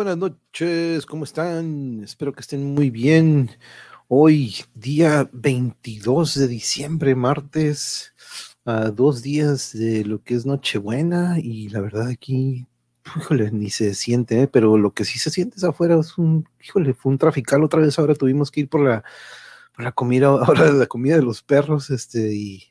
Buenas noches, ¿cómo están? Espero que estén muy bien. Hoy, día 22 de diciembre, martes, a dos días de lo que es Nochebuena, y la verdad aquí, híjole, ni se siente, ¿eh? pero lo que sí se siente es afuera, es un, híjole, fue un trafical otra vez, ahora tuvimos que ir por la, por la comida, ahora la comida de los perros, este, y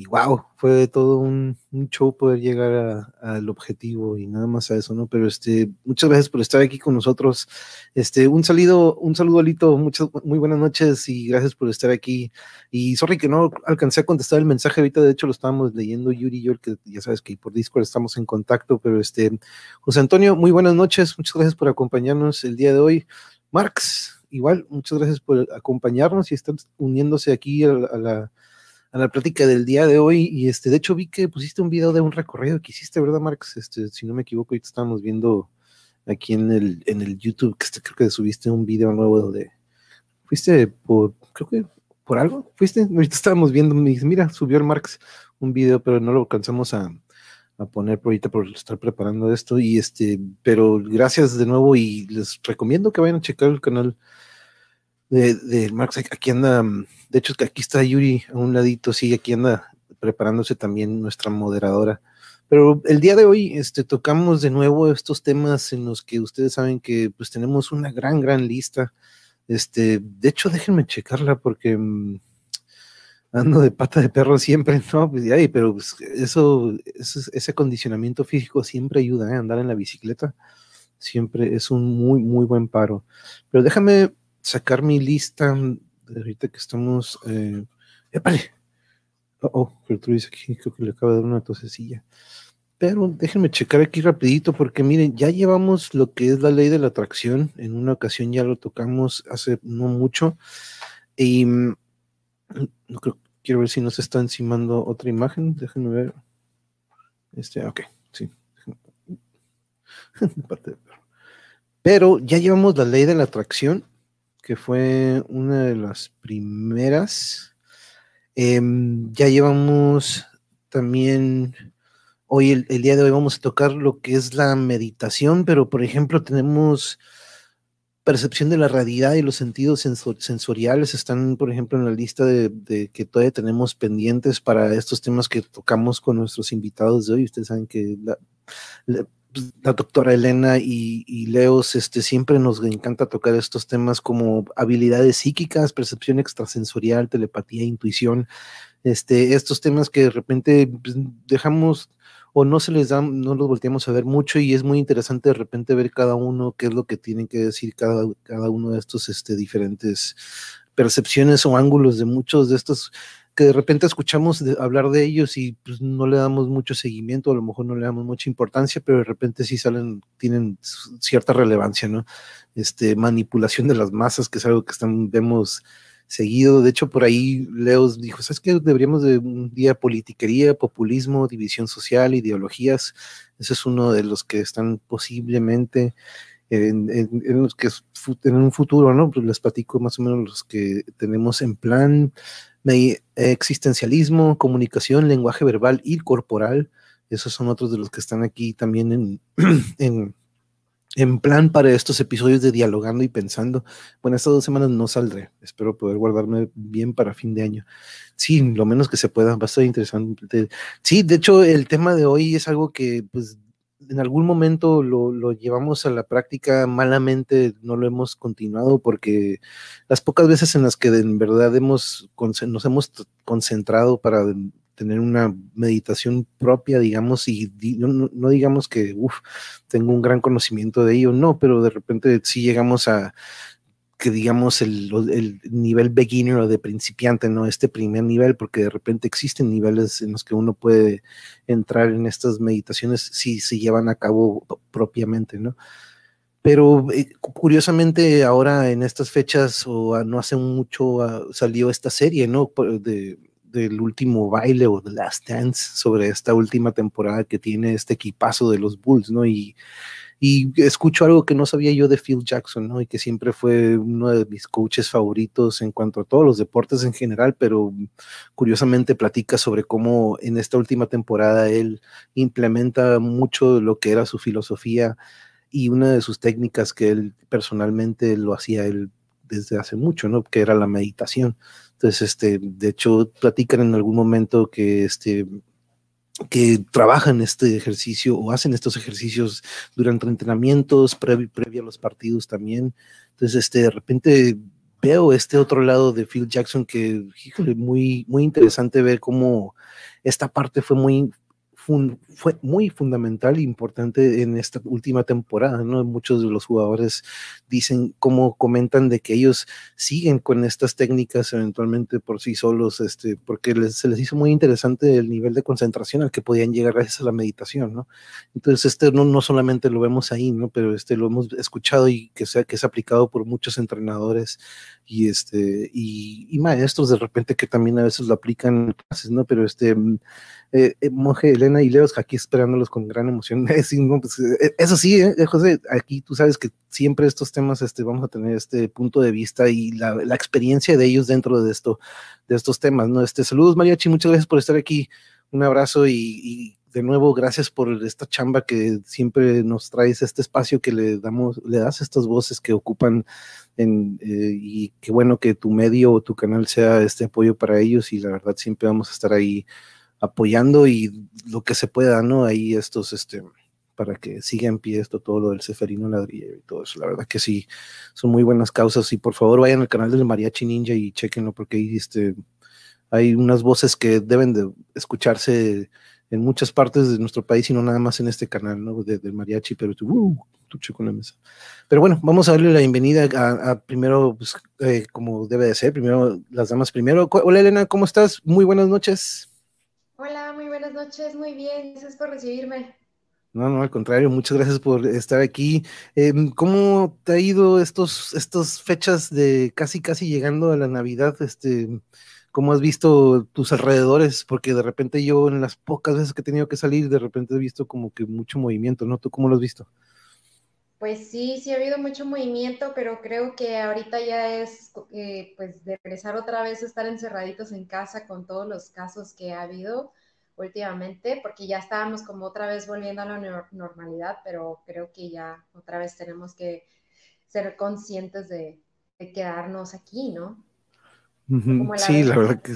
y wow, fue todo un, show poder llegar al objetivo y nada más a eso, ¿no? Pero este, muchas gracias por estar aquí con nosotros. Este, un saludo, un saludo, Alito, muchas, muy buenas noches y gracias por estar aquí. Y sorry que no alcancé a contestar el mensaje ahorita, de hecho lo estábamos leyendo Yuri y yo, que ya sabes que por Discord estamos en contacto, pero este, José Antonio, muy buenas noches, muchas gracias por acompañarnos el día de hoy. Marx, igual, muchas gracias por acompañarnos y estar uniéndose aquí a la a la plática del día de hoy. Y este, de hecho, vi que pusiste un video de un recorrido que hiciste, ¿verdad, Marx? Este, si no me equivoco, ahorita estábamos viendo aquí en el, en el YouTube, que este, creo que subiste un video nuevo de. Fuiste por, creo que por algo, fuiste, ahorita estábamos viendo, mira, subió el Marx un video, pero no lo alcanzamos a, a poner por ahorita por estar preparando esto. Y este, pero gracias de nuevo y les recomiendo que vayan a checar el canal de, de Marx. Aquí anda, de hecho, aquí está Yuri a un ladito, sí, aquí anda preparándose también nuestra moderadora. Pero el día de hoy este, tocamos de nuevo estos temas en los que ustedes saben que pues tenemos una gran, gran lista. Este, de hecho, déjenme checarla porque mm, ando de pata de perro siempre, ¿no? Pues, ay, pero pues, eso, ese acondicionamiento físico siempre ayuda, ¿eh? Andar en la bicicleta siempre es un muy, muy buen paro. Pero déjame sacar mi lista de ahorita que estamos. Eh. Oh, oh, dice aquí, creo que le acaba de dar una tosecilla. Pero déjenme checar aquí rapidito porque miren, ya llevamos lo que es la ley de la atracción. En una ocasión ya lo tocamos hace no mucho. Y mm, no creo, quiero ver si nos está encimando otra imagen. Déjenme ver. Este, ok, sí. Pero ya llevamos la ley de la atracción que fue una de las primeras. Em, ya llevamos también, hoy el, día de hoy vamos a tocar lo que es la meditación, pero por ejemplo tenemos percepción de la realidad y los sentidos sensoriales están, por ejemplo, en la lista de, que todavía tenemos pendientes para estos temas que tocamos con nuestros invitados de hoy. Ustedes saben que la, doctora Elena y, Leos, este, siempre nos encanta tocar estos temas como habilidades psíquicas, percepción extrasensorial, telepatía, intuición, este, estos temas que de repente pues, dejamos o no se les da, no los volteamos a ver mucho y es muy interesante de repente ver cada uno qué es lo que tienen que decir cada, cada uno de estos este, diferentes percepciones o ángulos de muchos de estos que de repente escuchamos hablar de ellos y pues, no le damos mucho seguimiento, a lo mejor no le damos mucha importancia, pero de repente sí salen, tienen cierta relevancia, ¿no? Este, manipulación de las masas, que es algo que están, vemos seguido. De hecho, por ahí Leos dijo, ¿sabes qué? Deberíamos de un día politiquería, populismo, división social, ideologías. Ese es uno de los que están posiblemente en, los que en un futuro, ¿no? Pues les platico más o menos los que tenemos en plan existencialismo, comunicación, lenguaje verbal y corporal. Esos son otros de los que están aquí también en, en, en, plan para estos episodios de dialogando y pensando. Bueno, estas dos semanas no saldré. Espero poder guardarme bien para fin de año. Sí, lo menos que se pueda. Va a ser interesante. Sí, de hecho, el tema de hoy es algo que, pues, en algún momento lo, llevamos a la práctica malamente, no lo hemos continuado porque las pocas veces en las que en verdad hemos, nos hemos concentrado para tener una meditación propia, digamos, y no, digamos que, tengo un gran conocimiento de ello, no, pero de repente sí llegamos a que digamos el, el, nivel beginner o de principiante, ¿no? Este primer nivel, porque de repente existen niveles en los que uno puede entrar en estas meditaciones si se llevan a cabo propiamente, ¿no? Pero eh, curiosamente ahora en estas fechas o no hace mucho ah, salió esta serie, ¿no? De, del último baile o The Last Dance sobre esta última temporada que tiene este equipazo de los Bulls, ¿no? Y y escucho algo que no sabía yo de Phil Jackson, ¿no? Y que siempre fue uno de mis coaches favoritos en cuanto a todos los deportes en general, pero curiosamente platica sobre cómo en esta última temporada él implementa mucho lo que era su filosofía y una de sus técnicas que él personalmente lo hacía él desde hace mucho, ¿no? Que era la meditación. Entonces, este, de hecho, platican en algún momento que este, que trabajan este ejercicio o hacen estos ejercicios durante entrenamientos, previo, previo a los partidos también. Entonces, este, de repente veo este otro lado de Phil Jackson que, híjole, muy, muy interesante ver cómo esta parte fue muy, fue muy fundamental e importante en esta última temporada, ¿no? Muchos de los jugadores dicen, como comentan de que ellos siguen con estas técnicas eventualmente por sí solos, este, porque se les hizo muy interesante el nivel de concentración al que podían llegar gracias a la meditación, ¿no? Entonces, este no, no solamente lo vemos ahí, ¿no? Pero este lo hemos escuchado y que, sea, que es aplicado por muchos entrenadores y este y, maestros de repente que también a veces lo aplican en clases, ¿no? Pero este eh, eh, Monje, Elena y Leos aquí esperándolos con gran emoción. Pues, eh, eso sí, José, aquí tú sabes que siempre estos temas este, vamos a tener este punto de vista y la, experiencia de ellos dentro de esto, de estos temas, ¿no? Este, saludos, Mariachi, muchas gracias por estar aquí. Un abrazo y, de nuevo, gracias por esta chamba que siempre nos traes, este espacio que le damos, le das a estas voces que ocupan y qué bueno que tu medio o tu canal sea este apoyo para ellos y la verdad siempre vamos a estar ahí apoyando y lo que se pueda, ¿no? Ahí estos, este, para que siga en pie esto, todo lo del Ceferino ladrillo y todo eso. La verdad que sí, son muy buenas causas y por favor vayan al canal del Mariachi Ninja y chequenlo porque ahí este, hay unas voces que deben de escucharse en muchas partes de nuestro país y no nada más en este canal, ¿no? del mariachi, pero tú, uh, con la mesa. Pero bueno, vamos a darle la bienvenida a, primero, pues, eh, como debe de ser, primero las damas primero. Hola Elena, ¿cómo estás? Muy buenas noches. Hola, muy buenas noches, muy bien, gracias por recibirme. No, no, al contrario, muchas gracias por estar aquí. Em, ¿Cómo te ha ido estos, estas fechas de casi, casi llegando a la Navidad? Este, ¿Cómo has visto tus alrededores? Porque de repente yo en las pocas veces que he tenido que salir, de repente he visto como que mucho movimiento, ¿no? ¿Tú cómo lo has visto? Pues sí, sí ha habido mucho movimiento, pero creo que ahorita ya es eh, pues de regresar otra vez a estar encerraditos en casa con todos los casos que ha habido últimamente, porque ya estábamos como otra vez volviendo a la normalidad, pero creo que ya otra vez tenemos que ser conscientes de, de quedarnos aquí, ¿no? Sí, la verdad que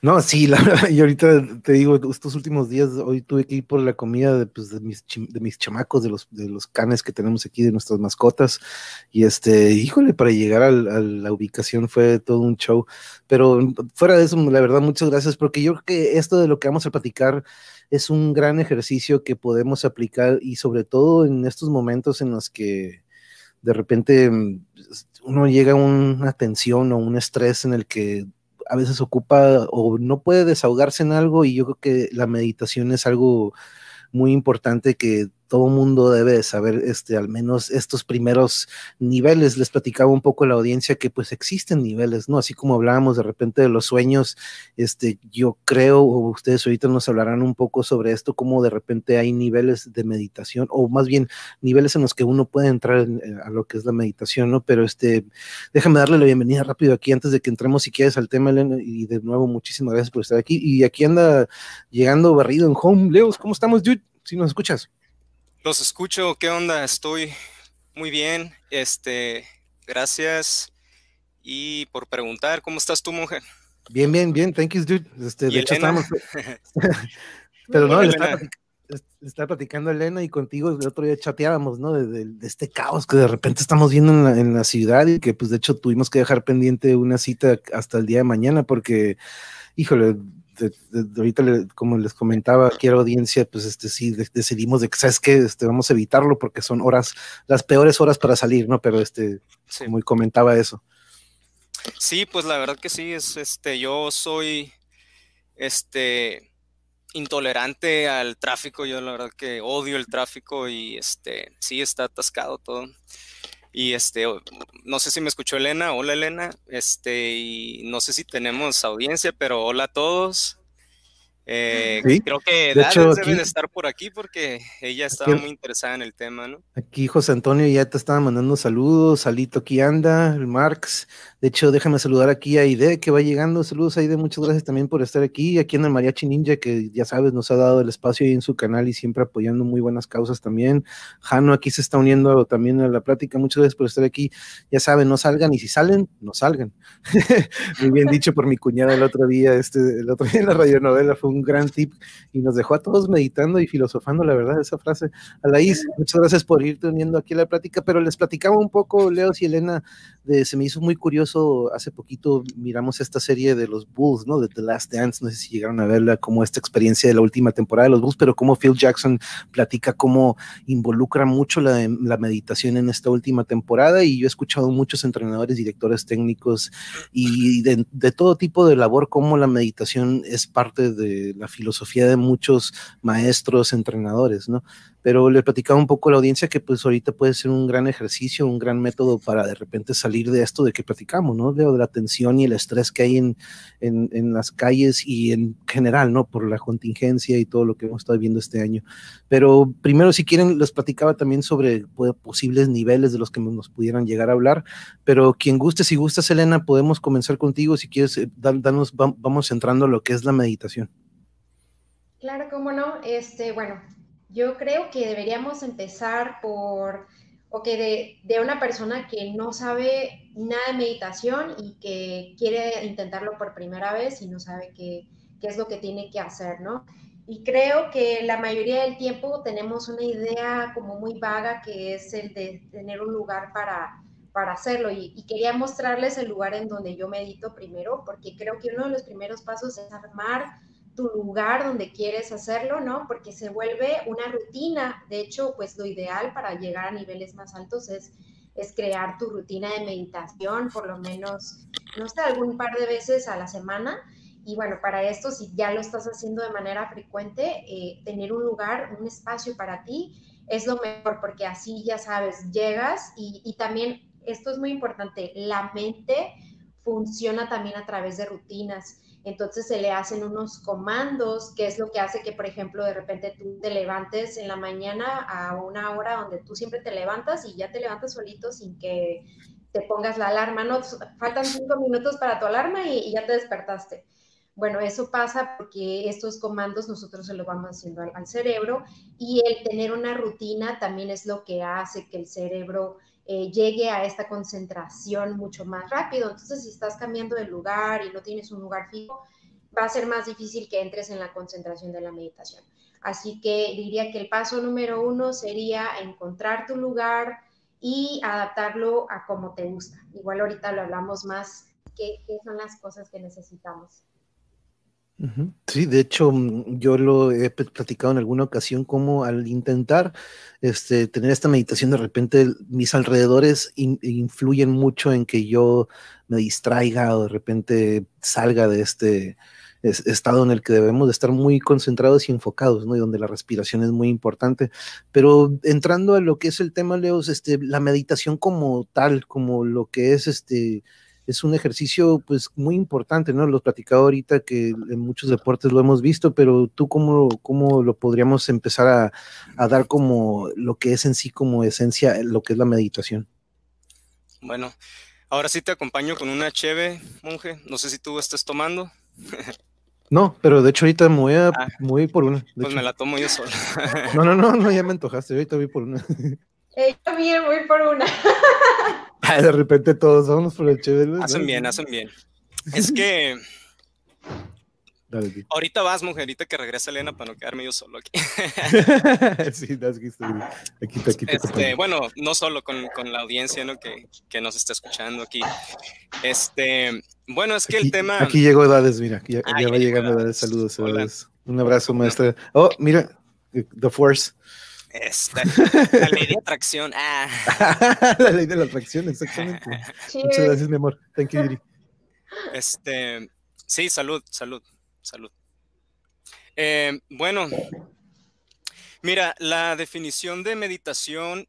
no, sí, la verdad, y ahorita te digo, estos últimos días, hoy tuve que ir por la comida de, pues, de, mis, de mis chamacos, de los, de los canes que tenemos aquí, de nuestras mascotas, y este, híjole, para llegar a la ubicación fue todo un show, pero fuera de eso, la verdad, muchas gracias, porque yo creo que esto de lo que vamos a platicar es un gran ejercicio que podemos aplicar y sobre todo en estos momentos en los que de repente mm, uno llega a una tensión o un estrés en el que a veces ocupa o no puede desahogarse en algo y yo creo que la meditación es algo muy importante que todo mundo debe saber este, al menos estos primeros niveles. Les platicaba un poco a la audiencia que pues existen niveles, ¿no? Así como hablábamos de repente de los sueños, este, yo creo, o ustedes ahorita nos hablarán un poco sobre esto, como de repente hay niveles de meditación, o más bien niveles en los que uno puede entrar eh, a lo que es la meditación, ¿no? Pero este, déjame darle la bienvenida rápido aquí antes de que entremos si quieres al tema, Elena, y de nuevo muchísimas gracias por estar aquí. Y aquí anda llegando barrido en home. Leos, ¿cómo estamos, dude? Si nos escuchas. Los escucho, ¿qué onda? Estoy muy bien. Este, gracias. Y por preguntar, ¿cómo estás tú, mujer? Bien, bien, bien, thank you, dude. Este, de hecho, estábamos. Pero no, le estaba, platicando a Elena y contigo el otro día chateábamos, ¿no? De, este caos que de repente estamos viendo en la, en la, ciudad y que, pues, de hecho, tuvimos que dejar pendiente una cita hasta el día de mañana porque, híjole, ahorita como les comentaba aquí a la audiencia, pues este sí decidimos de que sabes que este, vamos a evitarlo porque son horas, las peores horas para salir, ¿no? Pero este, como comentaba eso. Sí, pues la verdad que sí, es este, yo soy este intolerante al tráfico, yo la verdad que odio el tráfico y este sí está atascado todo. Y este, no sé si me escuchó Elena. Hola Elena. Este, y no sé si tenemos audiencia, pero hola a todos. Eh, creo que de hecho, debe de estar por aquí porque ella estaba muy interesada en el tema, ¿no? Aquí José Antonio ya te estaba mandando saludos, Salito aquí anda, el Marx. De hecho, déjame saludar aquí a Aide que va llegando. Saludos Aide, muchas gracias también por estar aquí. Aquí en el Mariachi Ninja que ya sabes nos ha dado el espacio ahí en su canal y siempre apoyando muy buenas causas también. Jano aquí se está uniendo también a la plática. Muchas gracias por estar aquí. Ya saben, no salgan y si salen, no salgan. muy bien dicho por mi cuñada el otro día, este, el otro día en la radionovela fue un gran tip y nos dejó a todos meditando y filosofando, la verdad, esa frase. Alaís, muchas gracias por irte uniendo aquí a la plática, pero les platicaba un poco, Leo y Elena, de, se me hizo muy curioso, hace poquito miramos esta serie de los Bulls, ¿no? De The Last Dance, no sé si llegaron a verla, como esta experiencia de la última temporada de los Bulls, pero como Phil Jackson platica cómo involucra mucho la, meditación en esta última temporada y yo he escuchado muchos entrenadores, directores técnicos y de, de todo tipo de labor, cómo la meditación es parte de la filosofía de muchos maestros, entrenadores, ¿no? Pero le platicaba un poco a la audiencia que pues ahorita puede ser un gran ejercicio, un gran método para de repente salir de esto de que platicamos, ¿no? De, la tensión y el estrés que hay en, en, las calles y en general, ¿no? Por la contingencia y todo lo que hemos estado viendo este año. Pero primero, si quieren, les platicaba también sobre pues, posibles niveles de los que nos pudieran llegar a hablar, pero quien guste, si gustas, Elena, podemos comenzar contigo, si quieres, eh, vamos entrando a lo que es la meditación. Claro, cómo no. Este, bueno, yo creo que deberíamos empezar por, o que de, de, una persona que no sabe nada de meditación y que quiere intentarlo por primera vez y no sabe qué, qué es lo que tiene que hacer, ¿no? Y creo que la mayoría del tiempo tenemos una idea como muy vaga que es el de tener un lugar para, para hacerlo. Y, y, quería mostrarles el lugar en donde yo medito primero, porque creo que uno de los primeros pasos es armar tu lugar donde quieres hacerlo, ¿no? Porque se vuelve una rutina. De hecho, pues lo ideal para llegar a niveles más altos es, es crear tu rutina de meditación, por lo menos, no sé, algún par de veces a la semana. Y bueno, para esto, si ya lo estás haciendo de manera frecuente, eh, tener un lugar, un espacio para ti es lo mejor, porque así ya sabes, llegas y, y también, esto es muy importante, la mente funciona también a través de rutinas entonces se le hacen unos comandos, que es lo que hace que, por ejemplo, de repente tú te levantes en la mañana a una hora donde tú siempre te levantas y ya te levantas solito sin que te pongas la alarma, ¿no? Faltan cinco minutos para tu alarma y, ya te despertaste. Bueno, eso pasa porque estos comandos nosotros se los vamos haciendo al, cerebro y el tener una rutina también es lo que hace que el cerebro eh, llegue a esta concentración mucho más rápido. Entonces, si estás cambiando de lugar y no tienes un lugar fijo, va a ser más difícil que entres en la concentración de la meditación. Así que diría que el paso número uno sería encontrar tu lugar y adaptarlo a como te gusta. Igual ahorita lo hablamos más, qué, qué son las cosas que necesitamos. Sí, de hecho, mm, yo lo he platicado en alguna ocasión como al intentar este, tener esta meditación, de repente mis alrededores in, influyen mucho en que yo me distraiga o de repente salga de este es, estado en el que debemos de estar muy concentrados y enfocados, ¿no? Y donde la respiración es muy importante. Pero entrando a lo que es el tema, Leos, este, la meditación como tal, como lo que es este es un ejercicio pues muy importante, ¿no? Lo platicado ahorita que en muchos deportes lo hemos visto, pero tú cómo, cómo lo podríamos empezar a, a, dar como lo que es en sí como esencia, lo que es la meditación. Bueno, ahora sí te acompaño con una cheve, monje. No sé si tú estés tomando. No, pero de hecho ahorita me voy a, ah, me voy por una. Pues hecho. me la tomo yo solo. No, no, no, no, ya me antojaste, ahorita voy por una. Eh, yo también voy por una. de repente todos vamos por el chévere. Hacen bien, hacen bien. Es que. Dale, ahorita vas, mujerita, que regresa Elena para no quedarme yo solo aquí. sí, das que estoy. Aquí, aquí, este, bueno, no solo con, con la audiencia ¿no? que, que, nos está escuchando aquí. Este, bueno, es que aquí, el tema. Aquí llegó Edades, mira, ya, ah, ya va llegando Edades. Saludos, Edades. Un abrazo, maestra. Oh, mira, The Force. Esta, la ley de atracción. Ah. la ley de la atracción, exactamente. Muchas gracias, mi amor. Thank you, Yuri. Este, sí, salud, salud, salud. Eh, bueno, mira, la definición de meditación,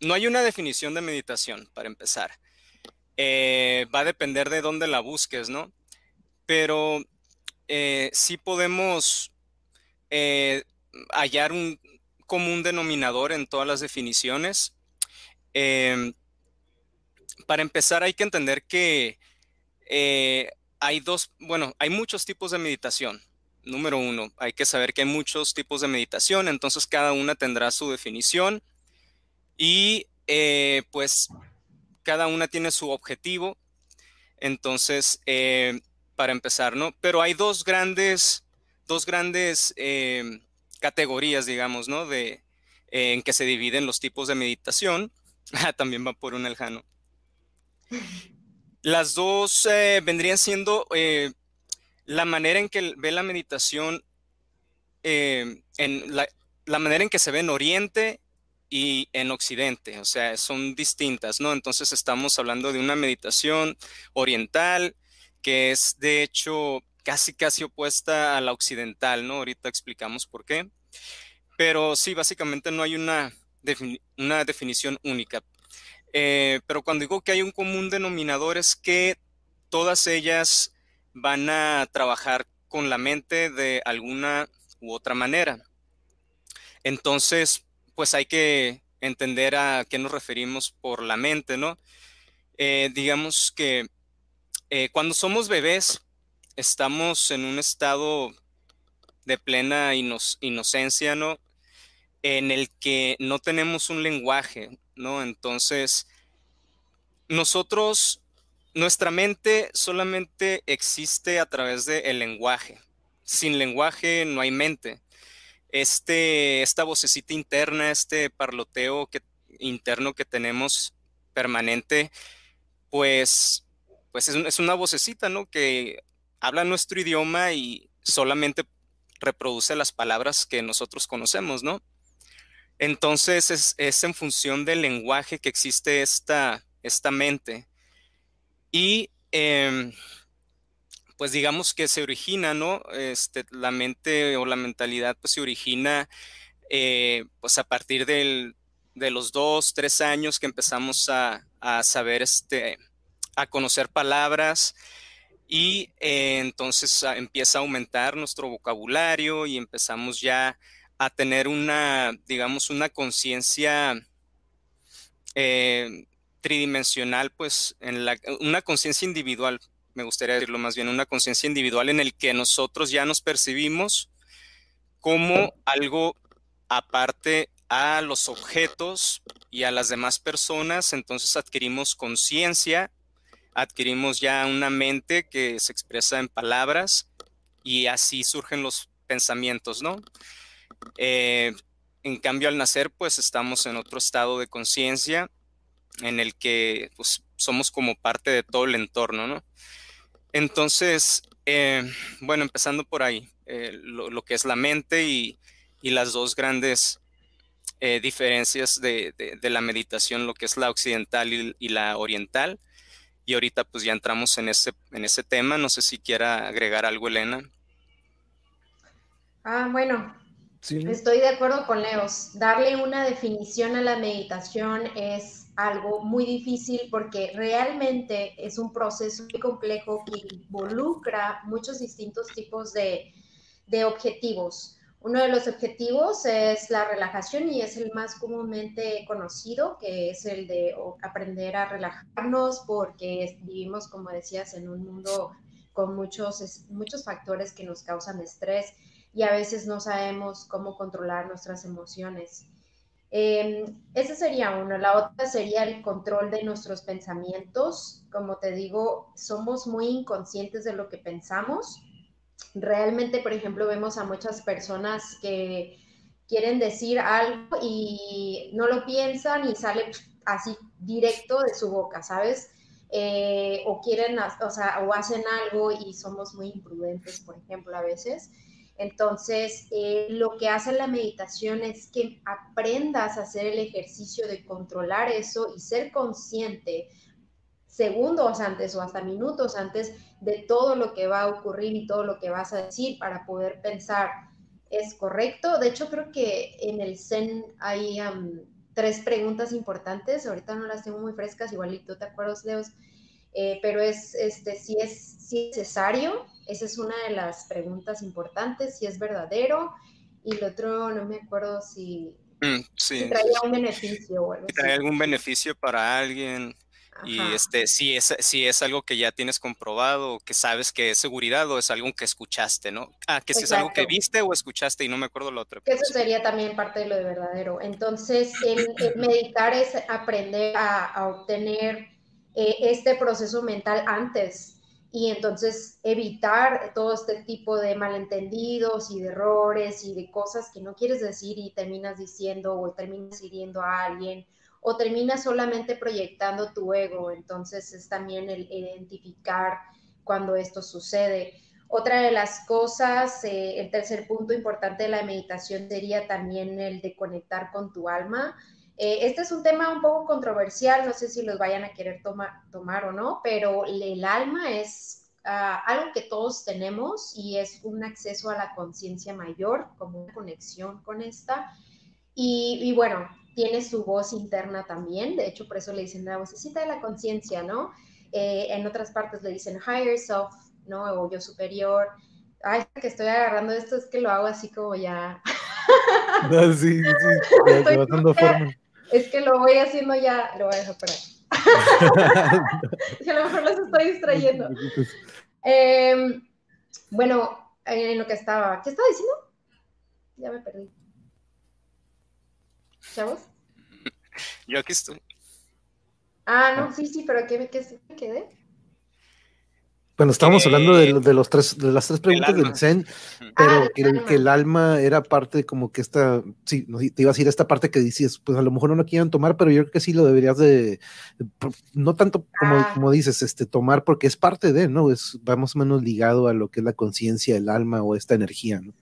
no hay una definición de meditación, para empezar. Eh, va a depender de dónde la busques, ¿no? Pero eh, sí podemos eh, hallar un común denominador en todas las definiciones. Em, para empezar, hay que entender que eh, hay dos, bueno, hay muchos tipos de meditación. Número uno, hay que saber que hay muchos tipos de meditación, entonces cada una tendrá su definición y pues cada una tiene su objetivo. Entonces, para empezar, ¿no? Pero hay dos grandes, dos grandes em, categorías, digamos, ¿no? De, en que se dividen los tipos de meditación. Ah, también va por un eljano. Las dos eh, vendrían siendo eh, la manera en que ve la meditación, em, en la, la, manera en que se ve en Oriente y en Occidente, o sea, son distintas, ¿no? Entonces estamos hablando de una meditación oriental que es de hecho casi casi opuesta a la occidental, ¿no? Ahorita explicamos por qué. Pero sí, básicamente no hay una, una definición única. Eh, pero cuando digo que hay un común denominador es que todas ellas van a trabajar con la mente de alguna u otra manera. Entonces, pues hay que entender a qué nos referimos por la mente, ¿no? Eh, digamos que eh, cuando somos bebés, estamos en un estado de plena inocencia, ¿no? En el que no tenemos un lenguaje, ¿no? Entonces, nosotros, nuestra mente solamente existe a través del lenguaje. Sin lenguaje no hay mente. Este, esta vocecita interna, este parloteo que, interno que tenemos permanente, pues pues es, una vocecita, ¿no? Que habla nuestro idioma y solamente reproduce las palabras que nosotros conocemos, ¿no? Entonces es, en función del lenguaje que existe esta, esta mente. Y em, pues digamos que se origina, ¿no? Este, la mente o la mentalidad pues se origina eh, pues a partir de los dos, tres años que empezamos a, a saber este, a conocer palabras y eh, entonces ah, empieza a aumentar nuestro vocabulario y empezamos ya a tener una, digamos, una conciencia eh, tridimensional, pues en la, una conciencia individual, me gustaría decirlo más bien, una conciencia individual en el que nosotros ya nos percibimos como algo aparte a los objetos y a las demás personas, entonces adquirimos conciencia adquirimos ya una mente que se expresa en palabras y así surgen los pensamientos, ¿no? Eh, en cambio, al nacer, pues estamos en otro estado de conciencia en el que pues, somos como parte de todo el entorno, ¿no? Entonces, eh, bueno, empezando por ahí, eh, lo, que es la mente y, las dos grandes diferencias de, la meditación, lo que es la occidental y la oriental. Y ahorita pues ya entramos en ese, en ese tema. No sé si quiera agregar algo, Elena. Ah, bueno, estoy de acuerdo con Leos. Darle una definición a la meditación es algo muy difícil porque realmente es un proceso muy complejo que involucra muchos distintos tipos de, de objetivos. Uno de los objetivos es la relajación y es el más comúnmente conocido, que es el de aprender a relajarnos porque vivimos, como decías, en un mundo con muchos, muchos factores que nos causan estrés y a veces no sabemos cómo controlar nuestras emociones. Eh, ese sería uno. La otra sería el control de nuestros pensamientos. Como te digo, somos muy inconscientes de lo que pensamos realmente, por ejemplo, vemos a muchas personas que quieren decir algo y no lo piensan y sale así directo de su boca, ¿sabes? Eh, o quieren, o sea, o hacen algo y somos muy imprudentes, por ejemplo, a veces. Entonces, eh, lo que hace la meditación es que aprendas a hacer el ejercicio de controlar eso y ser consciente segundos antes o hasta minutos antes de todo lo que va a ocurrir y todo lo que vas a decir para poder pensar es correcto. De hecho, creo que en el Zen hay tres preguntas importantes. Ahorita no las tengo muy frescas, igualito te acuerdas, Leos. Eh, pero es este, si, es, si es necesario Esa es una de las preguntas importantes, si es verdadero. Y el otro, no me acuerdo si, mm, sí. traía un beneficio o algo ¿Trae algún beneficio para alguien? Y este, si es, si es algo que ya tienes comprobado, que sabes que es seguridad o es algo que escuchaste, ¿no? Ah, que si es algo que viste o escuchaste y no me acuerdo lo otro. Eso sería también parte de lo de verdadero. Entonces, el, meditar es aprender a, obtener eh, este proceso mental antes y entonces evitar todo este tipo de malentendidos y de errores y de cosas que no quieres decir y terminas diciendo o terminas hiriendo a alguien o terminas solamente proyectando tu ego. Entonces es también el identificar cuando esto sucede. Otra de las cosas, eh, el tercer punto importante de la meditación sería también el de conectar con tu alma. Eh, este es un tema un poco controversial, no sé si los vayan a querer tomar o no, pero el alma es ah, algo que todos tenemos y es un acceso a la conciencia mayor, como una conexión con esta. Y, bueno, tiene su voz interna también, de hecho por eso le dicen la vocecita de la conciencia, ¿no? Eh, en otras partes le dicen higher self, ¿no? O yo superior. Ay, que estoy agarrando esto, es que lo hago así como ya. No, sí, sí, ya, dando forma es que lo voy haciendo ya, lo voy a dejar por ahí. a lo mejor los estoy distrayendo. Em, bueno, en lo que estaba, ¿qué estaba diciendo? Ya me perdí. ¿Chavos? Yo aquí estoy. Ah, no, sí, sí, pero ¿qué, qué, qué quedé? Bueno, estábamos hablando de, de, los tres, de las tres preguntas del Zen, pero ah, que, el alma era parte como que esta, sí, te iba a decir esta parte que dices, pues a lo mejor no lo quieran tomar, pero yo creo que sí lo deberías de, no tanto como, ah. como dices, este, tomar, porque es parte de, ¿no? Es, va más o menos ligado a lo que es la conciencia, el alma o esta energía, ¿no?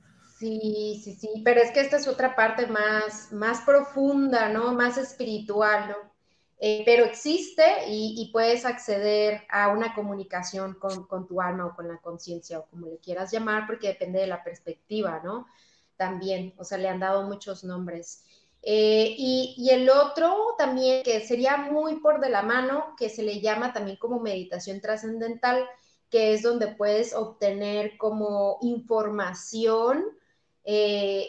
Sí, sí, sí, pero es que esta es otra parte más, más profunda, ¿no? Más espiritual, ¿no? Eh, pero existe y, puedes acceder a una comunicación con, tu alma o con la conciencia o como le quieras llamar, porque depende de la perspectiva, ¿no? También, o sea, le han dado muchos nombres. Eh, y, y, el otro también, que sería muy por de la mano, que se le llama también como meditación trascendental, que es donde puedes obtener como información eh,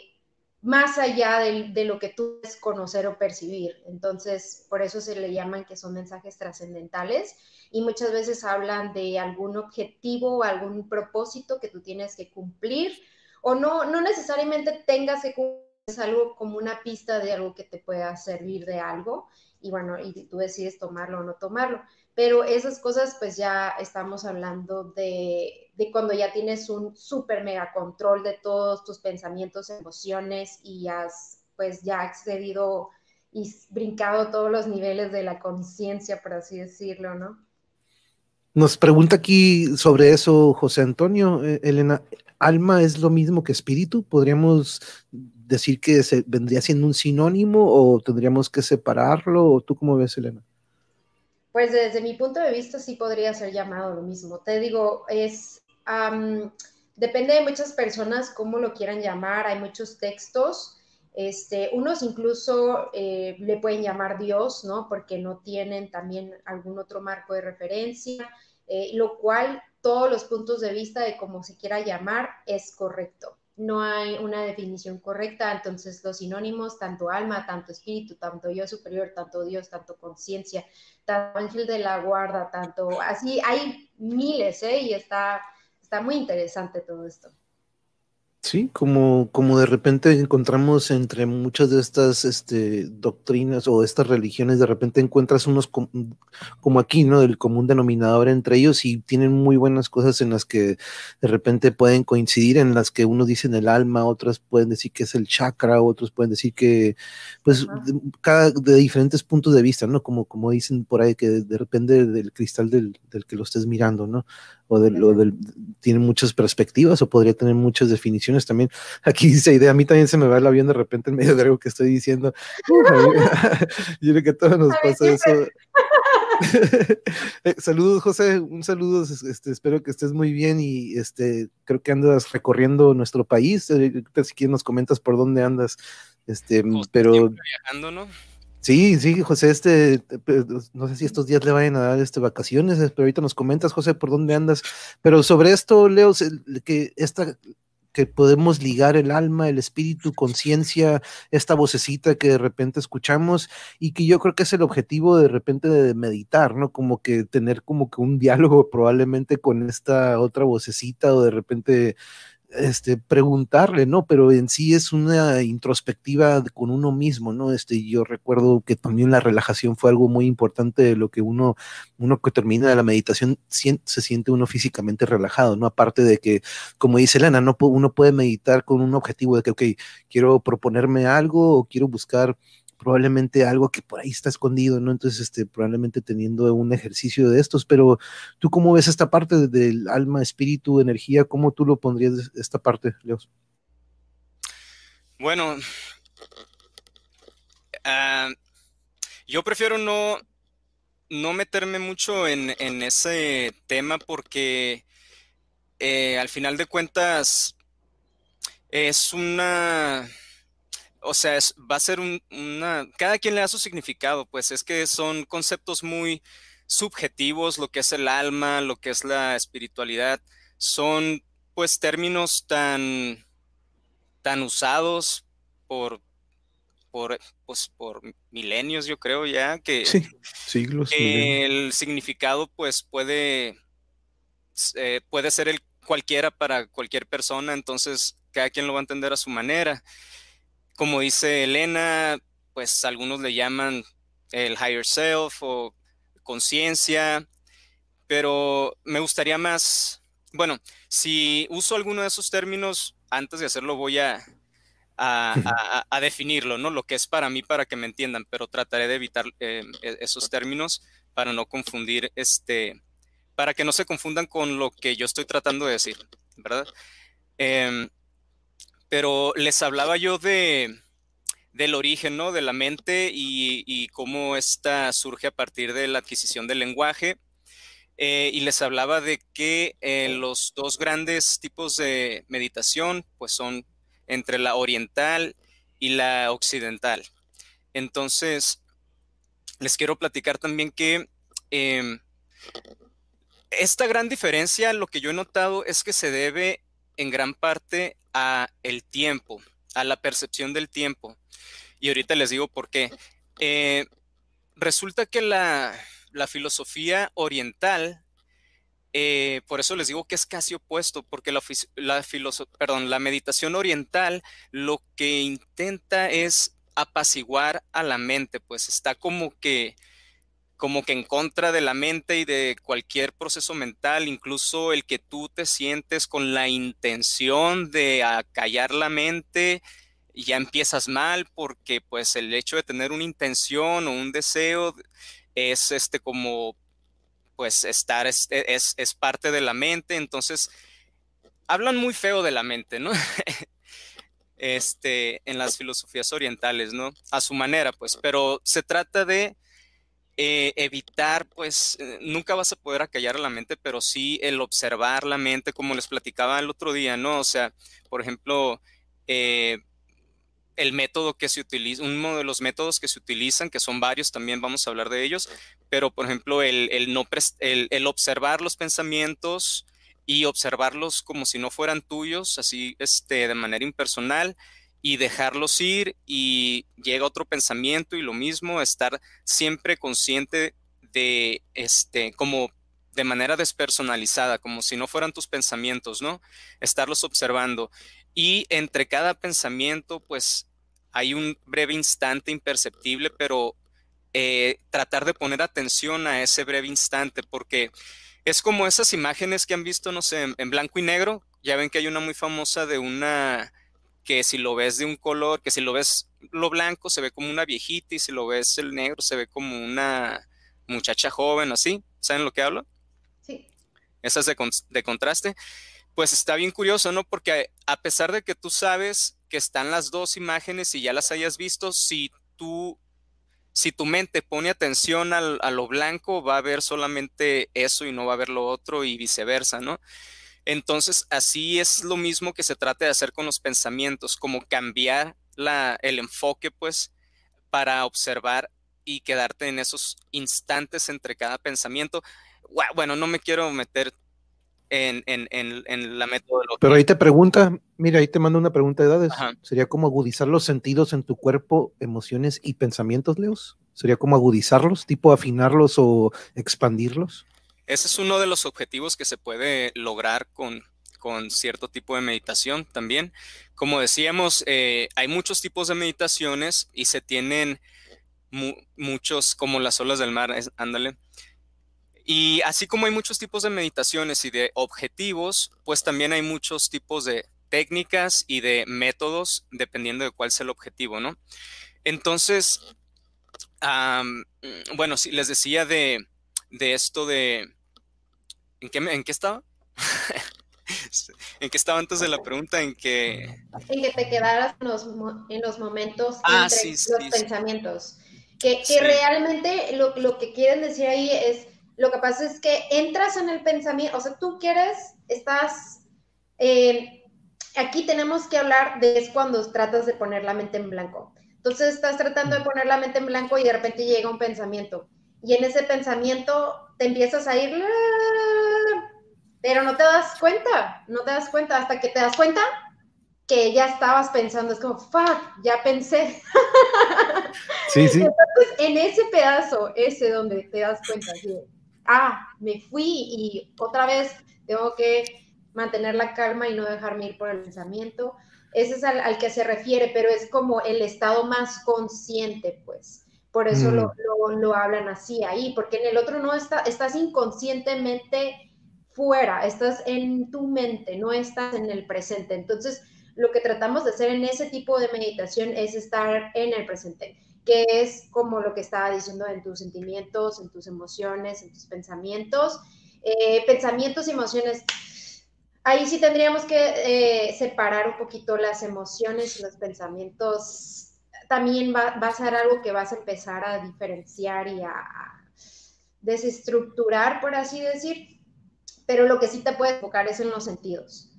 más allá de, lo que tú puedes conocer o percibir. Entonces, por eso se le llaman que son mensajes trascendentales y muchas veces hablan de algún objetivo o algún propósito que tú tienes que cumplir o no, no necesariamente tengas que cumplir algo como una pista de algo que te pueda servir de algo y bueno, y tú decides tomarlo o no tomarlo. Pero esas cosas, pues ya estamos hablando de, de cuando ya tienes un súper mega control de todos tus pensamientos, emociones y has pues ya accedido y brincado todos los niveles de la conciencia, por así decirlo, ¿no? Nos pregunta aquí sobre eso José Antonio, eh, Elena, ¿alma es lo mismo que espíritu? ¿Podríamos decir que se vendría siendo un sinónimo o tendríamos que separarlo? ¿O tú cómo ves, Elena? Pues desde mi punto de vista sí podría ser llamado lo mismo. Te digo, es depende de muchas personas cómo lo quieran llamar. Hay muchos textos. Este, unos incluso eh, le pueden llamar Dios, ¿no? Porque no tienen también algún otro marco de referencia, eh, lo cual todos los puntos de vista de cómo se quiera llamar es correcto no hay una definición correcta, entonces los sinónimos, tanto alma, tanto espíritu, tanto yo superior, tanto Dios, tanto conciencia, tanto ángel de la guarda, tanto así, hay miles, ¿eh? Y está, está muy interesante todo esto. Sí, como, como de repente encontramos entre muchas de estas este, doctrinas o estas religiones, de repente encuentras unos como aquí, ¿no? El común denominador entre ellos y tienen muy buenas cosas en las que de repente pueden coincidir, en las que unos dicen el alma, otras pueden decir que es el chakra, otros pueden decir que, pues, cada de diferentes puntos de vista, ¿no? Como, como dicen por ahí, que depende del cristal del, del que lo estés mirando, ¿no? O, del, tiene muchas perspectivas o podría tener muchas definiciones también. Aquí dice idea, a mí también se me va el avión de repente en medio de algo que estoy diciendo. Yo creo que a todos nos pasa eso. Eh, saludos, José, un saludo, este, espero que estés muy bien y este, creo que andas recorriendo nuestro país, eh, si quieres nos comentas por dónde andas, este, pero... Viajando, ¿no? Sí, sí, José, este, no sé si estos días le vayan a dar este, vacaciones, pero ahorita nos comentas, José, por dónde andas. Pero sobre esto, Leo, que esta, que podemos ligar el alma, el espíritu, conciencia, esta vocecita que de repente escuchamos y que yo creo que es el objetivo de repente de meditar, ¿no? Como que tener como que un diálogo probablemente con esta otra vocecita o de repente este, preguntarle, ¿no? Pero en sí es una introspectiva con uno mismo, ¿no? Este, yo recuerdo que también la relajación fue algo muy importante de lo que uno, uno que termina la meditación se siente uno físicamente relajado, ¿no? Aparte de que, como dice Elena, no, uno puede meditar con un objetivo de que, ok, quiero proponerme algo o quiero buscar probablemente algo que por ahí está escondido, ¿no? Entonces, este, probablemente teniendo un ejercicio de estos, pero tú cómo ves esta parte del alma, espíritu, energía, ¿cómo tú lo pondrías esta parte, Leos? Bueno, ah, yo prefiero no, no meterme mucho en, ese tema porque eh, al final de cuentas es una o sea, va a ser una, cada quien le da su significado, pues es que son conceptos muy subjetivos, lo que es el alma, lo que es la espiritualidad, son pues términos tan, tan usados por, por, pues, por milenios, yo creo ya, que, sí, siglos, el significado pues puede, eh, puede ser el cualquiera para cualquier persona, entonces cada quien lo va a entender a su manera como dice Elena, pues algunos le llaman el higher self o conciencia, pero me gustaría más, bueno, si uso alguno de esos términos, antes de hacerlo voy a, a, definirlo, ¿no? Lo que es para mí, para que me entiendan, pero trataré de evitar eh, e, esos términos para no confundir, este, para que no se confundan con lo que yo estoy tratando de decir, ¿verdad? Em, pero les hablaba yo de, del origen, ¿no? De la mente y, cómo esta surge a partir de la adquisición del lenguaje. Eh, y les hablaba de que eh, los dos grandes tipos de meditación, pues son entre la oriental y la occidental. Entonces, les quiero platicar también que em, esta gran diferencia, lo que yo he notado es que se debe en gran parte a el tiempo, a la percepción del tiempo. Y ahorita les digo por qué. Eh, resulta que la, filosofía oriental, eh, por eso les digo que es casi opuesto, porque la, la, perdón, la meditación oriental lo que intenta es apaciguar a la mente, pues está como que como que en contra de la mente y de cualquier proceso mental, incluso el que tú te sientes con la intención de acallar la mente, ya empiezas mal porque pues el hecho de tener una intención o un deseo es este como pues estar es, es, es parte de la mente, entonces hablan muy feo de la mente, ¿no? este, en las filosofías orientales, ¿no? A su manera, pues, pero se trata de eh, evitar, pues eh, nunca vas a poder acallar la mente, pero sí el observar la mente, como les platicaba el otro día, ¿no? O sea, por ejemplo, eh, el método que se utiliza, uno de los métodos que se utilizan, que son varios, también vamos a hablar de ellos, pero por ejemplo, el, no el, observar los pensamientos y observarlos como si no fueran tuyos, así este, de manera impersonal, y dejarlos ir y llega otro pensamiento y lo mismo, estar siempre consciente de este, como de manera despersonalizada, como si no fueran tus pensamientos, ¿no? Estarlos observando. Y entre cada pensamiento, pues hay un breve instante imperceptible, pero eh, tratar de poner atención a ese breve instante, porque es como esas imágenes que han visto, no sé, en blanco y negro. Ya ven que hay una muy famosa de una que si lo ves de un color, que si lo ves lo blanco se ve como una viejita y si lo ves el negro se ve como una muchacha joven, así. ¿Saben lo que hablo? Sí. Esas de, de contraste. Pues está bien curioso, ¿no? Porque a pesar de que tú sabes que están las dos imágenes y ya las hayas visto, si tú, si tu mente pone atención al, a lo blanco, va a ver solamente eso y no va a ver lo otro y viceversa, ¿no? Entonces, así es lo mismo que se trata de hacer con los pensamientos, como cambiar la, el enfoque, pues, para observar y quedarte en esos instantes entre cada pensamiento. Bueno, no me quiero meter en, la metodología. Pero ahí te pregunta, mira, ahí te mando una pregunta de edades. ¿Sería como agudizar los sentidos en tu cuerpo, emociones y pensamientos, Leos? ¿Sería como agudizarlos, tipo afinarlos o expandirlos? Ese es uno de los objetivos que se puede lograr con, con cierto tipo de meditación también. Como decíamos, eh, hay muchos tipos de meditaciones y se tienen muchos como las olas del mar, ándale. Y así como hay muchos tipos de meditaciones y de objetivos, pues también hay muchos tipos de técnicas y de métodos dependiendo de cuál sea el objetivo, ¿no? Entonces, bueno, sí, les decía de, esto de... ¿En qué, ¿En qué estaba? ¿En qué estaba antes de la pregunta? En que... En que te quedaras en los, momentos ah, entre los pensamientos. Que, realmente lo, lo, que quieren decir ahí es, lo que pasa es que entras en el pensamiento, o sea, tú quieres, estás, eh, aquí tenemos que hablar de es cuando tratas de poner la mente en blanco. Entonces estás tratando de poner la mente en blanco y de repente llega un pensamiento. Y en ese pensamiento te empiezas a ir, pero no te das cuenta, no te das cuenta hasta que te das cuenta que ya estabas pensando, es como, fuck, ya pensé. Sí, sí. Entonces, en ese pedazo, ese donde te das cuenta ah, me fui y otra vez tengo que mantener la calma y no dejarme ir por el pensamiento. Ese es al, que se refiere, pero es como el estado más consciente, pues. Por eso lo, mm. lo, hablan así ahí, porque en el otro no está, estás inconscientemente fuera, estás en tu mente, no estás en el presente. Entonces, lo que tratamos de hacer en ese tipo de meditación es estar en el presente, que es como lo que estaba diciendo en tus sentimientos, en tus emociones, en tus pensamientos. Eh, pensamientos y emociones. Ahí sí tendríamos que eh, separar un poquito las emociones y los pensamientos. También va, va, a ser algo que vas a empezar a diferenciar y a desestructurar, por así decir pero lo que sí te puede enfocar es en los sentidos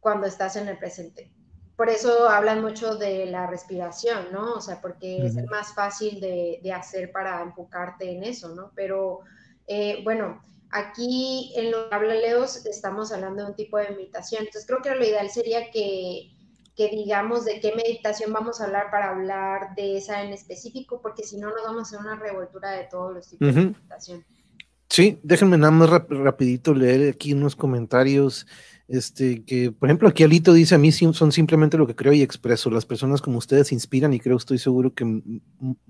cuando estás en el presente. Por eso hablan mucho de la respiración, ¿no? O sea, porque es más fácil de, hacer para enfocarte en eso, ¿no? Pero eh, bueno, aquí en lo que habla Leos estamos hablando de un tipo de meditación. Entonces creo que lo ideal sería que, que digamos de qué meditación vamos a hablar para hablar de esa en específico, porque si no nos vamos a hacer una revoltura de todos los tipos de meditación. Sí, déjenme nada más rapidito leer aquí unos comentarios. Este, que por ejemplo aquí Alito dice a mí son simplemente lo que creo y expreso. Las personas como ustedes inspiran y creo, estoy seguro que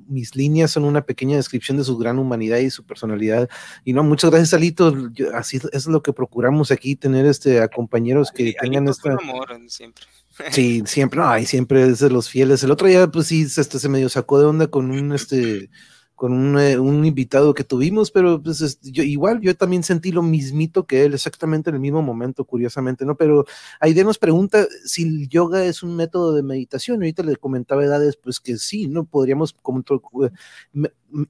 mis líneas son una pequeña descripción de su gran humanidad y su personalidad. Y no, muchas gracias Alito. así es lo que procuramos aquí, tener este a compañeros que tengan esta. Amor, siempre. Sí, siempre, hay siempre es de los fieles. El otro día, pues sí, este, se medio sacó de onda con un este con eh, un, invitado que tuvimos, pero pues yo, igual yo también sentí lo mismito que él, exactamente en el mismo momento, curiosamente, ¿no? Pero Aide nos pregunta si el yoga es un método de meditación, ahorita le comentaba edades, pues que sí, ¿no? Podríamos como,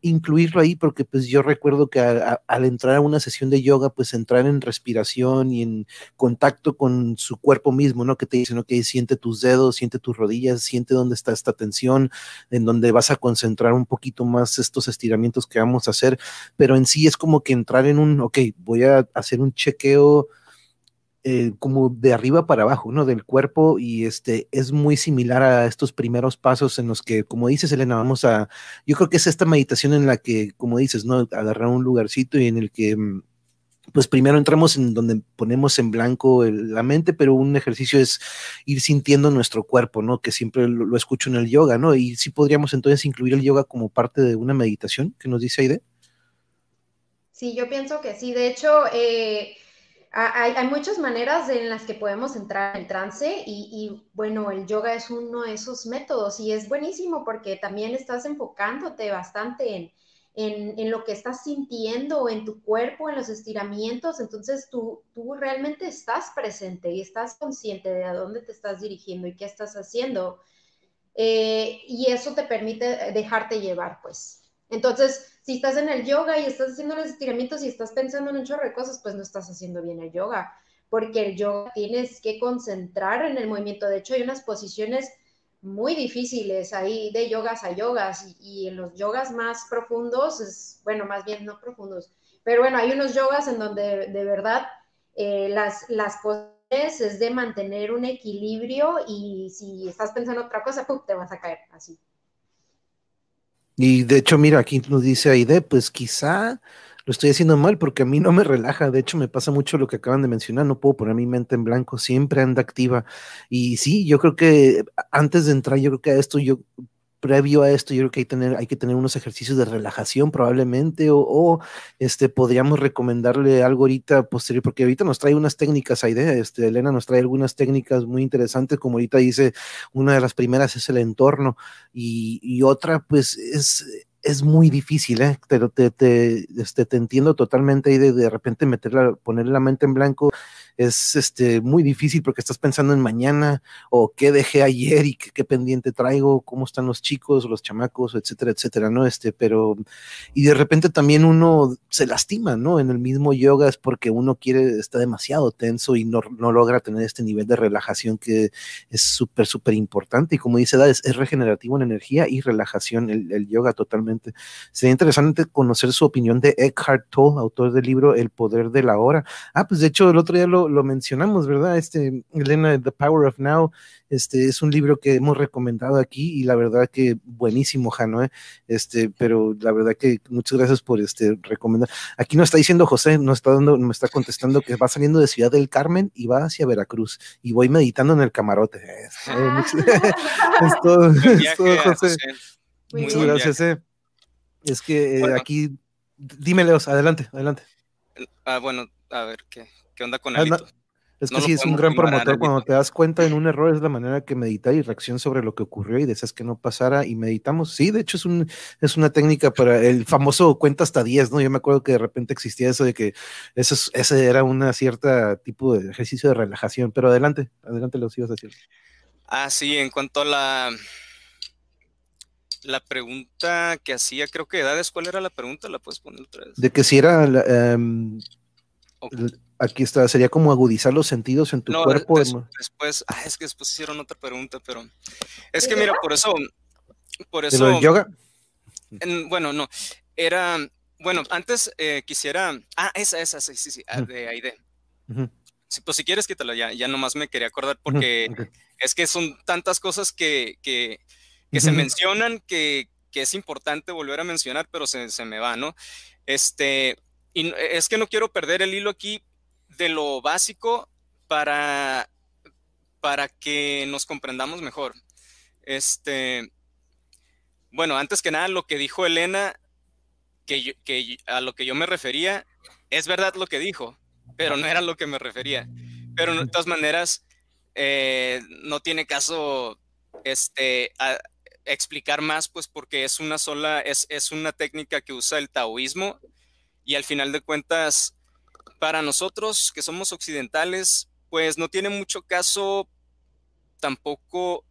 incluirlo ahí porque pues yo recuerdo que al entrar a una sesión de yoga, pues entrar en respiración y en contacto con su cuerpo mismo, ¿no? Que te dicen, ok, siente tus dedos, siente tus rodillas, siente dónde está esta tensión, en donde vas a concentrar un poquito más estos estiramientos que vamos a hacer, pero en sí es como que entrar en un, ok, voy a hacer un chequeo eh, como de arriba para abajo, ¿no? Del cuerpo y este es muy similar a estos primeros pasos en los que, como dices, Elena, vamos a, yo creo que es esta meditación en la que, como dices, ¿no? Agarrar un lugarcito y en el que, mm, pues primero entramos en donde ponemos en blanco la mente, pero un ejercicio es ir sintiendo nuestro cuerpo, ¿no? Que siempre lo, escucho en el yoga, ¿no? Y sí podríamos entonces incluir el yoga como parte de una meditación, ¿qué nos dice Aide? Sí, yo pienso que sí. De hecho, eh, hay, muchas maneras en las que podemos entrar en trance y, bueno, el yoga es uno de esos métodos y es buenísimo porque también estás enfocándote bastante en, lo que estás sintiendo en tu cuerpo, en los estiramientos, entonces tú, tú realmente estás presente y estás consciente de a dónde te estás dirigiendo y qué estás haciendo. Eh, y eso te permite dejarte llevar, pues. Entonces, si estás en el yoga y estás haciendo los estiramientos y estás pensando en un chorro de cosas, pues no estás haciendo bien el yoga, porque el yoga tienes que concentrar en el movimiento. De hecho, hay unas posiciones muy difíciles ahí de yogas a yogas y, en los yogas más profundos, es, bueno, más bien no profundos, pero bueno, hay unos yogas en donde de verdad eh, las, las poses es de mantener un equilibrio y si estás pensando otra cosa, te vas a caer así. Y de hecho, mira, aquí nos dice Aide, pues quizá lo estoy haciendo mal porque a mí no me relaja. De hecho, me pasa mucho lo que acaban de mencionar. No puedo poner mi mente en blanco, siempre anda activa. Y sí, yo creo que antes de entrar, yo creo que a esto, yo previo a esto, yo creo que hay, tener, hay que tener unos ejercicios de relajación probablemente, o, este, podríamos recomendarle algo ahorita posterior, porque ahorita nos trae unas técnicas, idea, este, Elena nos trae algunas técnicas muy interesantes, como ahorita dice, una de las primeras es el entorno, y, y otra, pues, es es muy difícil, ¿eh? Pero te, te, este, te entiendo totalmente y de, de repente meterla, poner la mente en blanco es este, muy difícil porque estás pensando en mañana o qué dejé ayer y qué, pendiente traigo, cómo están los chicos, los chamacos, etcétera, etcétera, ¿no? Este, pero, y de repente también uno se lastima, ¿no? En el mismo yoga es porque uno quiere, está demasiado tenso y no, no logra tener este nivel de relajación que es súper, súper importante. Y como dice Dad, es, regenerativo en energía y relajación, el, el, yoga totalmente. Sería interesante conocer su opinión de Eckhart Tolle, autor del libro El Poder de la Hora. Ah, pues de hecho el otro día lo, lo, mencionamos, ¿verdad? Este, Elena, The Power of Now, este, es un libro que hemos recomendado aquí y la verdad que buenísimo, Jano, ¿eh? este, pero la verdad que muchas gracias por este recomendar. Aquí nos está diciendo José, nos está dando, me está contestando que va saliendo de Ciudad del Carmen y va hacia Veracruz y voy meditando en el camarote. Es todo, es todo, José. Muchas gracias, eh. Es que eh, aquí, dime, Leos, adelante, adelante. Ah, bueno, a ver, ¿qué, ¿Qué onda con Alito? Es que sí, es un gran promotor. Cuando te das cuenta en un error, es la manera que meditar y reacción sobre lo que ocurrió y deseas que no pasara y meditamos. Sí, de hecho, es, un, es una técnica para el famoso cuenta hasta 10, ¿no? Yo me acuerdo que de repente existía eso de que eso, ese era un cierta tipo de ejercicio de relajación. Pero adelante, adelante, lo ibas a decir. Ah, sí, en cuanto a la. La pregunta que hacía, creo que edades, ¿cuál era la pregunta? ¿La puedes poner otra vez? De que si era. Em, Aquí está, sería como agudizar los sentidos en tu cuerpo. después, ah, es que después hicieron otra pregunta, pero es que mira, por eso, por eso. yoga? bueno, no, era, bueno, antes eh, quisiera, ah, esa, esa, sí, sí, sí, ah, de Aide. pues si quieres quítala ya, ya nomás me quería acordar porque es que son tantas cosas que, que, que se mencionan que, que, es importante volver a mencionar, pero se, se me va, ¿no? Este, y es que no quiero perder el hilo aquí lo básico para, para que nos comprendamos mejor. Este, bueno, antes que nada, lo que dijo Elena, que, que a lo que yo me refería, es verdad lo que dijo, pero no era lo que me refería. Pero de todas maneras, eh, no tiene caso este, explicar más, pues porque es una sola, es, es una técnica que usa el taoísmo y al final de cuentas para nosotros que somos occidentales, pues no tiene mucho caso tampoco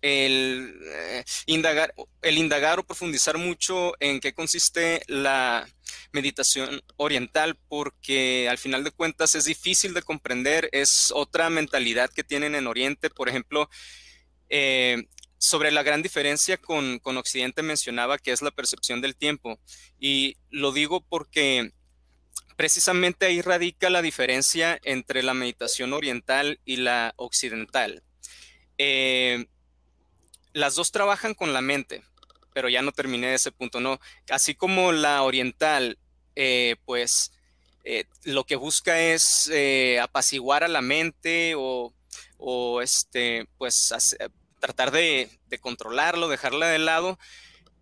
el, eh, indagar, el indagar o profundizar mucho en qué consiste la meditación oriental, porque al final de cuentas es difícil de comprender, es otra mentalidad que tienen en Oriente, por ejemplo, eh, sobre la gran diferencia con, con Occidente mencionaba que es la percepción del tiempo, y lo digo porque precisamente ahí radica la diferencia entre la meditación oriental y la occidental. Eh, las dos trabajan con la mente, pero ya no terminé ese punto, ¿no? Así como la oriental, eh, pues eh, lo que busca es apaciguar a la mente o, este, pues tratar de, de controlarlo, dejarla de lado,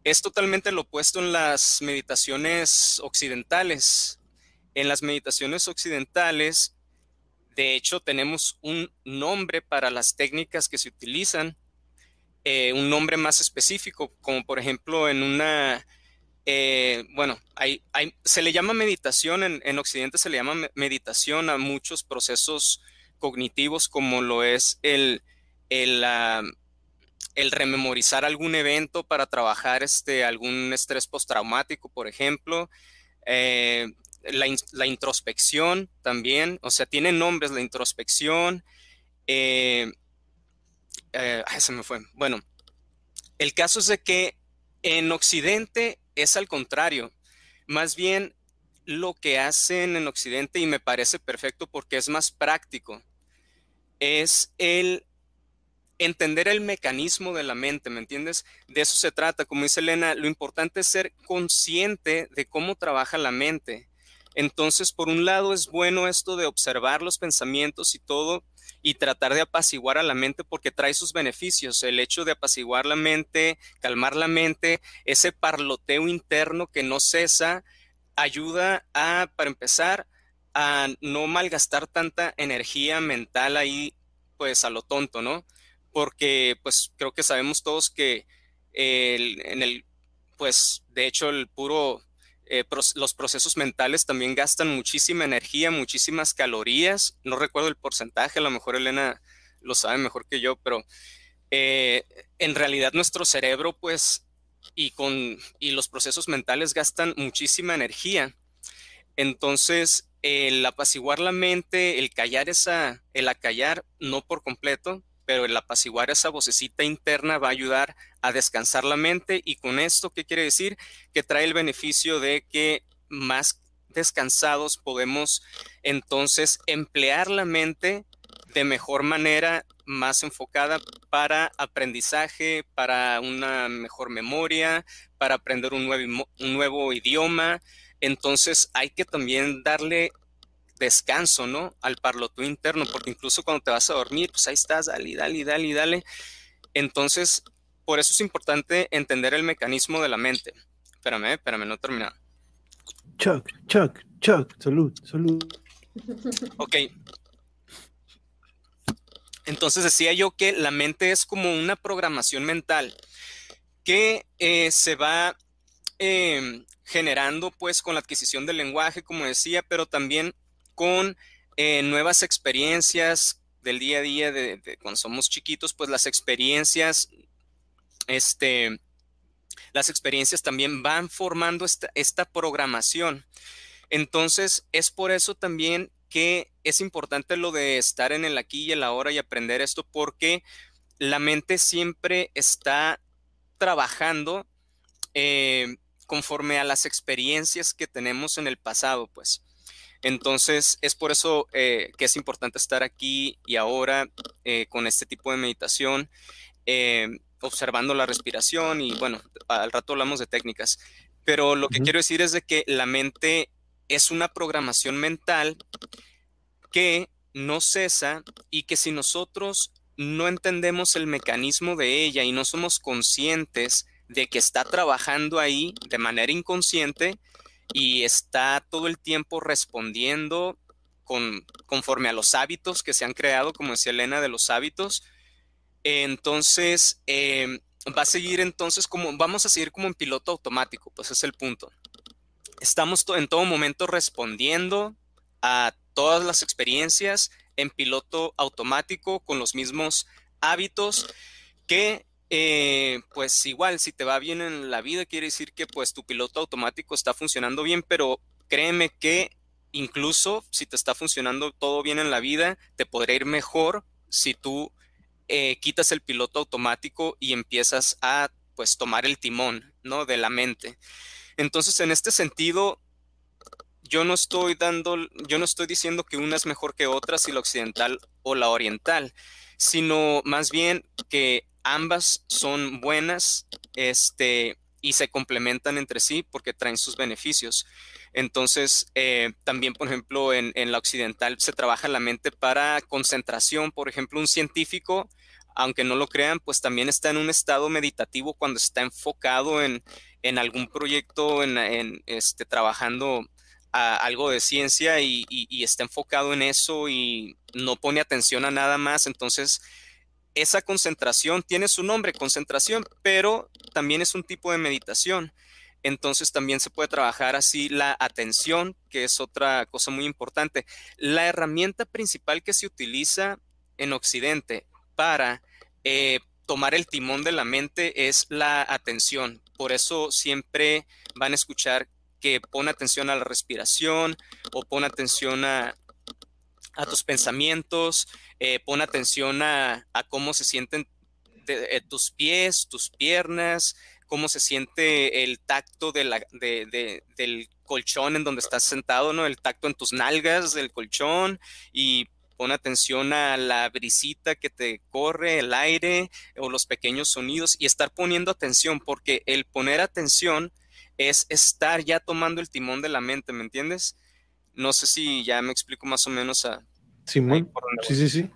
es totalmente lo opuesto en las meditaciones occidentales. En las meditaciones occidentales, de hecho, tenemos un nombre para las técnicas que se utilizan, eh, un nombre más específico, como por ejemplo en una, eh, bueno, hay, se le llama meditación, en, Occidente se le llama meditación a muchos procesos cognitivos como lo es el, el, el rememorizar algún evento para trabajar este, algún estrés postraumático, por ejemplo. Eh, la, introspección también, o sea, tiene nombres la introspección, eh, eh, se me fue. Bueno, el caso es de que en Occidente es al contrario. Más bien lo que hacen en Occidente, y me parece perfecto porque es más práctico, es el entender el mecanismo de la mente, ¿me entiendes? De eso se trata, como dice Elena, lo importante es ser consciente de cómo trabaja la mente. Entonces, por un lado, es bueno esto de observar los pensamientos y todo y tratar de apaciguar a la mente porque trae sus beneficios. El hecho de apaciguar la mente, calmar la mente, ese parloteo interno que no cesa, ayuda a, para empezar, a no malgastar tanta energía mental ahí, pues a lo tonto, ¿no? Porque, pues creo que sabemos todos que en el, pues de hecho el puro eh, los procesos mentales también gastan muchísima energía, muchísimas calorías. No recuerdo el porcentaje, a lo mejor Elena lo sabe mejor que yo, pero eh, en realidad nuestro cerebro, pues, y, con, y los procesos mentales gastan muchísima energía. Entonces, el apaciguar la mente, el callar esa, el acallar, no por completo, pero el apaciguar esa vocecita interna va a ayudar a descansar la mente y con esto, ¿qué quiere decir? Que trae el beneficio de que más descansados podemos entonces emplear la mente de mejor manera, más enfocada para aprendizaje, para una mejor memoria, para aprender un nuevo, un nuevo idioma. Entonces hay que también darle descanso, ¿no? Al parloto interno, porque incluso cuando te vas a dormir, pues ahí estás, dale, dale, dale, dale. Entonces, por eso es importante entender el mecanismo de la mente. Espérame, espérame, no he terminado. Chuck, Chuck, Chuck, salud, salud. Ok. Entonces decía yo que la mente es como una programación mental que eh, se va eh, generando pues con la adquisición del lenguaje, como decía, pero también con eh, nuevas experiencias del día a día de, cuando somos chiquitos, pues las experiencias, este, las experiencias también van formando esta, esta programación. Entonces, es por eso también que es importante lo de estar en el aquí y el ahora y aprender esto, porque la mente siempre está trabajando eh, conforme a las experiencias que tenemos en el pasado, pues. Entonces, es por eso eh, que es importante estar aquí y ahora eh, con este tipo de meditación, eh, observando la respiración y bueno, al rato hablamos de técnicas. Pero lo que quiero decir es de que la mente es una programación mental que no cesa y que si nosotros no entendemos el mecanismo de ella y no somos conscientes de que está trabajando ahí de manera inconsciente, y está todo el tiempo respondiendo con, conforme a los hábitos que se han creado, como decía Elena, de los hábitos. Entonces, em, va a seguir entonces como, vamos a seguir como en piloto automático, pues es el punto. Estamos en todo momento respondiendo a todas las experiencias en piloto automático con los mismos hábitos que eh, pues igual, si te va bien en la vida, quiere decir que pues tu piloto automático está funcionando bien, pero créeme que incluso si te está funcionando todo bien en la vida, te podría ir mejor si tú eh, quitas el piloto automático y empiezas a pues tomar el timón, ¿no? De la mente. Entonces, en este sentido, yo no estoy dando, yo no estoy diciendo que una es mejor que otra, si la occidental o la oriental, sino más bien que ambas son buenas este, y se complementan entre sí porque traen sus beneficios. Entonces, eh, también, por ejemplo, en, la occidental se trabaja la mente para concentración. Por ejemplo, un científico, aunque no lo crean, pues también está en un estado meditativo cuando está enfocado en, algún proyecto, en, este, trabajando a algo de ciencia y, y está enfocado en eso y no pone atención a nada más. Entonces, esa concentración tiene su nombre, concentración, pero también es un tipo de meditación. Entonces también se puede trabajar así la atención, que es otra cosa muy importante. La herramienta principal que se utiliza en Occidente para eh, tomar el timón de la mente es la atención. Por eso siempre van a escuchar que pone atención a la respiración o pone atención a, a tus pensamientos, eh, pon atención a, cómo se sienten eh, tus pies, tus piernas, cómo se siente el tacto de la, del colchón en donde estás sentado, ¿no? El tacto en tus nalgas del colchón y pon atención a la brisita que te corre, el aire o los pequeños sonidos y estar poniendo atención, porque el poner atención es estar ya tomando el timón de la mente, ¿me entiendes? No sé si ya me explico más o menos a... Simón, sí, sí, sí.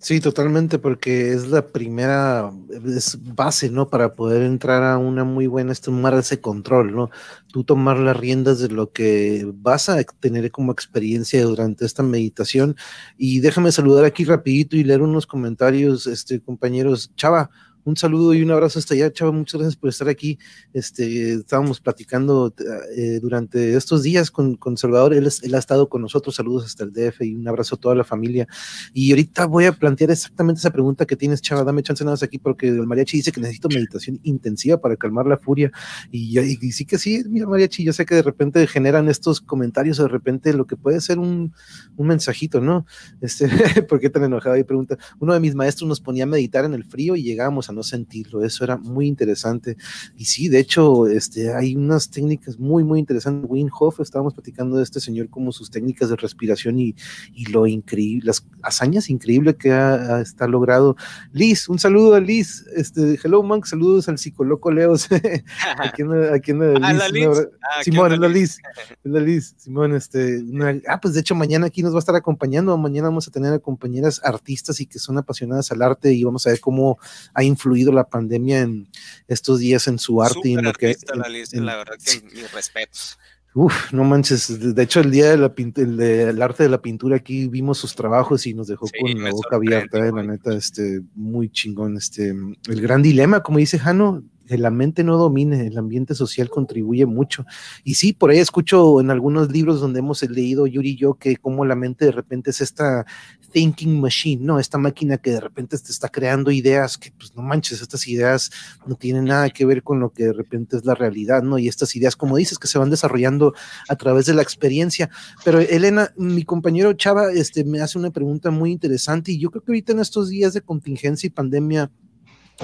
Sí, totalmente, porque es la primera es base, ¿no? Para poder entrar a una muy buena, es tomar ese control, ¿no? Tú tomar las riendas de lo que vas a tener como experiencia durante esta meditación. Y déjame saludar aquí rapidito y leer unos comentarios, este, compañeros. Chava, un saludo y un abrazo hasta allá, Chava. Muchas gracias por estar aquí. Este, estábamos platicando eh, durante estos días con, con Salvador. Él, él, ha estado con nosotros. Saludos hasta el DF y un abrazo a toda la familia. Y ahorita voy a plantear exactamente esa pregunta que tienes, Chava. Dame chance nada más aquí porque el mariachi dice que necesito meditación intensiva para calmar la furia. Y, y, sí que sí, mira, mariachi, yo sé que de repente generan estos comentarios, de repente lo que puede ser un, un mensajito, ¿no? Este, ¿Por qué tan enojado? Y pregunta, uno de mis maestros nos ponía a meditar en el frío y llegábamos a no sentirlo. Eso era muy interesante. Y sí, de hecho, este, hay unas técnicas muy, muy interesantes. Wim Hof, estábamos platicando de este señor como sus técnicas de respiración y, y lo increíble, las hazañas increíbles que ha, está logrado. Liz, un saludo a Liz. Este, hello, Monk, saludos al psicoloco Leos. aquí en, aquí en ah, la Liz. Ah, Simón, es la Liz. Es la Liz. Simón, este, ah, pues de hecho, mañana aquí nos va a estar acompañando. Mañana vamos a tener a compañeras artistas y que son apasionadas al arte y vamos a ver cómo ha influido influido la pandemia en estos días en su arte y en lo que... la, verdad que mis respetos. Uf, no manches, de hecho el día de la el arte de la pintura aquí vimos sus trabajos y nos dejó con la boca abierta, eh, la neta, este, muy chingón, este, el gran dilema, como dice Jano, la mente no domine, el ambiente social contribuye mucho. Y sí, por ahí escucho en algunos libros donde hemos leído Yuri y yo que como la mente de repente es esta thinking machine, ¿no? Esta máquina que de repente te está creando ideas que, pues no manches, estas ideas no tienen nada que ver con lo que de repente es la realidad, ¿no? Y estas ideas, como dices, que se van desarrollando a través de la experiencia. Pero Elena, mi compañero Chava, este, me hace una pregunta muy interesante y yo creo que ahorita en estos días de contingencia y pandemia,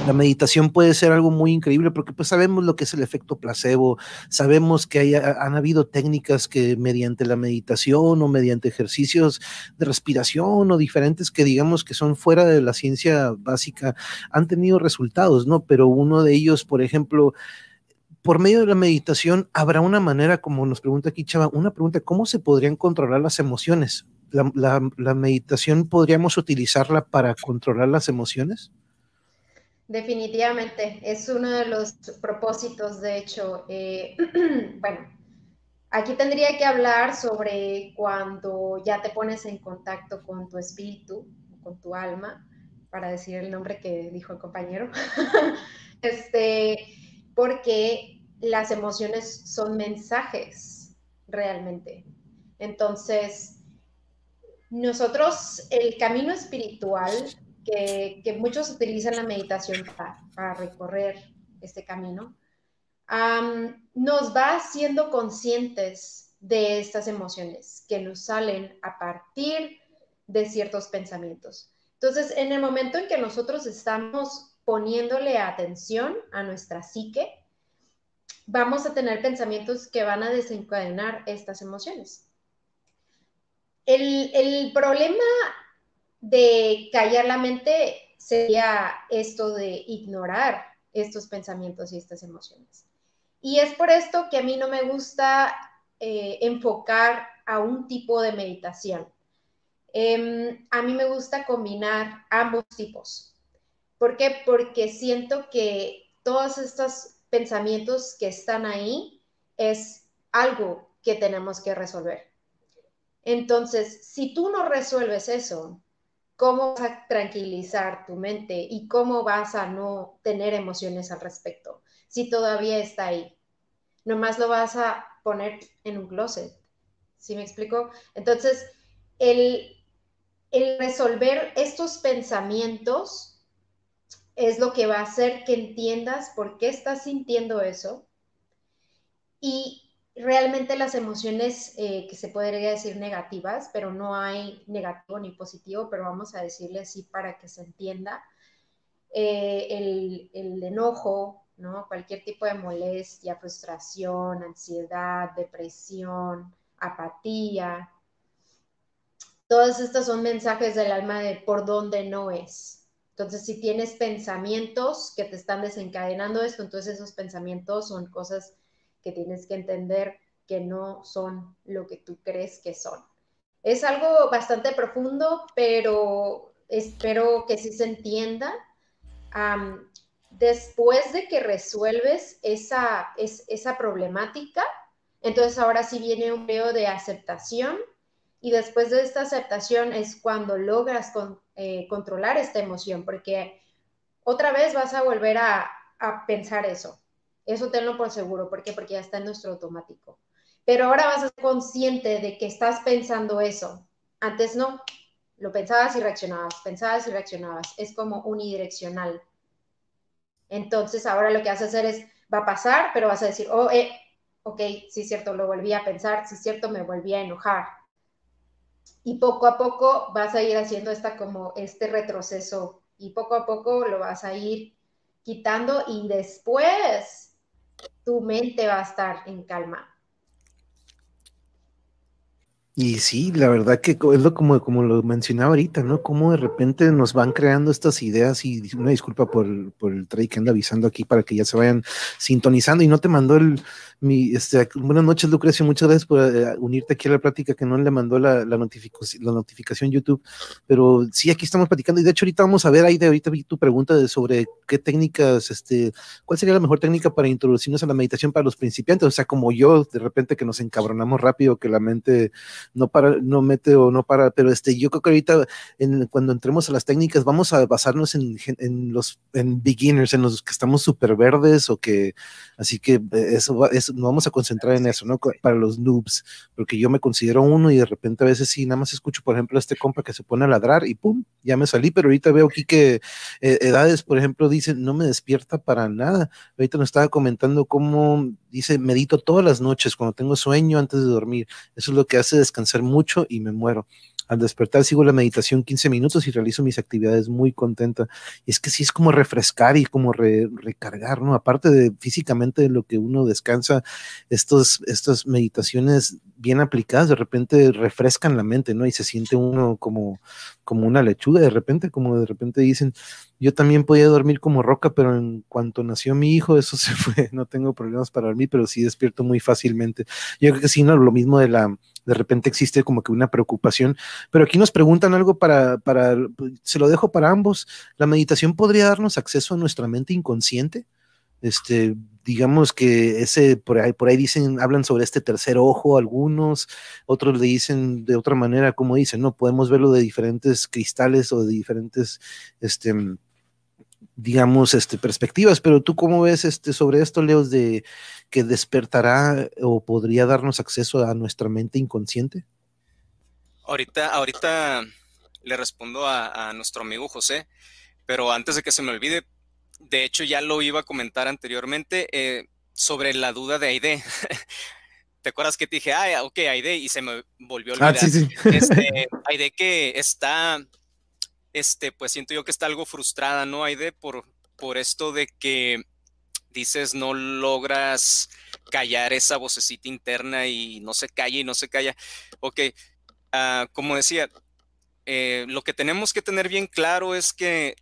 la meditación puede ser algo muy increíble porque pues sabemos lo que es el efecto placebo, sabemos que hay, han habido técnicas que mediante la meditación o mediante ejercicios de respiración o diferentes que digamos que son fuera de la ciencia básica han tenido resultados, ¿no? Pero uno de ellos, por ejemplo, por medio de la meditación, habrá una manera, como nos pregunta aquí Chava, una pregunta, ¿cómo se podrían controlar las emociones? la meditación podríamos utilizarla para controlar las emociones? Definitivamente, es uno de los propósitos, de hecho. Eh, bueno, aquí tendría que hablar sobre cuando ya te pones en contacto con tu espíritu, con tu alma, para decir el nombre que dijo el compañero, este, porque las emociones son mensajes realmente. Entonces, nosotros, el camino espiritual que, muchos utilizan la meditación para, recorrer este camino, nos va haciendo conscientes de estas emociones que nos salen a partir de ciertos pensamientos. Entonces, en el momento en que nosotros estamos poniéndole atención a nuestra psique, vamos a tener pensamientos que van a desencadenar estas emociones. El, el problema de callar la mente sería esto de ignorar estos pensamientos y estas emociones. Y es por esto que a mí no me gusta eh, enfocar a un tipo de meditación. Em, a mí me gusta combinar ambos tipos. ¿Por qué? Porque siento que todos estos pensamientos que están ahí es algo que tenemos que resolver. Entonces, si tú no resuelves eso, cómo vas a tranquilizar tu mente y cómo vas a no tener emociones al respecto si todavía está ahí. Nomás lo vas a poner en un closet. ¿Sí me explico? Entonces, el, el resolver estos pensamientos es lo que va a hacer que entiendas por qué estás sintiendo eso y realmente las emociones eh, que se podría decir negativas, pero no hay negativo ni positivo, pero vamos a decirle así para que se entienda. Eh, el, el, enojo, ¿no? Cualquier tipo de molestia, frustración, ansiedad, depresión, apatía. Todos estos son mensajes del alma de por dónde no es. Entonces, si tienes pensamientos que te están desencadenando esto, entonces esos pensamientos son cosas que tienes que entender que no son lo que tú crees que son. Es algo bastante profundo, pero espero que sí se entienda. después de que resuelves esa, esa problemática, entonces ahora sí viene un periodo de aceptación y después de esta aceptación es cuando logras eh, controlar esta emoción, porque otra vez vas a volver a, a pensar eso. Eso tenlo por seguro. ¿Por qué? Porque ya está en nuestro automático. Pero ahora vas a ser consciente de que estás pensando eso. Antes no. Lo pensabas y reaccionabas, pensabas y reaccionabas. Es como unidireccional. Entonces ahora lo que vas a hacer es, va a pasar, pero vas a decir, oh, eh, ok, sí es cierto, lo volví a pensar, sí es cierto, me volví a enojar. Y poco a poco vas a ir haciendo esta como este retroceso y poco a poco lo vas a ir quitando y después tu mente va a estar en calma. Y sí, la verdad que es lo como, como lo mencionaba ahorita, ¿no? Cómo de repente nos van creando estas ideas y una disculpa por, por el trade que anda avisando aquí para que ya se vayan sintonizando y no te mandó el, mi, este, buenas noches, Lucrecia. Muchas gracias por eh, unirte aquí a la plática que no le mandó la, la, la notificación YouTube. Pero sí, aquí estamos platicando. Y de hecho, ahorita vamos a ver ahí de ahorita vi tu pregunta de sobre qué técnicas, este, cuál sería la mejor técnica para introducirnos a la meditación para los principiantes. O sea, como yo, de repente que nos encabronamos rápido, que la mente no para, no mete o no para. Pero este, yo creo que ahorita, en, cuando entremos a las técnicas, vamos a basarnos en, en los en beginners, en los que estamos súper verdes o que, así que eh, eso, eso nos vamos a concentrar en eso, ¿no? Para los noobs, porque yo me considero uno y de repente a veces sí, nada más escucho, por ejemplo, a este compa que se pone a ladrar y pum, ya me salí, pero ahorita veo aquí que eh, edades, por ejemplo, dicen, no me despierta para nada. Ahorita nos estaba comentando cómo dice, medito todas las noches cuando tengo sueño antes de dormir. Eso es lo que hace descansar mucho y me muero. Al despertar sigo la meditación 15 minutos y realizo mis actividades muy contenta. Y es que sí es como refrescar y como recargar, ¿no? Aparte de físicamente lo que uno descansa, estas meditaciones bien aplicadas de repente refrescan la mente, ¿no? Y se siente uno como, como una lechuga, de repente, como de repente dicen, yo también podía dormir como roca, pero en cuanto nació mi hijo, eso se fue, no tengo problemas para dormir, pero sí despierto muy fácilmente. Yo creo que sí, no, lo mismo de la de repente existe como que una preocupación. Pero aquí nos preguntan algo para, para, se lo dejo para ambos. ¿La meditación podría darnos acceso a nuestra mente inconsciente? Este, digamos que ese, por ahí, por ahí dicen, hablan sobre este tercer ojo algunos, otros le dicen de otra manera, como dicen, no, podemos verlo de diferentes cristales o de diferentes, este, digamos, este, perspectivas, pero tú cómo ves este, sobre esto, Leos, de que despertará o podría darnos acceso a nuestra mente inconsciente? Ahorita, ahorita le respondo a, nuestro amigo José, pero antes de que se me olvide, de hecho ya lo iba a comentar anteriormente eh, sobre la duda de Aide. ¿Te acuerdas que te dije, ah, ok, Aide, y se me volvió a olvidar? Ah, sí, sí. Este, Aide que está este, pues siento yo que está algo frustrada, ¿no, Aide? Por, por esto de que dices no logras callar esa vocecita interna y no se calla y no se calla. Ok, ah, como decía, eh, lo que tenemos que tener bien claro es que,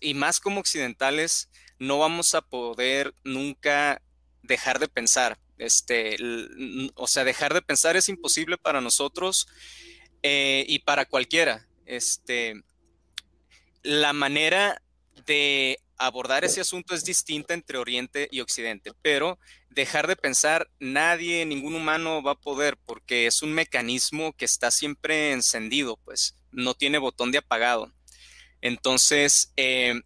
y más como occidentales, no vamos a poder nunca dejar de pensar. Este, o sea, dejar de pensar es imposible para nosotros eh, y para cualquiera este, la manera de abordar ese asunto es distinta entre Oriente y Occidente, pero dejar de pensar, nadie, ningún humano va a poder porque es un mecanismo que está siempre encendido, pues no tiene botón de apagado. Entonces, eh,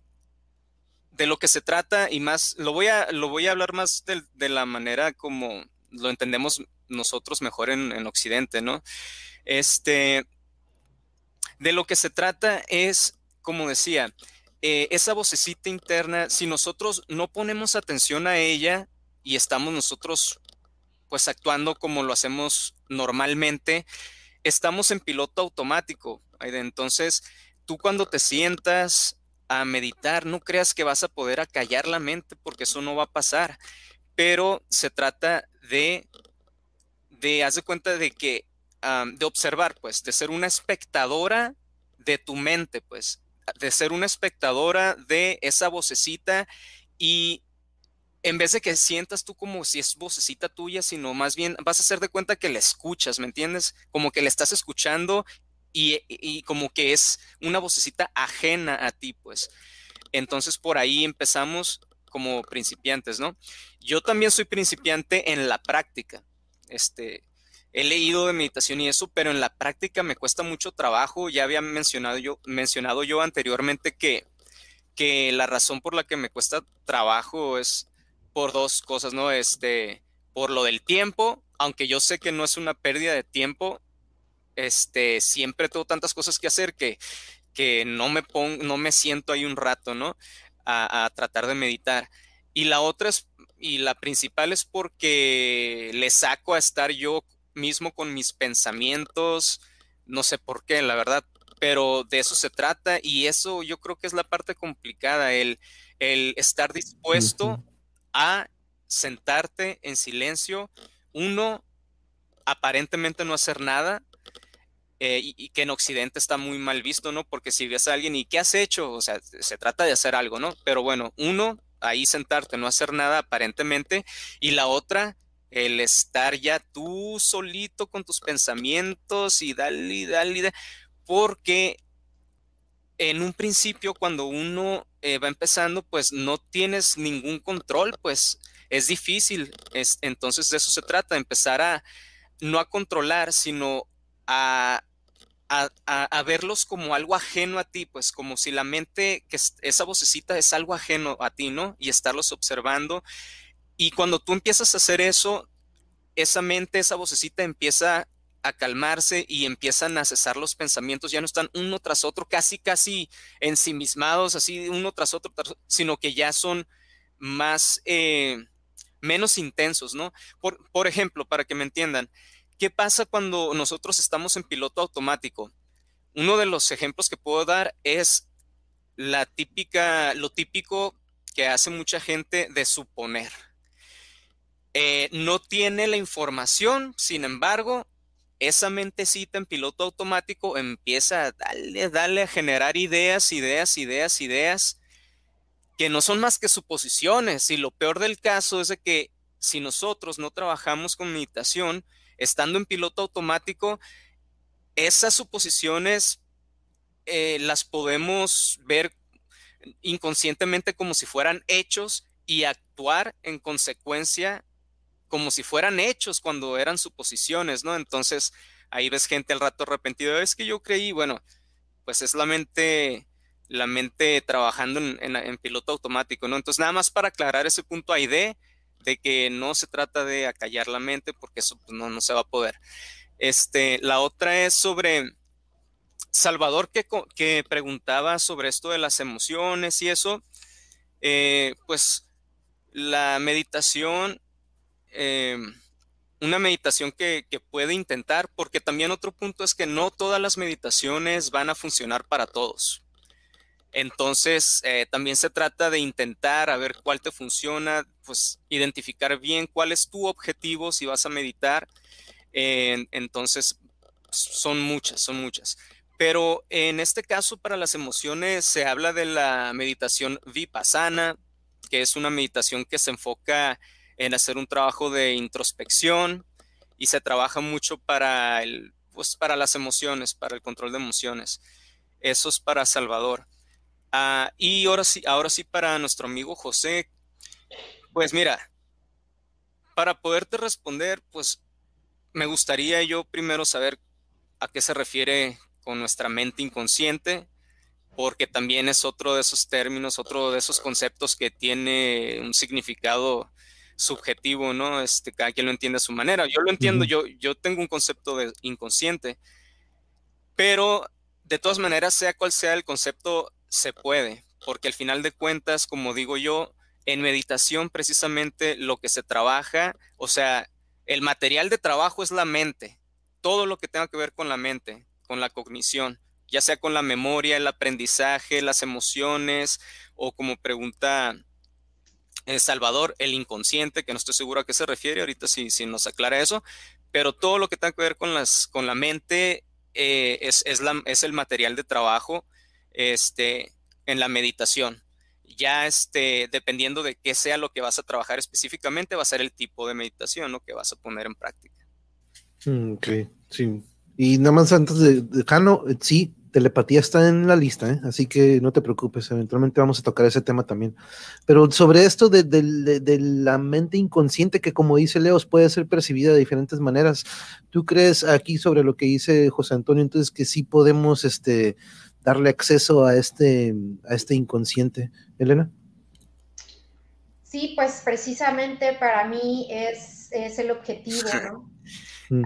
de lo que se trata y más, lo voy a, lo voy a hablar más de, la manera como lo entendemos nosotros mejor en, en Occidente, ¿no? Este, de lo que se trata es, como decía, eh, esa vocecita interna, si nosotros no ponemos atención a ella y estamos nosotros pues actuando como lo hacemos normalmente, estamos en piloto automático. Entonces, tú cuando te sientas a meditar, no creas que vas a poder acallar la mente porque eso no va a pasar, pero se trata de, de haz de cuenta de que, de observar, pues, de ser una espectadora de tu mente, pues, de ser una espectadora de esa vocecita y en vez de que sientas tú como si es vocecita tuya, sino más bien vas a hacer de cuenta que la escuchas, ¿me entiendes? Como que la estás escuchando y, como que es una vocecita ajena a ti, pues. Entonces por ahí empezamos como principiantes, ¿no? Yo también soy principiante en la práctica. Este, he leído de meditación y eso, pero en la práctica me cuesta mucho trabajo. Ya había mencionado yo, mencionado yo anteriormente que, que la razón por la que me cuesta trabajo es por dos cosas, ¿no? Este, por lo del tiempo, aunque yo sé que no es una pérdida de tiempo, este, siempre tengo tantas cosas que hacer que, que no, me pongo, no me siento ahí un rato, ¿no? A, tratar de meditar. Y la otra es, y la principal es porque le saco a estar yo mismo con mis pensamientos, no sé por qué, la verdad, pero de eso se trata y eso yo creo que es la parte complicada, el, el estar dispuesto a sentarte en silencio, uno, aparentemente no hacer nada, eh, y, que en Occidente está muy mal visto, ¿no? Porque si ves a alguien y ¿qué has hecho? O sea, se trata de hacer algo, ¿no? Pero bueno, uno, ahí sentarte, no hacer nada aparentemente, y la otra, el estar ya tú solito con tus pensamientos y dale, y dale, porque en un principio cuando uno eh, va empezando, pues no tienes ningún control, pues es difícil. Es, entonces de eso se trata, empezar a no a controlar, sino a a, verlos como algo ajeno a ti, pues como si la mente, que esa vocecita es algo ajeno a ti, ¿no? Y estarlos observando. Y cuando tú empiezas a hacer eso, esa mente, esa vocecita empieza a calmarse y empiezan a cesar los pensamientos, ya no están uno tras otro, casi, casi ensimismados, así uno tras otro, sino que ya son más, eh, menos intensos, ¿no? Por, por ejemplo, para que me entiendan, ¿Qué pasa cuando nosotros estamos en piloto automático? Uno de los ejemplos que puedo dar es la típica, lo típico que hace mucha gente de suponer. Eh, no tiene la información, sin embargo, esa mentecita en piloto automático empieza a darle, darle a generar ideas, ideas, ideas, ideas, que no son más que suposiciones. Y lo peor del caso es de que si nosotros no trabajamos con meditación, estando en piloto automático, esas suposiciones eh, las podemos ver inconscientemente como si fueran hechos y actuar en consecuencia como si fueran hechos cuando eran suposiciones, ¿no? Entonces ahí ves gente al rato arrepentido, es que yo creí, bueno, pues es la mente, la mente trabajando en, piloto automático, ¿no? Entonces nada más para aclarar ese punto ahí de de que no se trata de acallar la mente porque eso pues, no, no se va a poder. Este, la otra es sobre Salvador que, que preguntaba sobre esto de las emociones y eso. Eh, pues la meditación, eh, una meditación que, que, puede intentar, porque también otro punto es que no todas las meditaciones van a funcionar para todos. Entonces, eh, también se trata de intentar a ver cuál te funciona, pues identificar bien cuál es tu objetivo si vas a meditar. entonces, son muchas, son muchas. Pero en este caso, para las emociones, se habla de la meditación vipassana, que es una meditación que se enfoca en hacer un trabajo de introspección y se trabaja mucho para, el, pues, para las emociones, para el control de emociones. Eso es para Salvador. Ah, y ahora sí, ahora sí para nuestro amigo José, pues mira, para poderte responder, pues me gustaría yo primero saber a qué se refiere con nuestra mente inconsciente, porque también es otro de esos términos, otro de esos conceptos que tiene un significado subjetivo, ¿no? Este, cada quien lo entiende a su manera. Yo lo entiendo, yo, yo tengo un concepto de inconsciente, pero de todas maneras, sea cual sea el concepto, se puede, porque al final de cuentas, como digo yo, en meditación precisamente lo que se trabaja, o sea, el material de trabajo es la mente, todo lo que tenga que ver con la mente, con la cognición, ya sea con la memoria, el aprendizaje, las emociones o como pregunta eh, Salvador, el inconsciente, que no estoy seguro a qué se refiere, ahorita si, si nos aclara eso, pero todo lo que tenga que ver con, las, con la mente eh, es, es, la, es, el material de trabajo este, en la meditación. Ya este, dependiendo de qué sea lo que vas a trabajar específicamente, va a ser el tipo de meditación ¿no? que vas a poner en práctica. Mm, ok, sí. Y nada más antes de, de Jano, sí, telepatía está en la lista, ¿eh? así que no te preocupes, eventualmente vamos a tocar ese tema también. Pero sobre esto de, la mente inconsciente, que como dice Leos, puede ser percibida de diferentes maneras, ¿tú crees aquí sobre lo que dice José Antonio, entonces que sí podemos este, darle acceso a este, a este inconsciente? Elena. Sí, pues precisamente para mí es, es el objetivo, ¿no? Mm.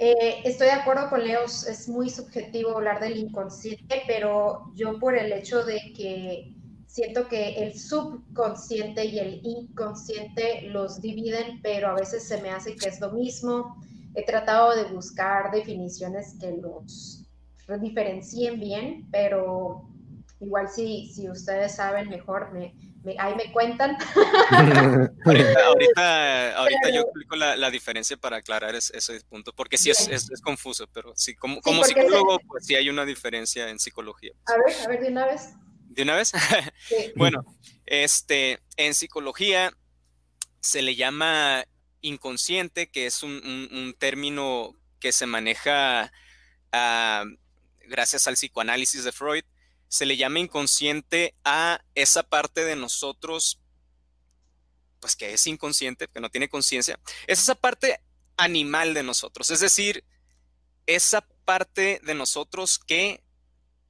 Eh, estoy de acuerdo con Leos, es muy subjetivo hablar del inconsciente, pero yo por el hecho de que siento que el subconsciente y el inconsciente los dividen, pero a veces se me hace que es lo mismo. He tratado de buscar definiciones que los diferencien bien, pero igual si, si ustedes saben mejor, me, ahí me cuentan. ahorita, ahorita, yo explico la, diferencia para aclarar ese, punto, porque sí es, es, confuso, pero sí, como, como psicólogo, pues sí hay una diferencia en psicología. A ver, a ver, de una vez. ¿De una vez? bueno, este, en psicología se le llama inconsciente, que es un, término que se maneja ah, gracias al psicoanálisis de Freud, se le llama inconsciente a esa parte de nosotros, pues que es inconsciente, que no tiene conciencia, es esa parte animal de nosotros, es decir, esa parte de nosotros que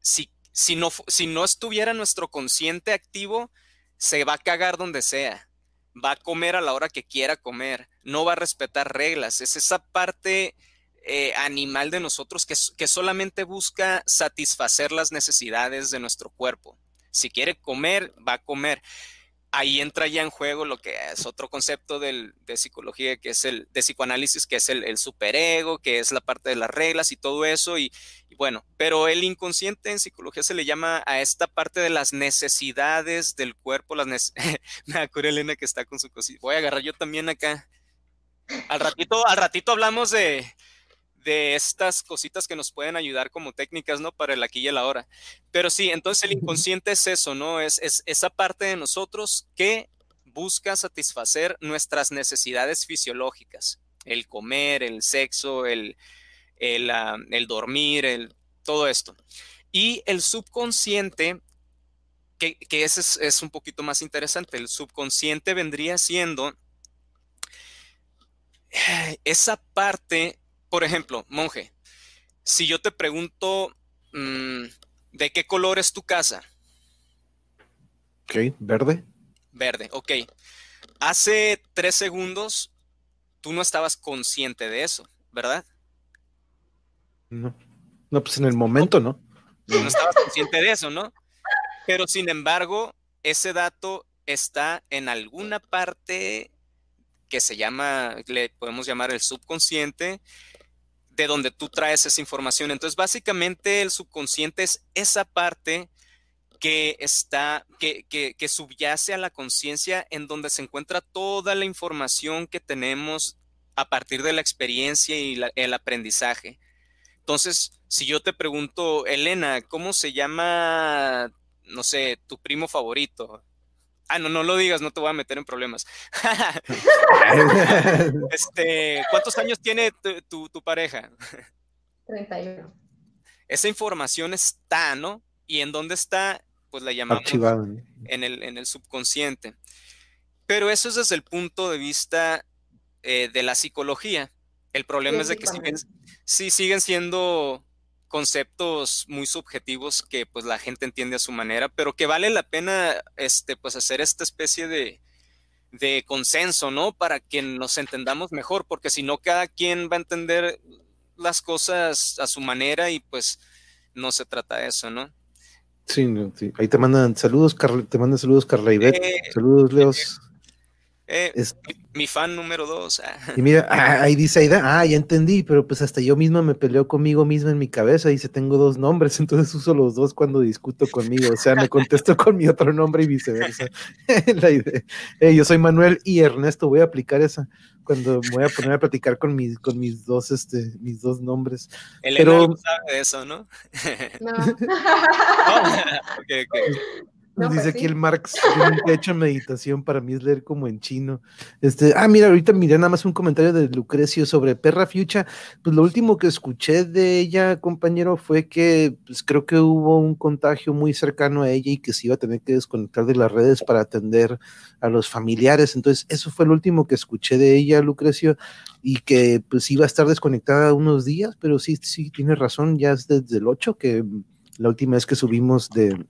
si, si, no, si no estuviera nuestro consciente activo, se va a cagar donde sea, va a comer a la hora que quiera comer, no va a respetar reglas, es esa parte eh, animal de nosotros que, que solamente busca satisfacer las necesidades de nuestro cuerpo. Si quiere comer, va a comer ahí entra ya en juego lo que es otro concepto de psicología, que es el de psicoanálisis, que es el, superego, que es la parte de las reglas y todo eso. Y, bueno, pero el inconsciente en psicología se le llama a esta parte de las necesidades del cuerpo. Las Me acuerdo Elena que está con su cosita. Voy a agarrar yo también acá. Al ratito, al ratito hablamos de, de estas cositas que nos pueden ayudar como técnicas, ¿no? Para el aquí y el ahora. Pero sí, entonces el inconsciente es eso, ¿no? Es, es esa parte de nosotros que busca satisfacer nuestras necesidades fisiológicas, el comer, el sexo, el, el, ah, dormir, el, todo esto. Y el subconsciente, que, que ese es, es, un poquito más interesante, el subconsciente vendría siendo eh, esa parte por ejemplo, monje, si yo te pregunto, mm, ¿de qué color es tu casa? Ok, verde. Verde, ok. Hace tres segundos tú no estabas consciente de eso, ¿verdad? No. No, pues en el momento, ¿no? No estabas consciente de eso, ¿no? Pero sin embargo, ese dato está en alguna parte que se llama, le podemos llamar el subconsciente, de donde tú traes esa información. Entonces, básicamente el subconsciente es esa parte que está, que, que, subyace a la conciencia en donde se encuentra toda la información que tenemos a partir de la experiencia y el aprendizaje. Entonces, si yo te pregunto, Elena, ¿cómo se llama, no sé, tu primo favorito? Ah, no, no lo digas, no te voy a meter en problemas. este, ¿Cuántos años tiene tu, pareja? 31. Esa información está, ¿no? ¿Y en dónde está? Pues la llamamos en el, en el subconsciente. Pero eso es desde el punto de vista eh, de la psicología. El problema es de que siguen, sí siguen siendo conceptos muy subjetivos que pues la gente entiende a su manera, pero que vale la pena este pues hacer esta especie de, de consenso, ¿no? Para que nos entendamos mejor, porque si no cada quien va a entender las cosas a su manera y pues no se trata de eso, ¿no? Sí, sí. ahí te mandan saludos, te mandan saludos Carla y eh, saludos Leos. Eh, mi, fan número dos. Ah. Y mira, ah, ahí dice Aida, ah, ya entendí, pero pues hasta yo mismo me peleo conmigo mismo en mi cabeza. Dice, tengo dos nombres, entonces uso los dos cuando discuto conmigo. O sea, me contesto con mi otro nombre y viceversa. La idea. yo soy Manuel y Ernesto, voy a aplicar esa cuando me voy a poner a platicar con mis, con mis dos, este, mis dos nombres. pero, no sabe eso, ¿no? No. okay, okay. Pues dice aquí el Marx, yo nunca he hecho meditación, para mí es leer como en chino. Este, ah, mira, ahorita miré nada más un comentario de Lucrecio sobre Perra Fiucha. Pues lo último que escuché de ella, compañero, fue que pues, creo que hubo un contagio muy cercano a ella y que se iba a tener que desconectar de las redes para atender a los familiares. Entonces, eso fue lo último que escuché de ella, Lucrecio, y que pues iba a estar desconectada unos días, pero sí, sí, tiene razón, ya es desde el 8 que la última vez que subimos de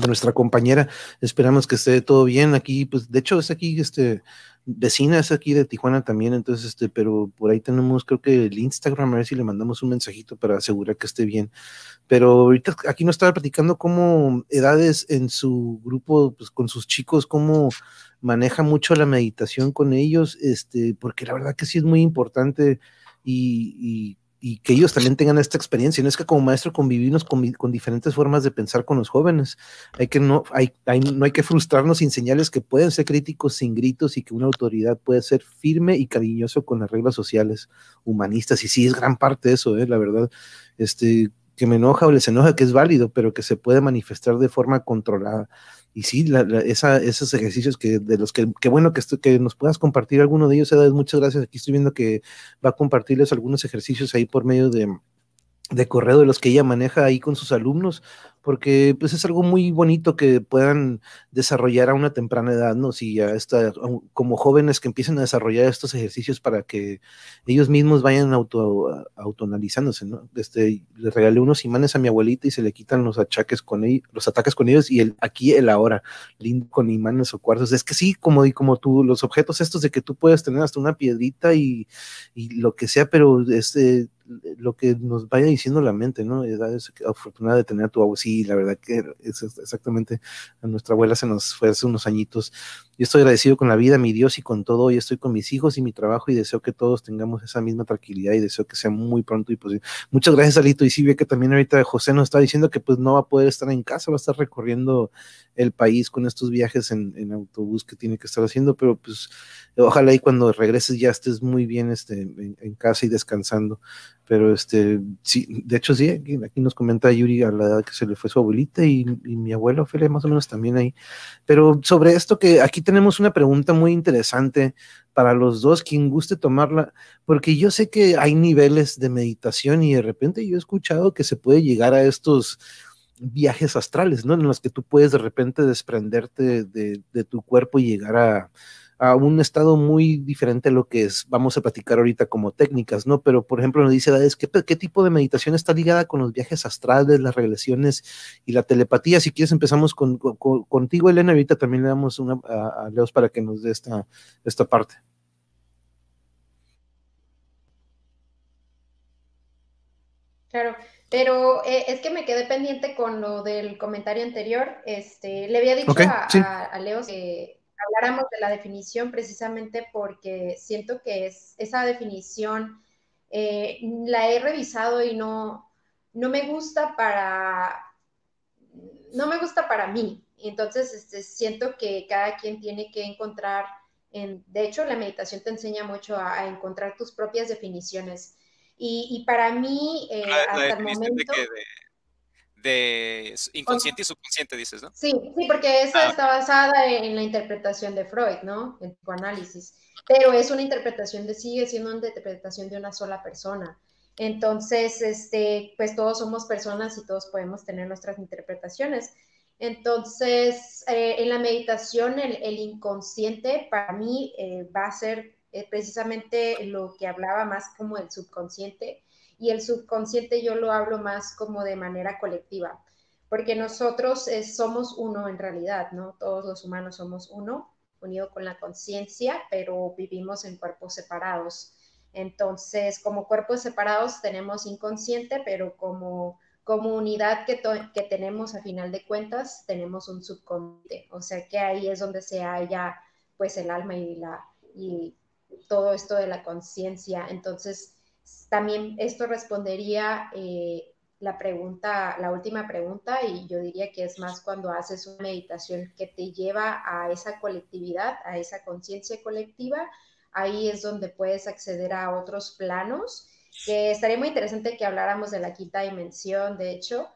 de nuestra compañera. Esperamos que esté todo bien aquí. Pues de hecho es aquí, este, vecina es aquí de Tijuana también, entonces, este, pero por ahí tenemos, creo que el Instagram, a ver si le mandamos un mensajito para asegurar que esté bien. Pero ahorita aquí nos estaba platicando cómo edades en su grupo, pues con sus chicos, cómo maneja mucho la meditación con ellos, este, porque la verdad que sí es muy importante y, y y que ellos también tengan esta experiencia. No es que como maestro convivimos con, con diferentes formas de pensar con los jóvenes. Hay que no, hay, no hay que frustrarnos sin señales que pueden ser críticos sin gritos y que una autoridad puede ser firme y cariñoso con las reglas sociales humanistas. Y sí, es gran parte de eso, ¿eh? la verdad. Este, que me enoja o les enoja, que es válido, pero que se puede manifestar de forma controlada y sí, esos ejercicios que de los que, qué bueno que, que nos puedas compartir alguno de ellos, Edad, muchas gracias. Aquí estoy viendo que va a compartirles algunos ejercicios ahí por medio de, de correo de los que ella maneja ahí con sus alumnos porque pues es algo muy bonito que puedan desarrollar a una temprana edad, ¿no? Si ya está, como jóvenes que empiecen a desarrollar estos ejercicios para que ellos mismos vayan auto, autoanalizándose, ¿no? Este, le regalé unos imanes a mi abuelita y se le quitan los achaques con ellos, los ataques con ellos y el aquí, el ahora, lindo con imanes o cuarzos. Es que sí, como, y como tú, los objetos estos de que tú puedes tener hasta una piedrita y, y lo que sea, pero este, lo que nos vaya diciendo la mente, ¿no? Es afortunada de tener a tu abuelo, sí, la verdad que es exactamente, a nuestra abuela se nos fue hace unos añitos. Yo estoy agradecido con la vida, mi Dios y con todo, y estoy con mis hijos y mi trabajo y deseo que todos tengamos esa misma tranquilidad y deseo que sea muy pronto y posible. Muchas gracias, Alito, y sí ve que también ahorita José nos está diciendo que pues no va a poder estar en casa, va a estar recorriendo el país con estos viajes en, autobús que tiene que estar haciendo, pero pues ojalá y cuando regreses ya estés muy bien este, en casa y descansando. Pero este, sí, de hecho sí, aquí, nos comenta Yuri a la edad que se le fue su abuelita y, mi abuelo Ophelia más o menos también ahí. Pero sobre esto que aquí tenemos una pregunta muy interesante para los dos, quien guste tomarla, porque yo sé que hay niveles de meditación y de repente yo he escuchado que se puede llegar a estos viajes astrales, ¿no? En los que tú puedes de repente desprenderte de, de tu cuerpo y llegar a, a un estado muy diferente a lo que es, vamos a platicar ahorita como técnicas, ¿no? Pero, por ejemplo, nos dice, ¿qué, ¿qué tipo de meditación está ligada con los viajes astrales, las regresiones y la telepatía? Si quieres, empezamos con, contigo, Elena, ahorita también le damos una a, Leos para que nos dé esta, esta parte. Claro, pero eh, es que me quedé pendiente con lo del comentario anterior. Este, le había dicho a, a, Leo que habláramos de la definición precisamente porque siento que es esa definición eh, la he revisado y no, no me gusta para no me gusta para mí. Entonces este, siento que cada quien tiene que encontrar, en, de hecho la meditación te enseña mucho a, encontrar tus propias definiciones. Y, para mí, eh, hasta el momento de inconsciente y subconsciente, dices, ¿no? Sí, sí, porque esa ah. está basada en la interpretación de Freud, ¿no? En análisis. Pero es una interpretación de, sigue siendo una interpretación de una sola persona. Entonces, este, pues todos somos personas y todos podemos tener nuestras interpretaciones. Entonces, eh, en la meditación, el, inconsciente para mí eh, va a ser eh, precisamente lo que hablaba más como el subconsciente, y el subconsciente yo lo hablo más como de manera colectiva, porque nosotros eh, somos uno en realidad, ¿no? Todos los humanos somos uno, unido con la conciencia, pero vivimos en cuerpos separados. Entonces, como cuerpos separados tenemos inconsciente, pero como, como unidad que, que tenemos a final de cuentas, tenemos un subconsciente. O sea que ahí es donde se halla pues el alma y, la, y todo esto de la conciencia. Entonces, también esto respondería eh, la pregunta, la última pregunta, y yo diría que es más cuando haces una meditación que te lleva a esa colectividad, a esa conciencia colectiva, ahí es donde puedes acceder a otros planos, que estaría muy interesante que habláramos de la quinta dimensión, de hecho,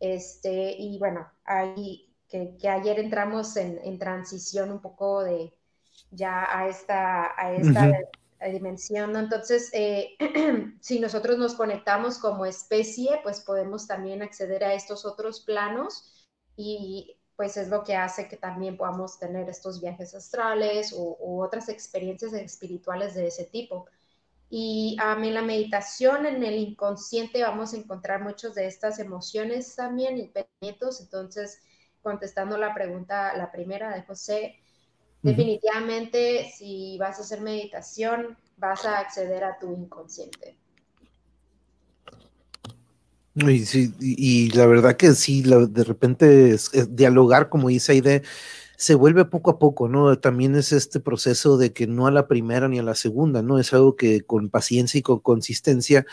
este, y bueno, ahí que, ayer entramos en, transición un poco de ya a esta, a esta dimensión. Entonces, eh, si nosotros nos conectamos como especie, pues podemos también acceder a estos otros planos y pues es lo que hace que también podamos tener estos viajes astrales u, otras experiencias espirituales de ese tipo. Y mí en la meditación, en el inconsciente, vamos a encontrar muchas de estas emociones también y pensamientos. Entonces, contestando la pregunta, la primera de José, Definitivamente, si vas a hacer meditación, vas a acceder a tu inconsciente. Y, la verdad que sí, de repente dialogar, como dice Aide, se vuelve poco a poco, ¿no? También es este proceso de que no a la primera ni a la segunda, ¿no? Es algo que con paciencia y con consistencia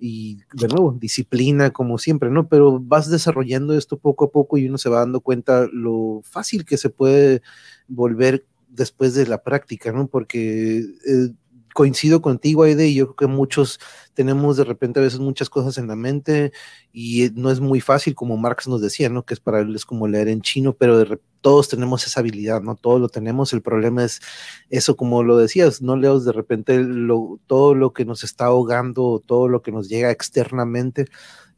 y de nuevo, disciplina como siempre, ¿no? Pero vas desarrollando esto poco a poco y uno se va dando cuenta lo fácil que se puede volver después de la práctica, ¿no? Porque eh, coincido contigo, Aide, y yo creo que muchos tenemos de repente a veces muchas cosas en la mente y no es muy fácil, como Marx nos decía, ¿no? Que es para él es como leer en chino, pero todos tenemos esa habilidad, ¿no? Todos lo tenemos, el problema es eso, como lo decías, no leos de repente todo lo que nos está ahogando, todo lo que nos llega externamente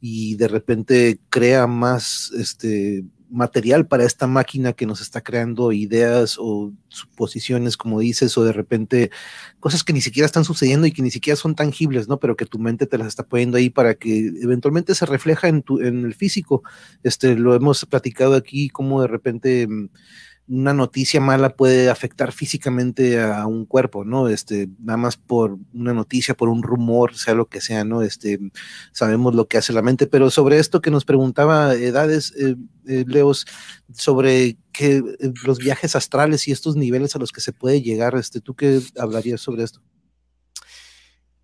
y de repente crea más, este, material para esta máquina que nos está creando ideas o suposiciones, como dices, o de repente cosas que ni siquiera están sucediendo y que ni siquiera son tangibles, ¿no? Pero que tu mente te las está poniendo ahí para que eventualmente se refleja en, tu, en el físico. Este, lo hemos platicado aquí, como de repente mm, una noticia mala puede afectar físicamente a un cuerpo, ¿no? Este, nada más por una noticia, por un rumor, sea lo que sea, ¿no? Este, sabemos lo que hace la mente, pero sobre esto que nos preguntaba Edades, eh, eh, Leos, sobre que eh, los viajes astrales y estos niveles a los que se puede llegar, este, ¿tú qué hablarías sobre esto?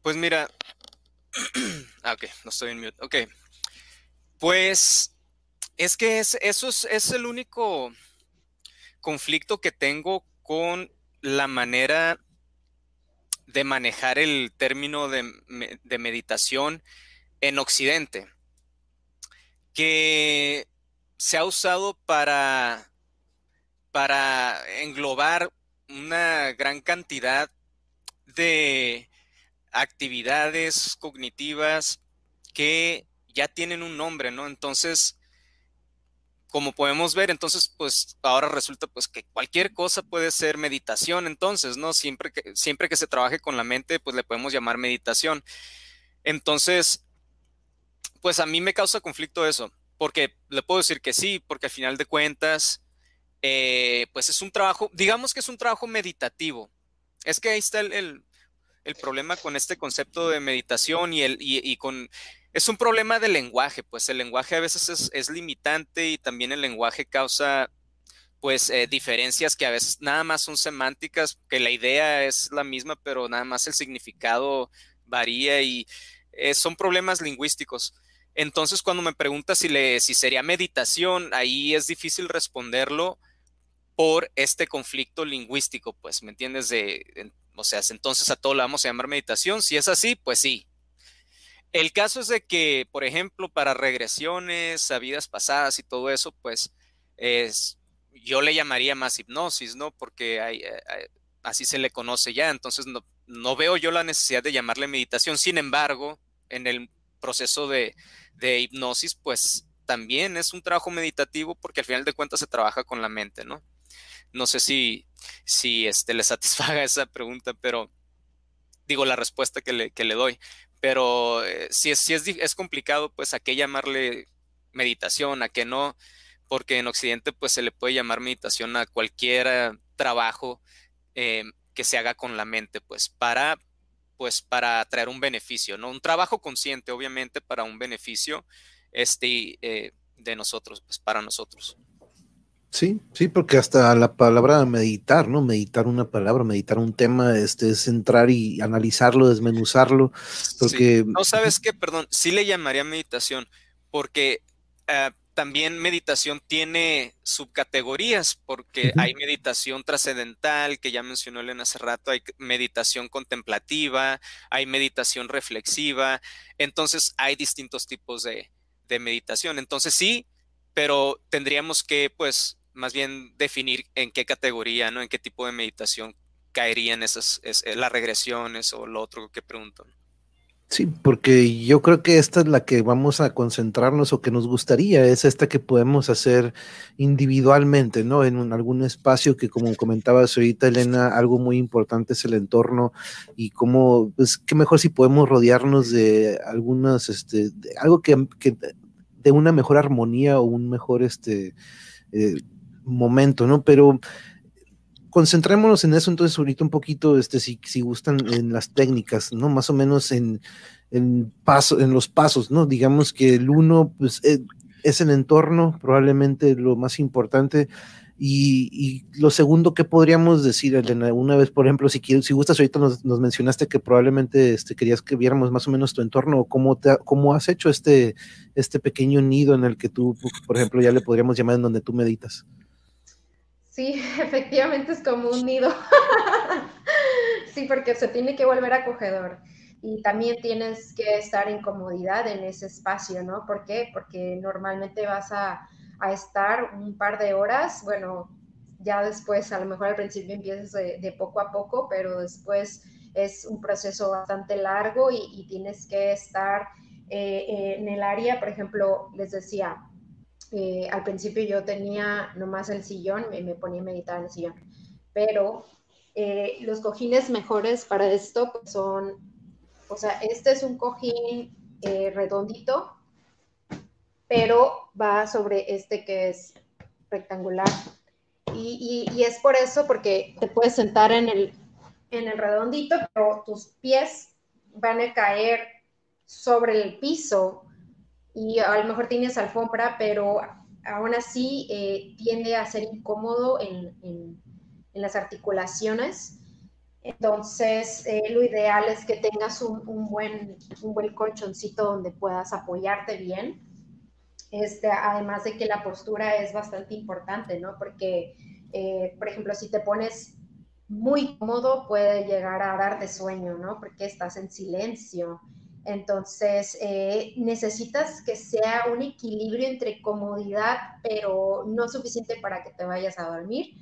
Pues mira, ah, ok, no estoy en mute, ok, pues es que es, eso es, es el único conflicto que tengo con la manera de manejar el término de, meditación en Occidente, que se ha usado para, para englobar una gran cantidad de actividades cognitivas que ya tienen un nombre, ¿no? Entonces, como podemos ver, entonces, pues ahora resulta pues que cualquier cosa puede ser meditación, entonces, ¿no? Siempre que, siempre que se trabaje con la mente, pues le podemos llamar meditación. Entonces, pues a mí me causa conflicto eso, porque le puedo decir que sí, porque al final de cuentas, eh, pues es un trabajo, digamos que es un trabajo meditativo. Es que ahí está el, problema con este concepto de meditación y, el, y con es un problema de lenguaje, pues el lenguaje a veces es, limitante y también el lenguaje causa pues eh, diferencias que a veces nada más son semánticas, que la idea es la misma, pero nada más el significado varía y eh, son problemas lingüísticos. Entonces, cuando me preguntas si, le, si sería meditación, ahí es difícil responderlo por este conflicto lingüístico, pues, ¿me entiendes? De, o sea, entonces a todo le vamos a llamar meditación. Si es así, pues sí, el caso es de que, por ejemplo, para regresiones a vidas pasadas y todo eso, pues es, yo le llamaría más hipnosis, ¿no? Porque eh, así se le conoce ya, entonces no, veo yo la necesidad de llamarle meditación. Sin embargo, en el proceso de, hipnosis, pues también es un trabajo meditativo porque al final de cuentas se trabaja con la mente, ¿no? No sé si, este, le satisfaga esa pregunta, pero digo la respuesta que le doy pero eh, si, es, si es, es, complicado, pues a qué llamarle meditación, a qué no, porque en Occidente pues se le puede llamar meditación a cualquier eh, trabajo eh, que se haga con la mente, pues para pues para traer un beneficio, ¿no? Un trabajo consciente, obviamente, para un beneficio este, de nosotros, pues para nosotros. Sí, sí, porque hasta la palabra meditar, ¿no? Meditar una palabra, meditar un tema, este, es entrar y analizarlo, desmenuzarlo, porque... No sabes qué, perdón, sí le llamaría meditación, porque eh, también meditación tiene subcategorías, porque hay meditación trascendental, que ya mencionó Elena hace rato, hay meditación contemplativa, hay meditación reflexiva, entonces hay distintos tipos de, de meditación. Entonces sí, pero tendríamos que, pues, más bien definir en qué categoría, ¿no? En qué tipo de meditación caerían esas, eh, las regresiones o lo otro que pregunto. Sí, porque yo creo que esta es la que vamos a concentrarnos o que nos gustaría, es esta que podemos hacer individualmente, ¿no? En algún espacio que como comentabas ahorita, Elena, algo muy importante es el entorno y cómo, pues, qué mejor si podemos rodearnos de algunas, este, algo que, que, de una mejor armonía o un mejor, este, eh, momento, ¿no? Pero concentrémonos en eso entonces ahorita un poquito, este, si, si gustan en las técnicas, ¿no? Más o menos en, en, paso, en los pasos, ¿no? Digamos que el uno, pues, eh, es el entorno, probablemente lo más importante. Y, lo segundo que podríamos decir, una vez, por ejemplo, si quieres, si gustas, ahorita nos, mencionaste que probablemente este, querías que viéramos más o menos tu entorno, o cómo, te, cómo has hecho este, este pequeño nido en el que tú, por ejemplo, ya le podríamos llamar en donde tú meditas. Sí, efectivamente es como un nido. sí, porque se tiene que volver acogedor. Y también tienes que estar en comodidad en ese espacio, ¿no? ¿Por qué? Porque normalmente vas a, estar un par de horas, bueno, ya después, a lo mejor al principio empiezas de, poco a poco, pero después es un proceso bastante largo y, tienes que estar eh, en el área, por ejemplo, les decía, eh, al principio yo tenía nomás el sillón, me, me ponía a meditar en el sillón, pero eh, los cojines mejores para esto pues, son, o sea, este es un cojín eh, redondito, pero va sobre este que es rectangular. Y, y, es por eso, porque te puedes sentar en el, en el redondito, pero tus pies van a caer sobre el piso y a lo mejor tienes alfombra, pero aún así eh, tiende a ser incómodo en, en, las articulaciones. Entonces, eh, lo ideal es que tengas un, un, buen, un buen colchoncito donde puedas apoyarte bien. Este, además de que la postura es bastante importante, ¿no? Porque, eh, por ejemplo, si te pones muy cómodo, puede llegar a darte sueño, ¿no? Porque estás en silencio. Entonces, eh, necesitas que sea un equilibrio entre comodidad, pero no suficiente para que te vayas a dormir.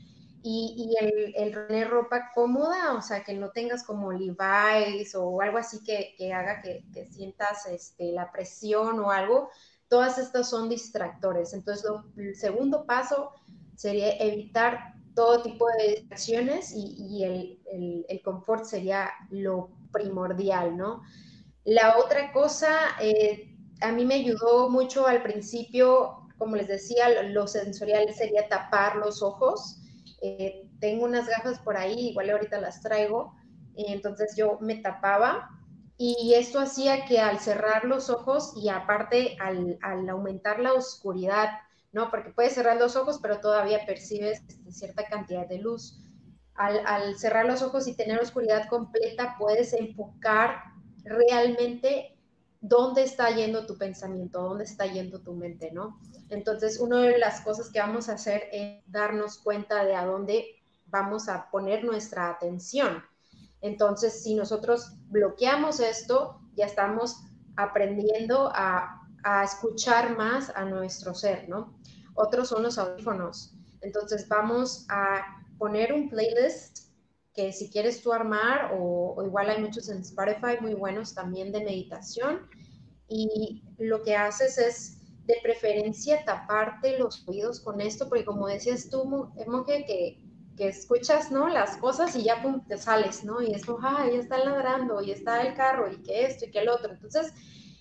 Y, el, tener ropa cómoda, o sea, que no tengas como Levi's o algo así que, haga que, sientas este, la presión o algo, todas estas son distractores. Entonces, el segundo paso sería evitar todo tipo de distracciones y, el, el confort sería lo primordial, ¿no? La otra cosa, eh, a mí me ayudó mucho al principio, como les decía, lo sensorial sería tapar los ojos. Eh, tengo unas gafas por ahí, igual ahorita las traigo, entonces yo me tapaba y esto hacía que al cerrar los ojos y aparte al, aumentar la oscuridad, ¿no? Porque puedes cerrar los ojos, pero todavía percibes este, cierta cantidad de luz. Al, al, cerrar los ojos y tener oscuridad completa, puedes enfocar realmente dónde está yendo tu pensamiento, dónde está yendo tu mente, ¿no? Entonces, una de las cosas que vamos a hacer es darnos cuenta de a dónde vamos a poner nuestra atención. Entonces, si nosotros bloqueamos esto, ya estamos aprendiendo a, escuchar más a nuestro ser, ¿no? Otros son los audífonos. Entonces, vamos a poner un playlist que si quieres tú armar, o, igual hay muchos en Spotify muy buenos también de meditación, y lo que haces es de preferencia taparte los oídos con esto, porque como decías tú, Monje, que, que escuchas, ¿no? Las cosas y ya pum, te sales, ¿no? Y esto, ah, ya está ladrando, y está el carro, y que esto, y que el otro. Entonces,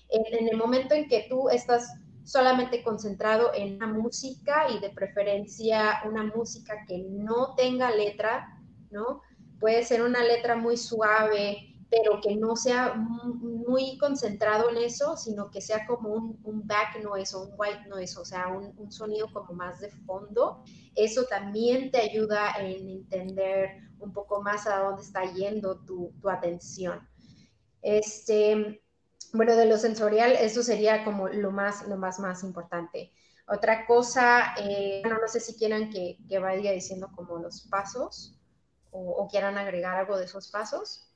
en, en el momento en que tú estás solamente concentrado en la música y de preferencia una música que no tenga letra, ¿no? Puede ser una letra muy suave, pero que no sea muy concentrado en eso, sino que sea como un, un back noise o un white noise, o sea, un, un, sonido como más de fondo. Eso también te ayuda en entender un poco más a dónde está yendo tu, tu atención. Este, bueno, de lo sensorial, eso sería como lo más, lo más, más importante. Otra cosa, eh, no sé si quieran que, que, vaya diciendo como los pasos o, quieran agregar algo de esos pasos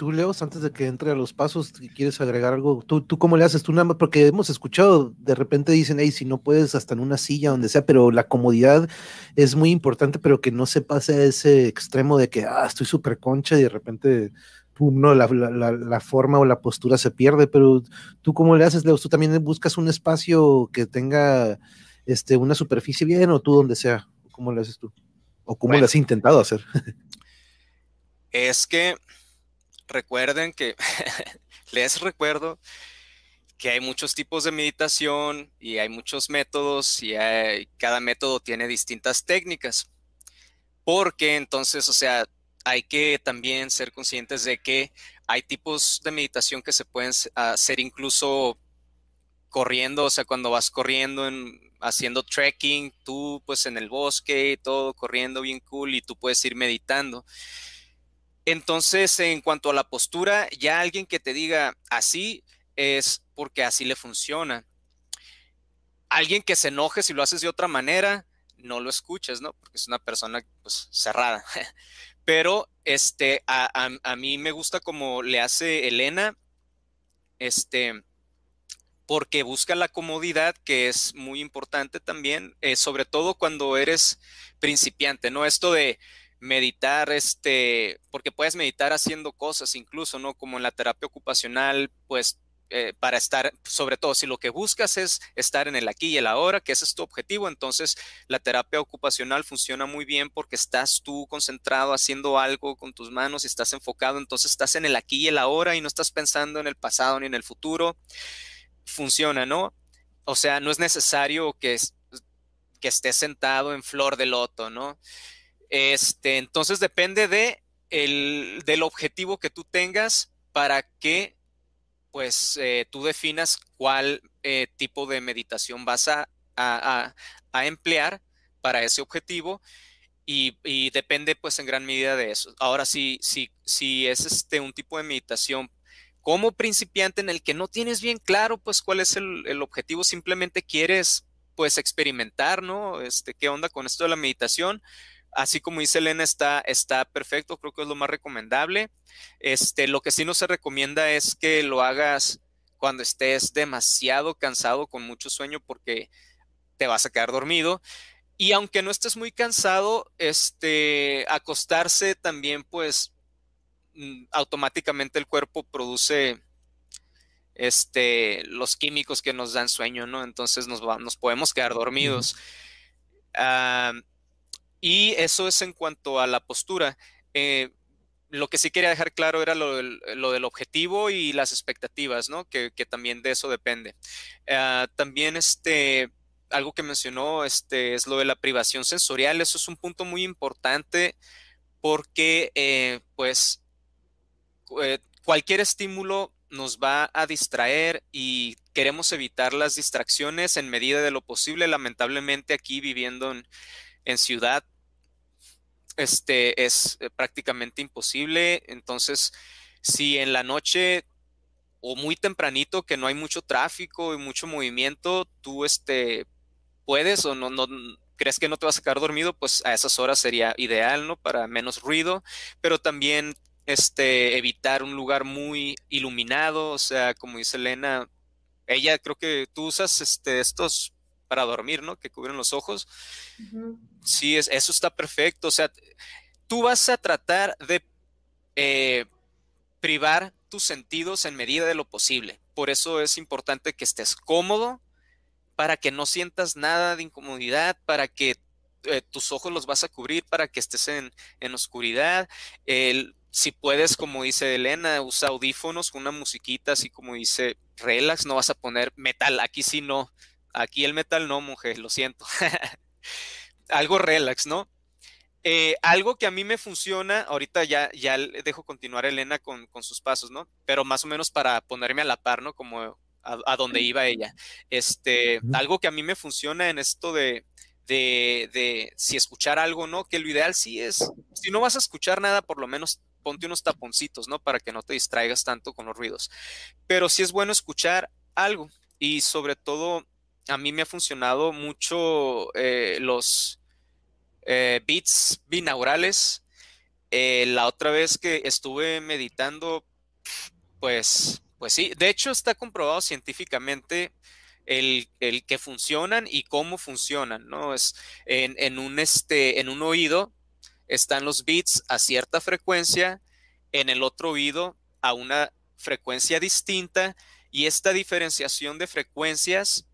tú, Leos, antes de que entre a los pasos, ¿quieres agregar algo? ¿Tú, tú cómo le haces? Tú nada más, porque hemos escuchado, de repente dicen, hey, si no puedes hasta en una silla, donde sea, pero la comodidad es muy importante, pero que no se pase a ese extremo de que, ah, estoy súper concha y de repente, no, la, la, la, forma o la postura se pierde, pero tú cómo le haces, Leos? ¿Tú también buscas un espacio que tenga este, una superficie bien o tú donde sea? ¿Cómo le haces tú? ¿O cómo bueno, le has intentado hacer? es que recuerden que les recuerdo que hay muchos tipos de meditación y hay muchos métodos y hay, cada método tiene distintas técnicas. Porque entonces, o sea, hay que también ser conscientes de que hay tipos de meditación que se pueden hacer incluso corriendo, o sea, cuando vas corriendo, en, haciendo trekking, tú pues en el bosque, todo corriendo bien cool y tú puedes ir meditando. Entonces, en cuanto a la postura, ya alguien que te diga así es porque así le funciona. Alguien que se enoje si lo haces de otra manera, no lo escuches, ¿no? Porque es una persona pues, cerrada. Pero este, a, a, a, mí me gusta como le hace Elena, este, porque busca la comodidad, que es muy importante también, eh, sobre todo cuando eres principiante, ¿no? Esto de meditar, este, porque puedes meditar haciendo cosas incluso, ¿no? Como en la terapia ocupacional, pues eh, para estar, sobre todo si lo que buscas es estar en el aquí y el ahora, que ese es tu objetivo, entonces la terapia ocupacional funciona muy bien porque estás tú concentrado haciendo algo con tus manos y estás enfocado, entonces estás en el aquí y el ahora y no estás pensando en el pasado ni en el futuro. Funciona, ¿no? O sea, no es necesario que, que estés sentado en flor de loto, ¿no? Este, entonces depende de el, del objetivo que tú tengas para que pues eh, tú definas cuál eh, tipo de meditación vas a, a, a, emplear para ese objetivo y, y, depende pues en gran medida de eso. Ahora, si, si, si es este un tipo de meditación como principiante en el que no tienes bien claro pues cuál es el, objetivo, simplemente quieres pues experimentar, ¿no? Este, ¿qué onda con esto de la meditación? Así como dice Elena, está, está perfecto, creo que es lo más recomendable. Este, lo que sí no se recomienda es que lo hagas cuando estés demasiado cansado, con mucho sueño, porque te vas a quedar dormido. Y aunque no estés muy cansado, este, acostarse también, pues, automáticamente el cuerpo produce este, los químicos que nos dan sueño, ¿no? Entonces nos, va, nos podemos quedar dormidos. Uh, y eso es en cuanto a la postura. Eh, lo que sí quería dejar claro era lo del, lo del objetivo y las expectativas, ¿no? Que, que también de eso depende. Uh, también este, algo que mencionó este, es lo de la privación sensorial. Eso es un punto muy importante porque, eh, pues, eh, cualquier estímulo nos va a distraer y queremos evitar las distracciones en medida de lo posible. Lamentablemente aquí viviendo en, ciudad este, es eh, prácticamente imposible. Entonces, si en la noche o muy tempranito que no hay mucho tráfico y mucho movimiento, tú este, puedes o no, no crees que no te vas a quedar dormido, pues a esas horas sería ideal, ¿no? Para menos ruido, pero también este, evitar un lugar muy iluminado, o sea, como dice Elena, ella creo que tú usas este, estos para dormir, ¿no? Que cubren los ojos. Uh -huh. Sí, es, eso está perfecto. O sea, tú vas a tratar de eh, privar tus sentidos en medida de lo posible. Por eso es importante que estés cómodo, para que no sientas nada de incomodidad, para que eh, tus ojos los vas a cubrir, para que estés en, en oscuridad. El, si puedes, como dice Elena, usa audífonos, una musiquita, así como dice relax, no vas a poner metal, aquí sí no, Aquí el metal no, mujer, lo siento. Algo relax, ¿no? eh, algo que a mí me funciona, ahorita ya, ya dejo continuar Elena con, sus pasos, ¿no? Pero más o menos para ponerme a la par, ¿no? Como a, donde iba ella. Este, algo que a mí me funciona en esto de, de, de, si escuchar algo, ¿no? Que lo ideal sí es, si no vas a escuchar nada, por lo menos ponte unos taponcitos, ¿no? Para que no te distraigas tanto con los ruidos. Pero sí es bueno escuchar algo y sobre todo a mí me ha funcionado mucho eh, los eh, beats binaurales. Eh, la otra vez que estuve meditando, pues, pues sí, de hecho está comprobado científicamente el, que funcionan y cómo funcionan, ¿no? Es en, un, este, en un oído están los beats a cierta frecuencia, en el otro oído a una frecuencia distinta y esta diferenciación de frecuencias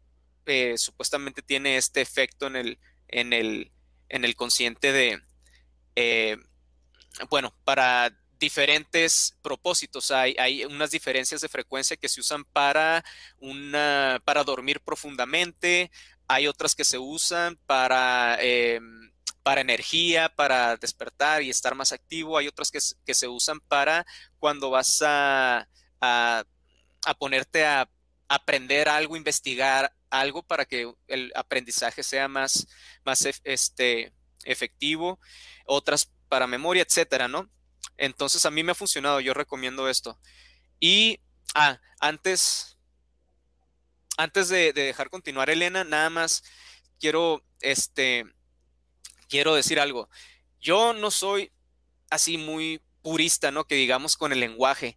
eh, supuestamente tiene este efecto en el, en el, en el consciente de, eh, bueno, para diferentes propósitos. Hay, hay, unas diferencias de frecuencia que se usan para, una, para dormir profundamente, hay otras que se usan para em, para energía, para despertar y estar más activo. Hay otras que, se usan para cuando vas a, a, ponerte a aprender algo, investigar algo para que el aprendizaje sea más, más este, efectivo. Otras para memoria, etcétera, ¿no? Entonces a mí me ha funcionado, yo recomiendo esto. Y, ah, antes, antes de, de dejar continuar, Elena, nada más quiero, este, quiero decir algo. Yo no soy así muy purista, ¿no? Que digamos con el lenguaje,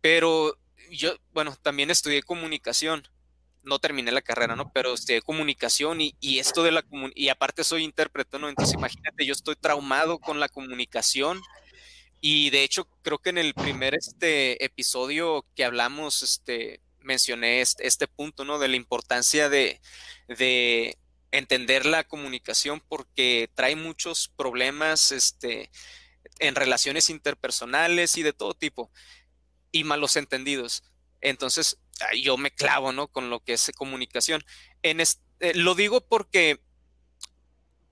pero yo, bueno, también estudié comunicación. No terminé la carrera, ¿no? Pero estudié comunicación y, esto de la comunicación, y aparte soy intérprete, ¿no? Entonces imagínate, yo estoy traumado con la comunicación y de hecho creo que en el primer este episodio que hablamos, este, mencioné este, este punto, ¿no? De la importancia de, de entender la comunicación porque trae muchos problemas este, en relaciones interpersonales y de todo tipo y malos entendidos. Entonces, yo me clavo, ¿no? Con lo que es comunicación. En eh, lo digo porque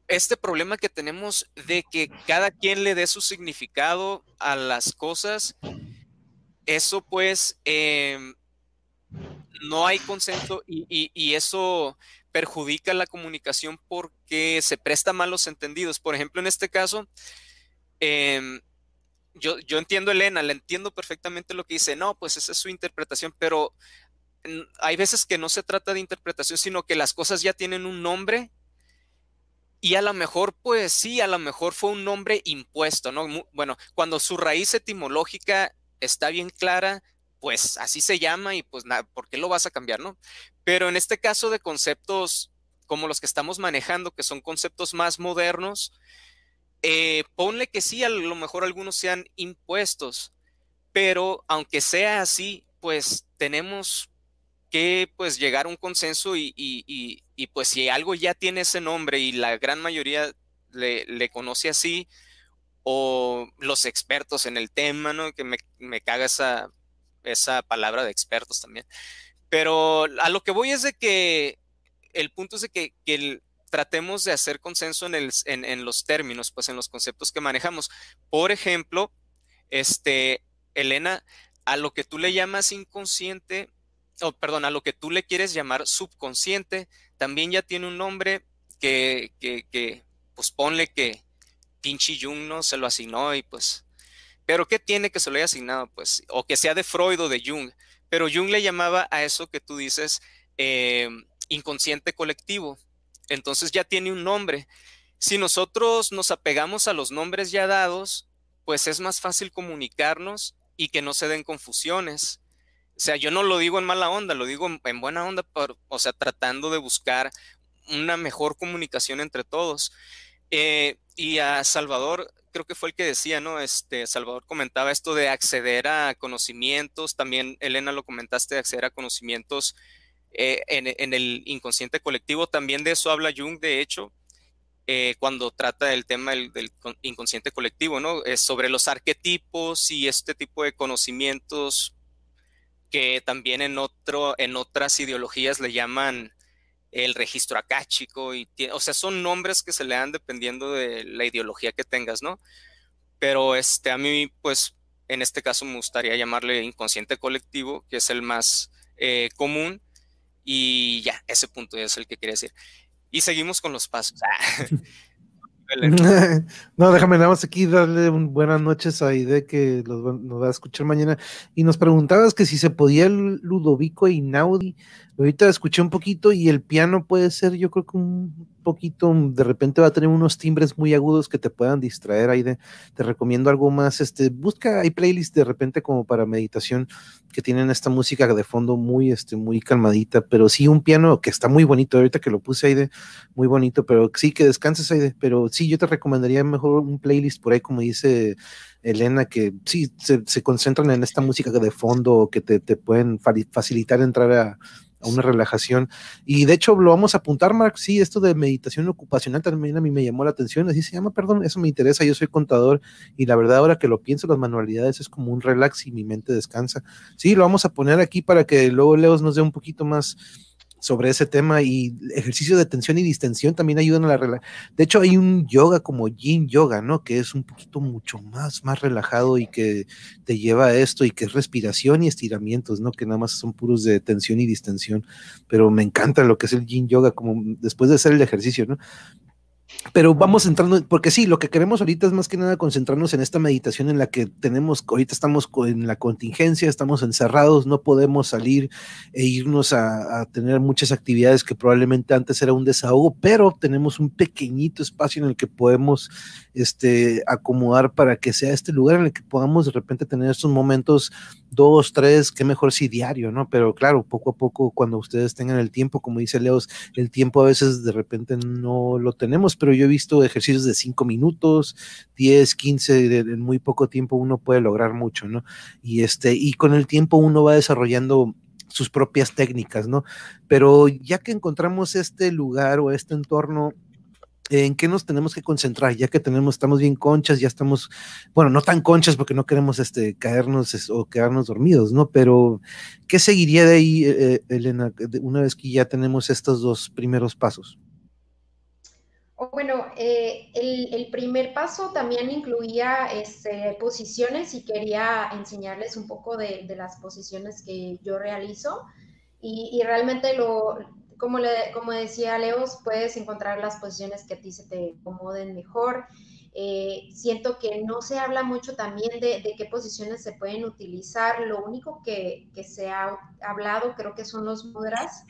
este problema que tenemos de que cada quien le dé su significado a las cosas, eso pues em, no hay consenso y, eso perjudica la comunicación porque se presta malos entendidos. Por ejemplo, en este caso, em, yo, entiendo a Elena, le entiendo perfectamente lo que dice, no, pues esa es su interpretación, pero hay veces que no se trata de interpretación, sino que las cosas ya tienen un nombre y a lo mejor, pues sí, a lo mejor fue un nombre impuesto, ¿no? Bueno, cuando su raíz etimológica está bien clara, pues así se llama y pues nada, ¿por qué lo vas a cambiar, no? Pero en este caso de conceptos como los que estamos manejando, que son conceptos más modernos, eh, ponle que sí, a lo mejor algunos sean impuestos, pero aunque sea así, pues tenemos que pues llegar a un consenso y, y, pues si algo ya tiene ese nombre y la gran mayoría le, le conoce así, o los expertos en el tema, ¿no? Que me, me caga esa esa palabra de expertos también. Pero a lo que voy es de que el punto es de que, tratemos de hacer consenso en, los términos, pues en los conceptos que manejamos. Por ejemplo, este, Elena, a lo que tú le llamas inconsciente, o perdón, a lo que tú le quieres llamar subconsciente, también ya tiene un nombre que, que, que pues ponle que pinche Jung no se lo asignó y pues pero ¿qué tiene que se lo haya asignado? Pues, o que sea de Freud o de Jung. Pero Jung le llamaba a eso que tú dices eh, inconsciente colectivo. Entonces ya tiene un nombre. Si nosotros nos apegamos a los nombres ya dados, pues es más fácil comunicarnos y que no se den confusiones. O sea, yo no lo digo en mala onda, lo digo en, buena onda, o sea, tratando de buscar una mejor comunicación entre todos. Eh, y a Salvador, creo que fue el que decía, ¿no? Este, Salvador comentaba esto de acceder a conocimientos, también Elena lo comentaste, de acceder a conocimientos eh, en, el inconsciente colectivo, también de eso habla Jung, de hecho, eh, cuando trata del tema del, inconsciente colectivo, ¿no? Sobre los arquetipos y este tipo de conocimientos que también en, otro, en otras ideologías le llaman el registro acáchico, y o sea, son nombres que se le dan dependiendo de la ideología que tengas, ¿no? Pero este, a mí, pues, en este caso me gustaría llamarle inconsciente colectivo, que es el más eh, común, y ya, ese punto es el que quería decir. Y seguimos con los pasos. no, déjame nada más aquí darle buenas noches a Ide que nos va a escuchar mañana. Y nos preguntabas que si se podía Ludovico y Naudi. Ahorita escuché un poquito y el piano puede ser, yo creo que un poquito, de repente va a tener unos timbres muy agudos que te puedan distraer. Ahí te recomiendo algo más. Este, busca, hay playlists de repente como para meditación que tienen esta música de fondo muy, este, muy calmadita, pero sí un piano que está muy bonito. Ahorita que lo puse ahí de muy bonito, pero sí que descanses ahí pero sí yo te recomendaría mejor un playlist por ahí como dice Elena, que sí se, concentran en esta música de fondo que te, te pueden facilitar entrar a a una relajación. Y de hecho lo vamos a apuntar, Mark, sí, esto de meditación ocupacional también a mí me llamó la atención, así se llama, perdón, eso me interesa, yo soy contador y la verdad ahora que lo pienso, las manualidades es como un relax y mi mente descansa. Sí, lo vamos a poner aquí para que luego Leos nos dé un poquito más sobre ese tema y ejercicio de tensión y distensión también ayudan a la relajación. De hecho, hay un yoga como yin yoga, ¿no? Que es un poquito mucho más, más relajado y que te lleva a esto y que es respiración y estiramientos, ¿no? Que nada más son puros de tensión y distensión. Pero me encanta lo que es el yin yoga, como después de hacer el ejercicio, ¿no? Pero vamos entrando, porque sí, lo que queremos ahorita es más que nada concentrarnos en esta meditación en la que tenemos, ahorita estamos en la contingencia, estamos encerrados, no podemos salir e irnos a, tener muchas actividades que probablemente antes era un desahogo, pero tenemos un pequeñito espacio en el que podemos este, acomodar para que sea este lugar en el que podamos de repente tener estos momentos dos, tres, qué mejor si diario, ¿no? Pero claro, poco a poco, cuando ustedes tengan el tiempo, como dice Leos, el tiempo a veces de repente no lo tenemos, pero yo he visto ejercicios de cinco minutos, diez, quince, en muy poco tiempo uno puede lograr mucho, ¿no? Y este, y con el tiempo uno va desarrollando sus propias técnicas, ¿no? Pero ya que encontramos este lugar o este entorno, en qué nos tenemos que concentrar, ya que tenemos, estamos bien conchas, ya estamos, bueno, no tan conchas porque no queremos este, caernos o quedarnos dormidos, ¿no? Pero, ¿qué seguiría de ahí, eh, eh, Elena, una vez que ya tenemos estos dos primeros pasos? Bueno, eh, el, primer paso también incluía este, posiciones y quería enseñarles un poco de, las posiciones que yo realizo. Y, y realmente lo, como, le, como decía Leos, puedes encontrar las posiciones que a ti se te acomoden mejor. Eh, siento que no se habla mucho también de, qué posiciones se pueden utilizar. Lo único que, se ha hablado creo que son los mudras,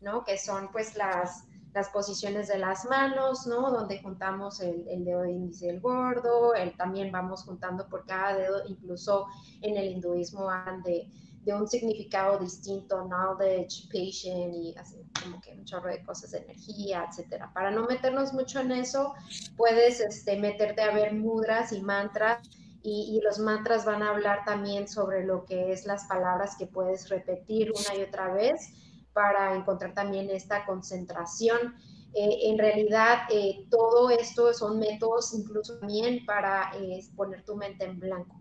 ¿no? Que son pues las, las posiciones de las manos, ¿no? Donde juntamos el, dedo índice del gordo, el, también vamos juntando por cada dedo, incluso en el hinduismo hablan de de un significado distinto, knowledge, patient y así como que un chorro de cosas de energía, etcétera. Para no meternos mucho en eso, puedes este, meterte a ver mudras y mantras y, y, los mantras van a hablar también sobre lo que es las palabras que puedes repetir una y otra vez para encontrar también esta concentración. Eh, en realidad, eh, todo esto son métodos incluso también para eh, poner tu mente en blanco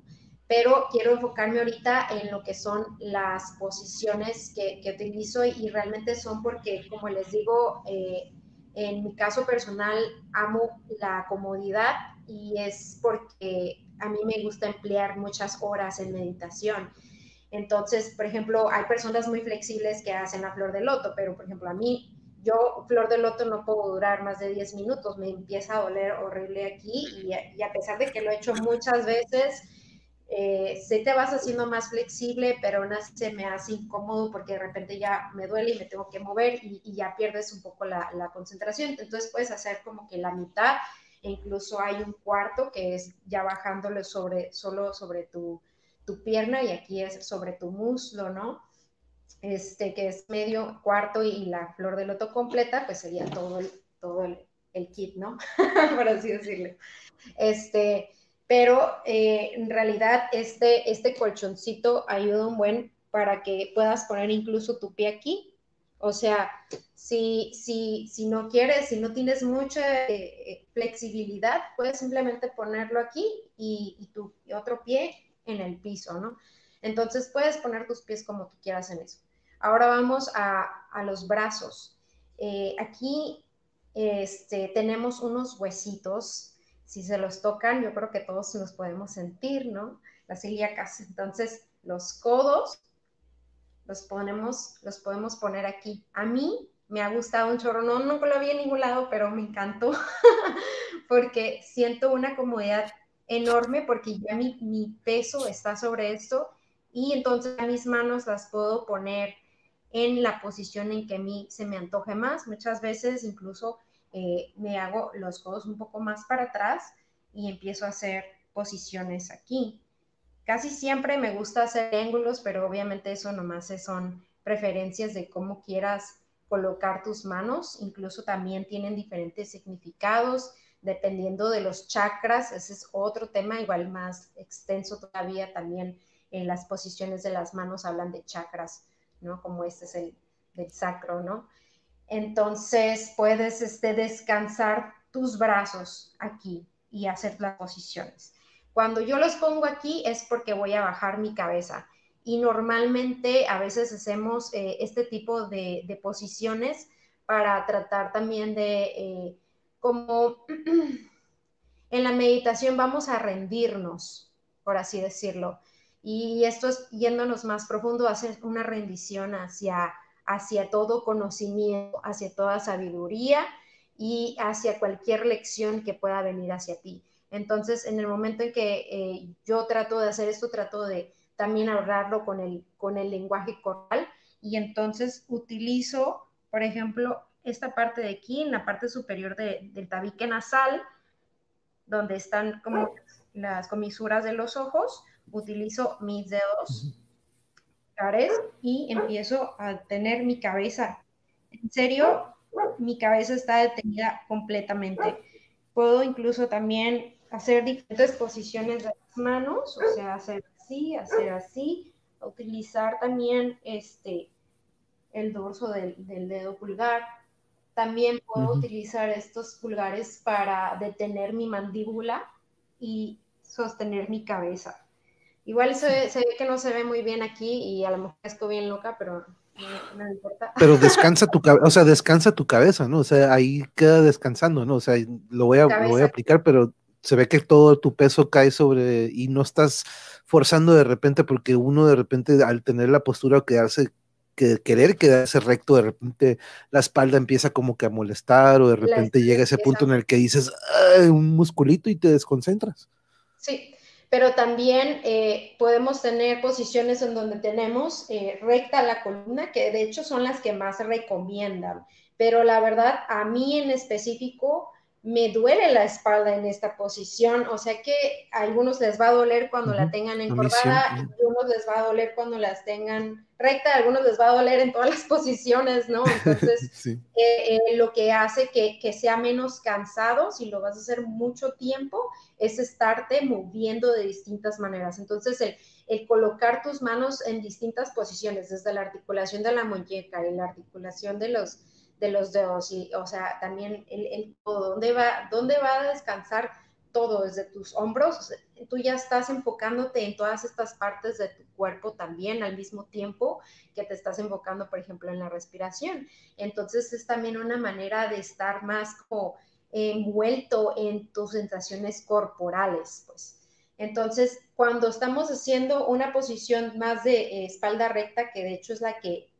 pero quiero enfocarme ahorita en lo que son las posiciones que, utilizo y, realmente son porque, como les digo, eh, en mi caso personal amo la comodidad y es porque a mí me gusta emplear muchas horas en meditación. Entonces, por ejemplo, hay personas muy flexibles que hacen la flor de loto, pero por ejemplo a mí, yo flor de loto no puedo durar más de 10 minutos, me empieza a doler horrible aquí y, a pesar de que lo he hecho muchas veces, eh, se te vas haciendo más flexible, pero aún así se me hace incómodo porque de repente ya me duele y me tengo que mover y, ya pierdes un poco la, concentración. Entonces puedes hacer como que la mitad e incluso hay un cuarto que es ya bajándole sobre, solo sobre tu, tu pierna y aquí es sobre tu muslo, ¿no? Este, que es medio cuarto y la flor de loto completa, pues sería todo el, todo el, kit, ¿no? Por así decirlo. Este, pero eh, en realidad este, este colchoncito ayuda un buen para que puedas poner incluso tu pie aquí. O sea, si, si, si no quieres, si no tienes mucha eh, flexibilidad, puedes simplemente ponerlo aquí y, tu otro pie en el piso, ¿no? Entonces puedes poner tus pies como tú quieras en eso. Ahora vamos a, los brazos. Eh, aquí este, tenemos unos huesitos, si se los tocan, yo creo que todos los podemos sentir, ¿no? Las ilíacas. Entonces, los codos los ponemos, los podemos poner aquí. A mí me ha gustado un chorro, no, nunca lo vi en ningún lado, pero me encantó porque siento una comodidad enorme porque ya mi, peso está sobre esto y entonces mis manos las puedo poner en la posición en que a mí se me antoje más. Muchas veces incluso eh, me hago los codos un poco más para atrás y empiezo a hacer posiciones aquí. Casi siempre me gusta hacer ángulos, pero obviamente eso nomás son preferencias de cómo quieras colocar tus manos. Incluso también tienen diferentes significados dependiendo de los chakras. Ese es otro tema igual más extenso todavía. También en las posiciones de las manos hablan de chakras, ¿no? Como este es el del sacro, ¿no? Entonces puedes este, descansar tus brazos aquí y hacer las posiciones. Cuando yo los pongo aquí es porque voy a bajar mi cabeza y normalmente a veces hacemos eh, este tipo de, posiciones para tratar también de, eh, como en la meditación vamos a rendirnos, por así decirlo. Y esto es yéndonos más profundo, hacer una rendición hacia hacia todo conocimiento, hacia toda sabiduría y hacia cualquier lección que pueda venir hacia ti. Entonces, en el momento en que eh, yo trato de hacer esto, trato de también hablarlo con el, con el lenguaje coral y entonces utilizo, por ejemplo, esta parte de aquí, en la parte superior del tabique nasal, donde están como las comisuras de los ojos, utilizo mis dedos y empiezo a tener mi cabeza. En serio, mi cabeza está detenida completamente. Puedo incluso también hacer diferentes posiciones de las manos, o sea, hacer así, hacer así, utilizar también este, el dorso del, dedo pulgar. También puedo utilizar estos pulgares para detener mi mandíbula y sostener mi cabeza. Igual se, ve que no se ve muy bien aquí y a lo mejor estoy bien loca, pero no, me importa. Pero descansa tu cabeza, o sea, descansa tu cabeza, ¿no? O sea, ahí queda descansando, ¿no? O sea, lo voy a, lo voy a aplicar, pero se ve que todo tu peso cae sobre y no estás forzando de repente porque uno de repente al tener la postura o quedarse que querer quedarse recto, de repente la espalda empieza como que a molestar o de repente llega ese punto en el que dices un musculito y te desconcentras. Sí, pero también eh, podemos tener posiciones en donde tenemos eh, recta la columna, que de hecho son las que más recomiendan. Pero la verdad, a mí en específico, me duele la espalda en esta posición, o sea que a algunos les va a doler cuando la tengan encorvada, a algunos les va a doler cuando las tengan recta, a algunos les va a doler en todas las posiciones, ¿no? Entonces, eh, eh, lo que hace que, que, sea menos cansado, si lo vas a hacer mucho tiempo, es estarte moviendo de distintas maneras. Entonces, el, el colocar tus manos en distintas posiciones, desde la articulación de la muñeca y la articulación de los de los dedos y, o sea, también el, el ¿dónde va, dónde va a descansar todo desde tus hombros? tú ya estás enfocándote en todas estas partes de tu cuerpo también al mismo tiempo que te estás enfocando, por ejemplo, en la respiración. Entonces es también una manera de estar más como envuelto en tus sensaciones corporales, pues. Entonces, cuando estamos haciendo una posición más de eh, espalda recta, que de hecho es la que,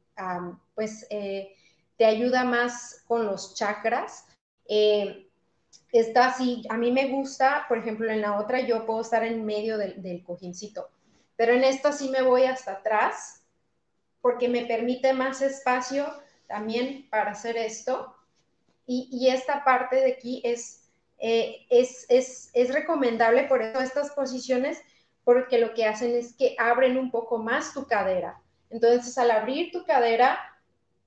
pues, eh, te ayuda más con los chakras. Eh, está así, a mí me gusta, por ejemplo, en la otra yo puedo estar en medio del, del cojincito, pero en esta sí me voy hasta atrás porque me permite más espacio también para hacer esto. Y, esta parte de aquí es, eh, es, es, es, recomendable por eso estas posiciones, porque lo que hacen es que abren un poco más tu cadera. Entonces, al abrir tu cadera,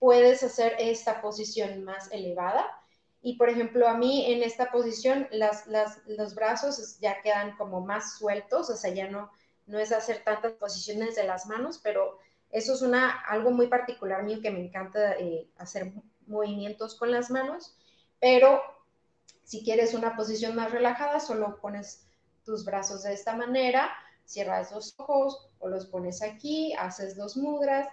puedes hacer esta posición más elevada. Y por ejemplo, a mí en esta posición las, los brazos ya quedan como más sueltos, o sea, ya no, no es hacer tantas posiciones de las manos, pero eso es una, algo muy particular mío que me encanta eh, hacer movimientos con las manos, pero si quieres una posición más relajada, solo pones tus brazos de esta manera, cierras los ojos o los pones aquí, haces dos mudras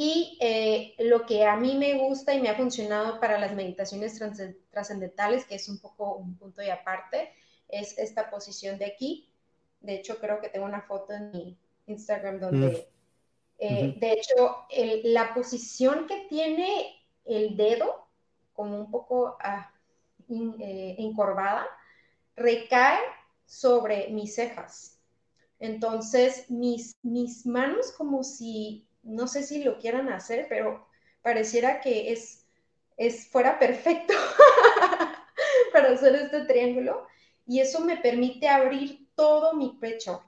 Y eh, lo que a mí me gusta y me ha funcionado para las meditaciones trascendentales, que es un poco un punto y aparte, es esta posición de aquí. De hecho, creo que tengo una foto en mi Instagram donde, mm. eh, de hecho, la posición que tiene el dedo, como un poco ah, eh, encorvada, recae sobre mis cejas. Entonces, mis, mis manos como si, no sé si lo quieran hacer, pero pareciera que es, es fuera perfecto para hacer este triángulo. Y eso me permite abrir todo mi pecho,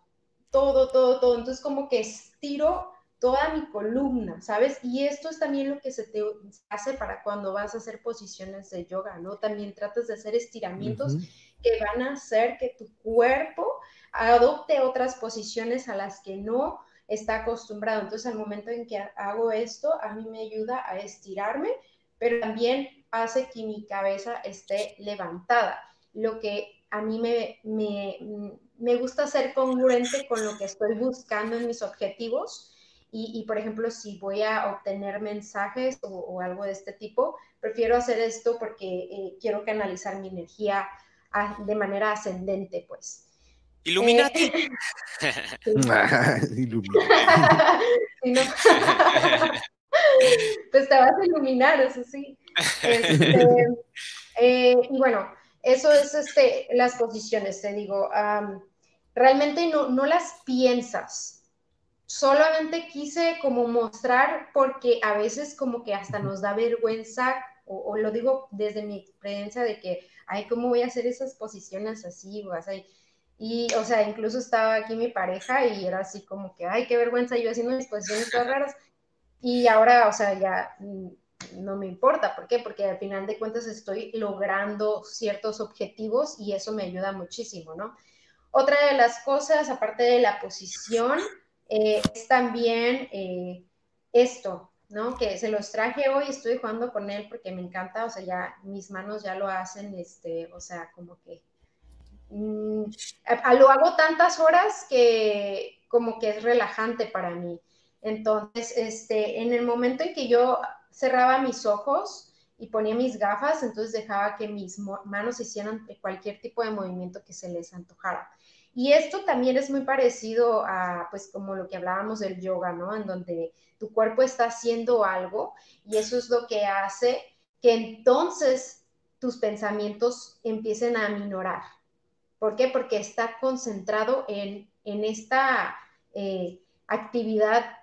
todo, todo, todo. Entonces, como que estiro toda mi columna, ¿sabes? Y esto es también lo que se te hace para cuando vas a hacer posiciones de yoga, ¿no? También tratas de hacer estiramientos que van a hacer que tu cuerpo adopte otras posiciones a las que no está acostumbrado. Entonces, al momento en que hago esto, a mí me ayuda a estirarme, pero también hace que mi cabeza esté levantada, lo que a mí me, me, gusta ser congruente con lo que estoy buscando en mis objetivos. Y, por ejemplo, si voy a obtener mensajes o, algo de este tipo, prefiero hacer esto porque eh, quiero canalizar mi energía de manera ascendente, pues. Illuminati. Eh, pues te vas a iluminar, eso sí. Este, eh, y bueno, eso es este, las posiciones, te digo. realmente no, no las piensas. Solamente quise como mostrar porque a veces como que hasta nos da vergüenza, o, lo digo desde mi experiencia de que, ay, ¿cómo voy a hacer esas posiciones así? O así? Y, o sea, incluso estaba aquí mi pareja y era así como que, ay, qué vergüenza yo haciendo mis posiciones raras. Y ahora, o sea, ya no me importa. ¿Por qué? Porque al final de cuentas estoy logrando ciertos objetivos y eso me ayuda muchísimo, ¿no? Otra de las cosas, aparte de la posición, eh, es también eh, esto, ¿no? Que se los traje hoy, estoy jugando con él porque me encanta, o sea, ya mis manos ya lo hacen, este, o sea, como que Mm, lo hago tantas horas que como que es relajante para mí. Entonces, este, en el momento en que yo cerraba mis ojos y ponía mis gafas, entonces dejaba que mis manos hicieran cualquier tipo de movimiento que se les antojara. Y esto también es muy parecido a, pues, como lo que hablábamos del yoga, ¿no? En donde tu cuerpo está haciendo algo y eso es lo que hace que entonces tus pensamientos empiecen a minorar, ¿Por qué? Porque está concentrado en, esta eh, actividad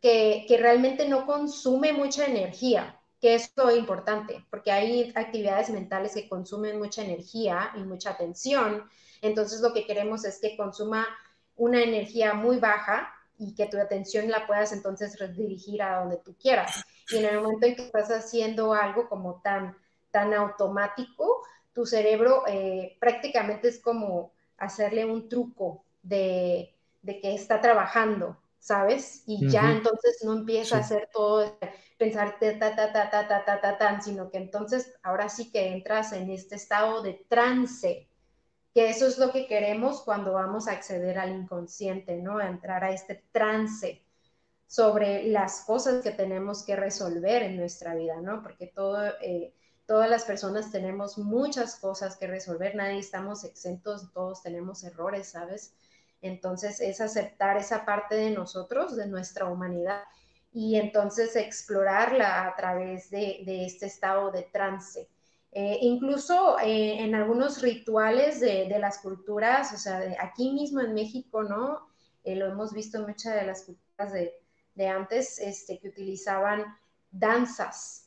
que, realmente no consume mucha energía, que es lo importante, porque hay actividades mentales que consumen mucha energía y mucha atención. Entonces lo que queremos es que consuma una energía muy baja y que tu atención la puedas entonces redirigir a donde tú quieras. Y en el momento en que estás haciendo algo como tan, tan automático, tu cerebro eh, prácticamente es como hacerle un truco de, que está trabajando, ¿sabes? Y ya entonces no empieza a hacer todo, pensar ta, ta, ta, ta, ta, ta, ta, tan, sino que entonces ahora sí que entras en este estado de trance, que eso es lo que queremos cuando vamos a acceder al inconsciente, ¿no? A entrar a este trance sobre las cosas que tenemos que resolver en nuestra vida, ¿no? Porque todo... Eh, todas las personas tenemos muchas cosas que resolver, nadie estamos exentos, todos tenemos errores, ¿sabes? Entonces es aceptar esa parte de nosotros, de nuestra humanidad, y entonces explorarla a través de, este estado de trance. Eh, incluso eh, en algunos rituales de, las culturas, o sea, aquí mismo en México, ¿no? Eh, lo hemos visto en muchas de las culturas de, de antes, este, que utilizaban danzas,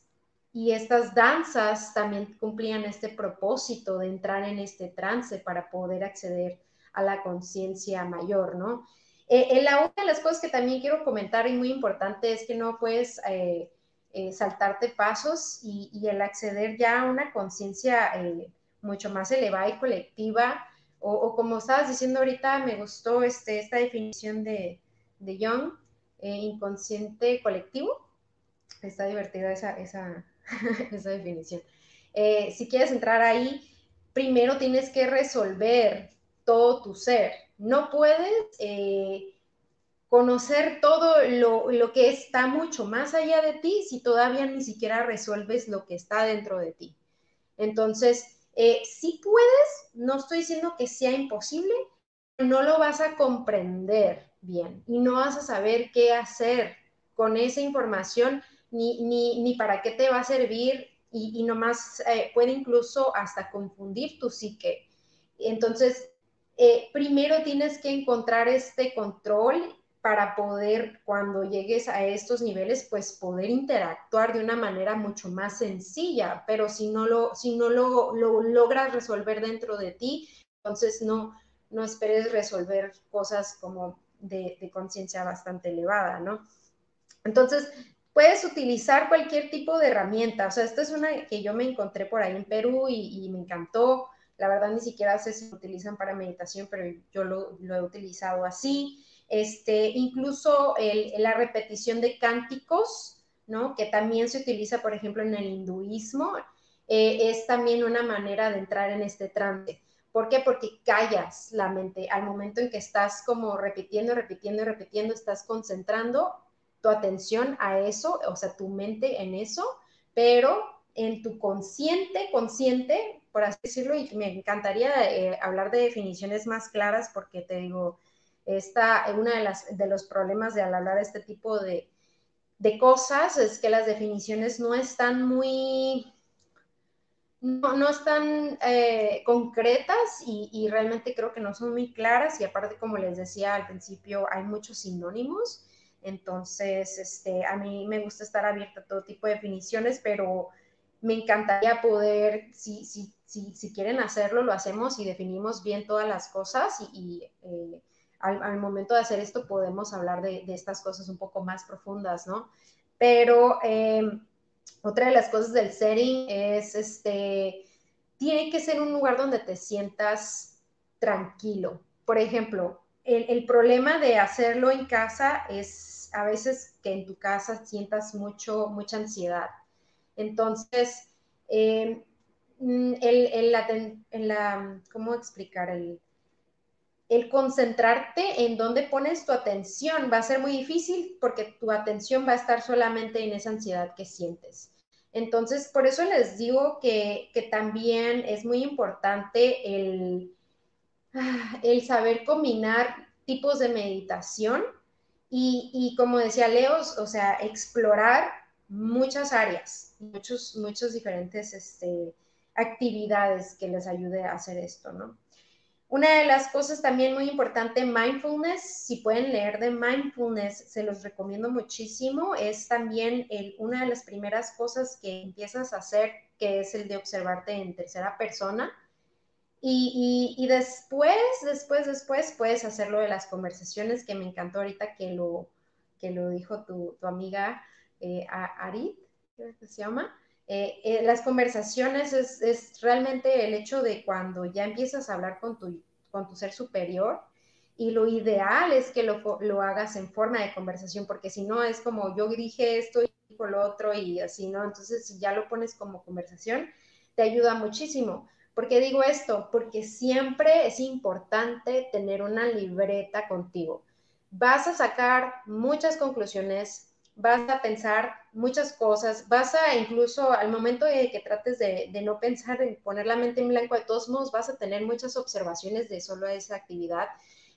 y estas danzas también cumplían este propósito de entrar en este trance para poder acceder a la conciencia mayor, ¿no? Eh, la una de las cosas que también quiero comentar y muy importante es que no puedes eh, eh, saltarte pasos y, el acceder ya a una conciencia mucho más elevada y colectiva, o, como estabas diciendo ahorita, me gustó este, esta definición de, de Young, inconsciente colectivo. Está divertida esa, esa, esa definición. Eh, si quieres entrar ahí, primero tienes que resolver todo tu ser. No puedes eh, conocer todo lo, lo, que está mucho más allá de ti si todavía ni siquiera resuelves lo que está dentro de ti. Entonces, eh, si puedes, no estoy diciendo que sea imposible, no lo vas a comprender bien y no vas a saber qué hacer con esa información ni, ni, ni para qué te va a servir y, y nomás eh, puede incluso hasta confundir tu psique. Entonces, eh, primero tienes que encontrar este control para poder, cuando llegues a estos niveles, pues poder interactuar de una manera mucho más sencilla, pero si no lo, si no lo, lo logras resolver dentro de ti, entonces no, no esperes resolver cosas como de, de conciencia bastante elevada, ¿no? Entonces, puedes utilizar cualquier tipo de herramienta, o sea, esta es una que yo me encontré por ahí en Perú y, me encantó, la verdad ni siquiera sé si utilizan para meditación, pero yo lo, he utilizado así este, incluso la repetición de cánticos, ¿no? que también se utiliza, por ejemplo, en el hinduismo, eh, es también una manera de entrar en este trance. ¿Por qué? Porque callas la mente al momento en que estás como repitiendo, repitiendo, repitiendo, estás concentrando tu atención a eso, o sea, tu mente en eso, pero en tu consciente, consciente, por así decirlo, y me encantaría eh, hablar de definiciones más claras porque te digo, esta, uno de, las, de los problemas de hablar de este tipo de, cosas es que las definiciones no están muy, no, están eh, concretas y, realmente creo que no son muy claras y aparte, como les decía al principio, hay muchos sinónimos. Entonces, este, a mí me gusta estar abierta a todo tipo de definiciones, pero me encantaría poder, si, si, si, quieren hacerlo, lo hacemos y definimos bien todas las cosas y, eh, al, momento de hacer esto podemos hablar de, estas cosas un poco más profundas, ¿no? Pero eh, otra de las cosas del setting es, este, tiene que ser un lugar donde te sientas tranquilo. Por ejemplo, el, problema de hacerlo en casa es a veces que en tu casa sientas mucho, mucha ansiedad. Entonces, eh, mm, el, la, ¿cómo explicar? El, el concentrarte en dónde pones tu atención va a ser muy difícil porque tu atención va a estar solamente en esa ansiedad que sientes. Entonces, por eso les digo que, también es muy importante el, ah, el saber combinar tipos de meditación y, como decía Leos, o sea, explorar muchas áreas, muchos, muchos diferentes este, actividades que les ayude a hacer esto, ¿no? Una de las cosas también muy importante, mindfulness, si pueden leer de mindfulness, se los recomiendo muchísimo, es también una de las primeras cosas que empiezas a hacer, que es el de observarte en tercera persona. Y, después, después, después puedes hacerlo de las conversaciones, que me encantó ahorita que lo, que lo dijo tu, tu amiga eh, Arit, ¿qué se llama? Eh, eh, las conversaciones es, realmente el hecho de cuando ya empiezas a hablar con tu, con tu ser superior y lo ideal es que lo, lo hagas en forma de conversación, porque si no es como yo dije esto y dijo lo otro y así, ¿no? Entonces, si ya lo pones como conversación, te ayuda muchísimo. ¿Por qué digo esto? Porque siempre es importante tener una libreta contigo. Vas a sacar muchas conclusiones, vas a pensar muchas cosas, vas a incluso al momento de que trates de, no pensar en poner la mente en blanco, de todos modos vas a tener muchas observaciones de solo esa actividad.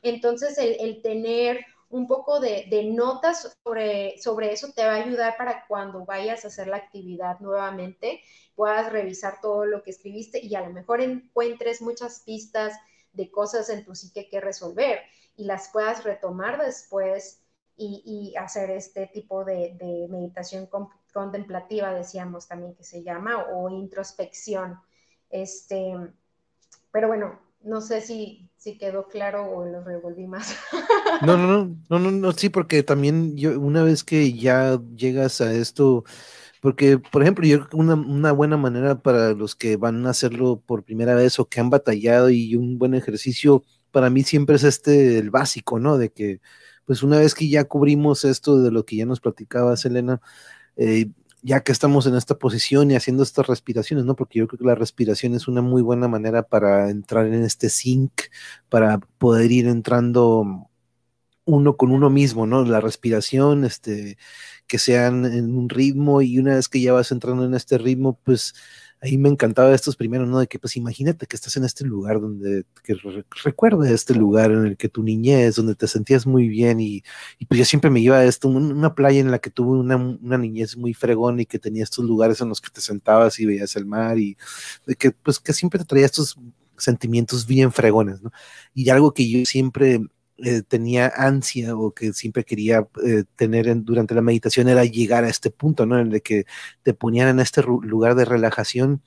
Entonces, el, tener un poco de, notas sobre, sobre eso te va a ayudar para cuando vayas a hacer la actividad nuevamente, puedas revisar todo lo que escribiste y a lo mejor encuentres muchas pistas de cosas en tu psique que resolver y las puedas retomar después y, hacer este tipo de, meditación contemplativa, decíamos también que se llama, o introspección. Este, pero bueno, no sé si, si quedó claro o lo revolví más. No, no, no, no, no, no, sí, porque también yo, una vez que ya llegas a esto, porque, por ejemplo, yo creo que una, una, buena manera para los que van a hacerlo por primera vez o que han batallado y un buen ejercicio, para mí siempre es este, el básico, ¿no? De que pues una vez que ya cubrimos esto de lo que ya nos platicaba Selena, eh, ya que estamos en esta posición y haciendo estas respiraciones, ¿no? Porque yo creo que la respiración es una muy buena manera para entrar en este sync, para poder ir entrando uno con uno mismo, ¿no? La respiración, este, que sean en un ritmo y una vez que ya vas entrando en este ritmo, pues ahí me encantaba estos primeros, ¿no? De que pues imagínate que estás en este lugar donde, que recuerda este lugar en el que tu niñez, donde te sentías muy bien y, pues yo siempre me iba a esto, una playa en la que tuve una, una, niñez muy fregón y que tenía estos lugares en los que te sentabas y veías el mar y de que pues que siempre te traía estos sentimientos bien fregones, ¿no? Y algo que yo siempre eh, tenía ansia o que siempre quería eh, tener durante la meditación era llegar a este punto, ¿no? En el que te ponían en este lugar de relajación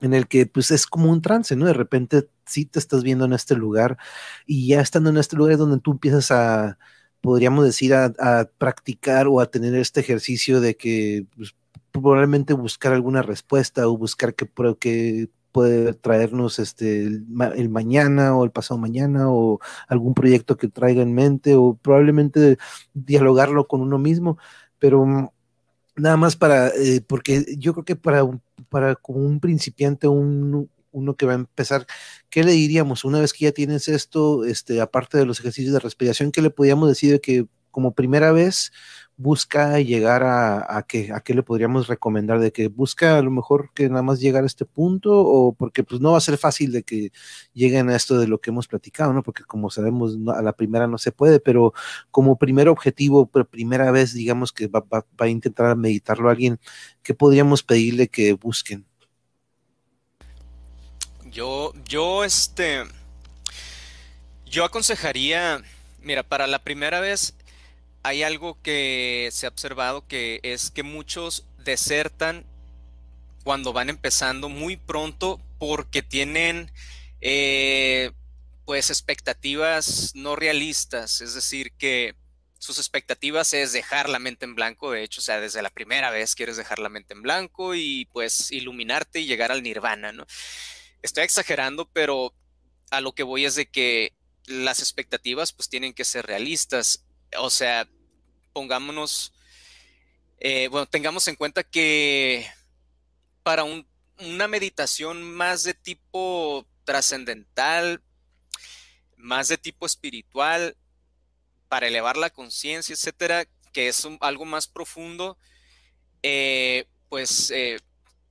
en el que pues es como un trance, ¿no? De repente sí te estás viendo en este lugar y ya estando en este lugar es donde tú empiezas a, podríamos decir, a, practicar o a tener este ejercicio de que pues, probablemente buscar alguna respuesta o buscar que, que puede traernos este, el, mañana o el pasado mañana o algún proyecto que traiga en mente o probablemente dialogarlo con uno mismo, pero mm, nada más para, eh, porque yo creo que para, para como un principiante, un, uno que va a empezar, ¿qué le diríamos? Una vez que ya tienes esto, este, aparte de los ejercicios de respiración, ¿qué le podríamos decir de que como primera vez busca llegar a, a, qué, a qué le podríamos recomendar, de que busca a lo mejor que nada más llegar a este punto, o porque pues no va a ser fácil de que lleguen a esto de lo que hemos platicado, ¿no? Porque como sabemos, a la primera no se puede, pero como primer objetivo, por primera vez, digamos que va, va, va a intentar meditarlo alguien, ¿qué podríamos pedirle que busquen? Yo, yo, este, yo aconsejaría, mira, para la primera vez, hay algo que se ha observado que es que muchos desertan cuando van empezando muy pronto porque tienen eh, pues expectativas no realistas, es decir, que sus expectativas es dejar la mente en blanco, de hecho, o sea, desde la primera vez quieres dejar la mente en blanco y pues iluminarte y llegar al nirvana, ¿no? Estoy exagerando, pero a lo que voy es de que las expectativas pues tienen que ser realistas o sea, pongámonos, eh, bueno, tengamos en cuenta que para una meditación más de tipo trascendental, más de tipo espiritual, para elevar la conciencia, etcétera, que es algo más profundo, eh, pues eh,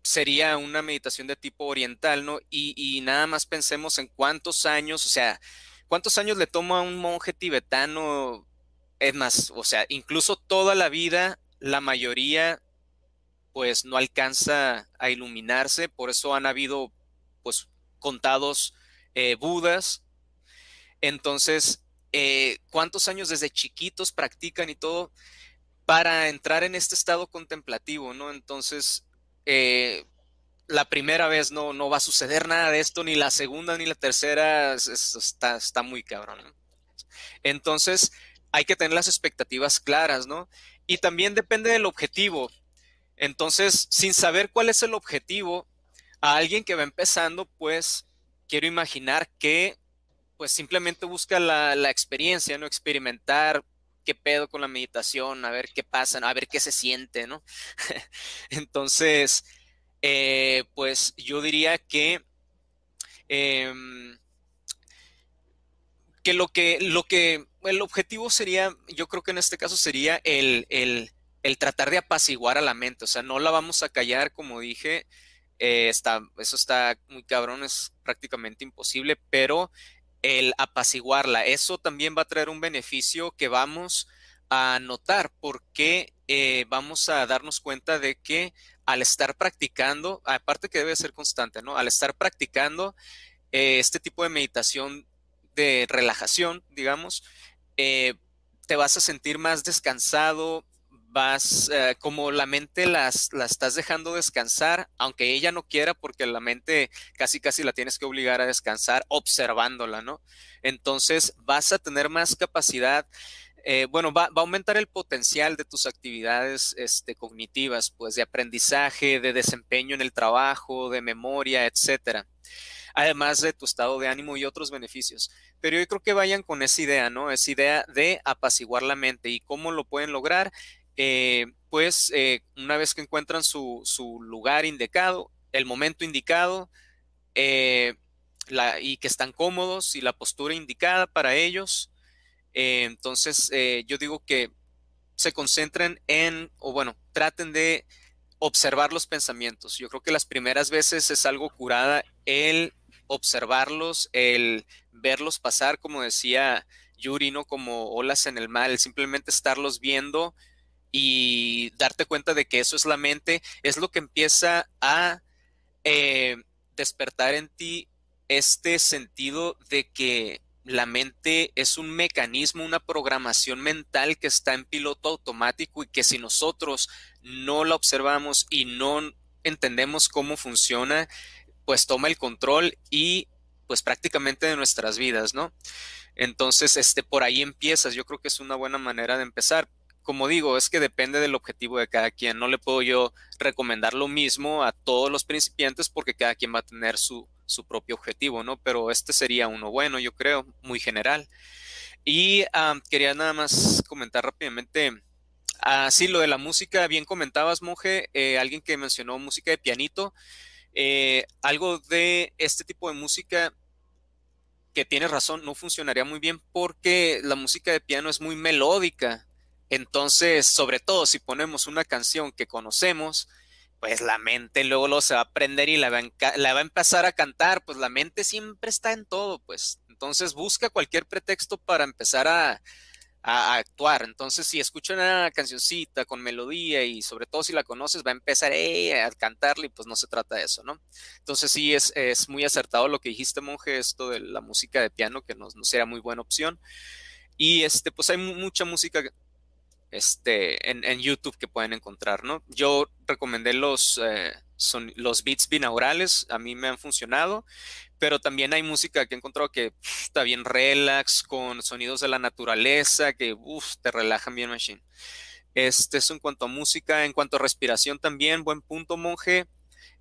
sería una meditación de tipo oriental, ¿no? Y, y, nada más pensemos en cuántos años, o sea, cuántos años le toma a un monje tibetano es más, o sea, incluso toda la vida, la mayoría, pues no alcanza a iluminarse, por eso han habido, pues, contados eh, Budas. Entonces, eh, ¿cuántos años desde chiquitos practican y todo para entrar en este estado contemplativo, no? Entonces, eh, la primera vez no, no va a suceder nada de esto, ni la segunda ni la tercera, está, está muy cabrón. Entonces, hay que tener las expectativas claras, ¿no? Y también depende del objetivo. Entonces, sin saber cuál es el objetivo, a alguien que va empezando, pues quiero imaginar que pues simplemente busca la, experiencia, ¿no? Experimentar qué pedo con la meditación, a ver qué pasa, a ver qué se siente, ¿no? Entonces, eh, pues yo diría que em, que lo que, lo que, el objetivo sería, yo creo que en este caso sería el, el, tratar de apaciguar a la mente, o sea, no la vamos a callar, como dije, eh, está, eso está muy cabrón, es prácticamente imposible, pero el apaciguarla, eso también va a traer un beneficio que vamos a notar porque eh, vamos a darnos cuenta de que al estar practicando, aparte que debe ser constante, ¿no? Al estar practicando eh, este tipo de meditación de relajación, digamos, eh, te vas a sentir más descansado, vas, eh, como la mente las, la estás dejando descansar, aunque ella no quiera, porque la mente casi casi la tienes que obligar a descansar observándola, ¿no? Entonces vas a tener más capacidad. Eh, bueno, va, va, a aumentar el potencial de tus actividades este, cognitivas, pues de aprendizaje, de desempeño en el trabajo, de memoria, etcétera además de tu estado de ánimo y otros beneficios. Pero yo creo que vayan con esa idea, ¿no? Esa idea de apaciguar la mente y cómo lo pueden lograr. Eh, pues eh, una vez que encuentran su, lugar indicado, el momento indicado, eh, y que están cómodos y la postura indicada para ellos, entonces, yo digo que se concentren en, o bueno, traten de observar los pensamientos. Yo creo que las primeras veces es algo curada el observarlos, el verlos pasar, como decía Yuri, no como olas en el mar, el simplemente estarlos viendo y darte cuenta de que eso es la mente, es lo que empieza a eh, despertar en ti este sentido de que la mente es un mecanismo, una programación mental que está en piloto automático y que si nosotros no la observamos y no entendemos cómo funciona, pues toma el control y pues prácticamente de nuestras vidas, ¿no? Entonces, este, por ahí empiezas. Yo creo que es una buena manera de empezar. Como digo, es que depende del objetivo de cada quien. No le puedo yo recomendar lo mismo a todos los principiantes porque cada quien va a tener su, su propio objetivo, ¿no? Pero este sería uno bueno, yo creo, muy general. Y quería nada más comentar rápidamente, así ah, lo de la música, bien comentabas, monje, eh, alguien que mencionó música de pianito, eh, algo de este tipo de música que tiene razón, no funcionaría muy bien porque la música de piano es muy melódica. Entonces, sobre todo si ponemos una canción que conocemos, pues la mente luego lo se va a aprender y la va, la va a empezar a cantar, pues la mente siempre está en todo, pues. Entonces busca cualquier pretexto para empezar a, actuar. Entonces, si escucha una cancioncita con melodía y sobre todo si la conoces, va a empezar eh, a cantarle y pues no se trata de eso, ¿no? Entonces, sí, es, es muy acertado lo que dijiste, monje, esto de la música de piano, que no, no será muy buena opción. Y este, pues hay mucha música este, en, YouTube que pueden encontrar, ¿no? Yo recomendé los, eh, son, los beats binaurales, a mí me han funcionado, pero también hay música que he encontrado que está bien relax, con sonidos de la naturaleza, que te relajan bien, machine. Este es en cuanto a música, en cuanto a respiración también, buen punto, monje.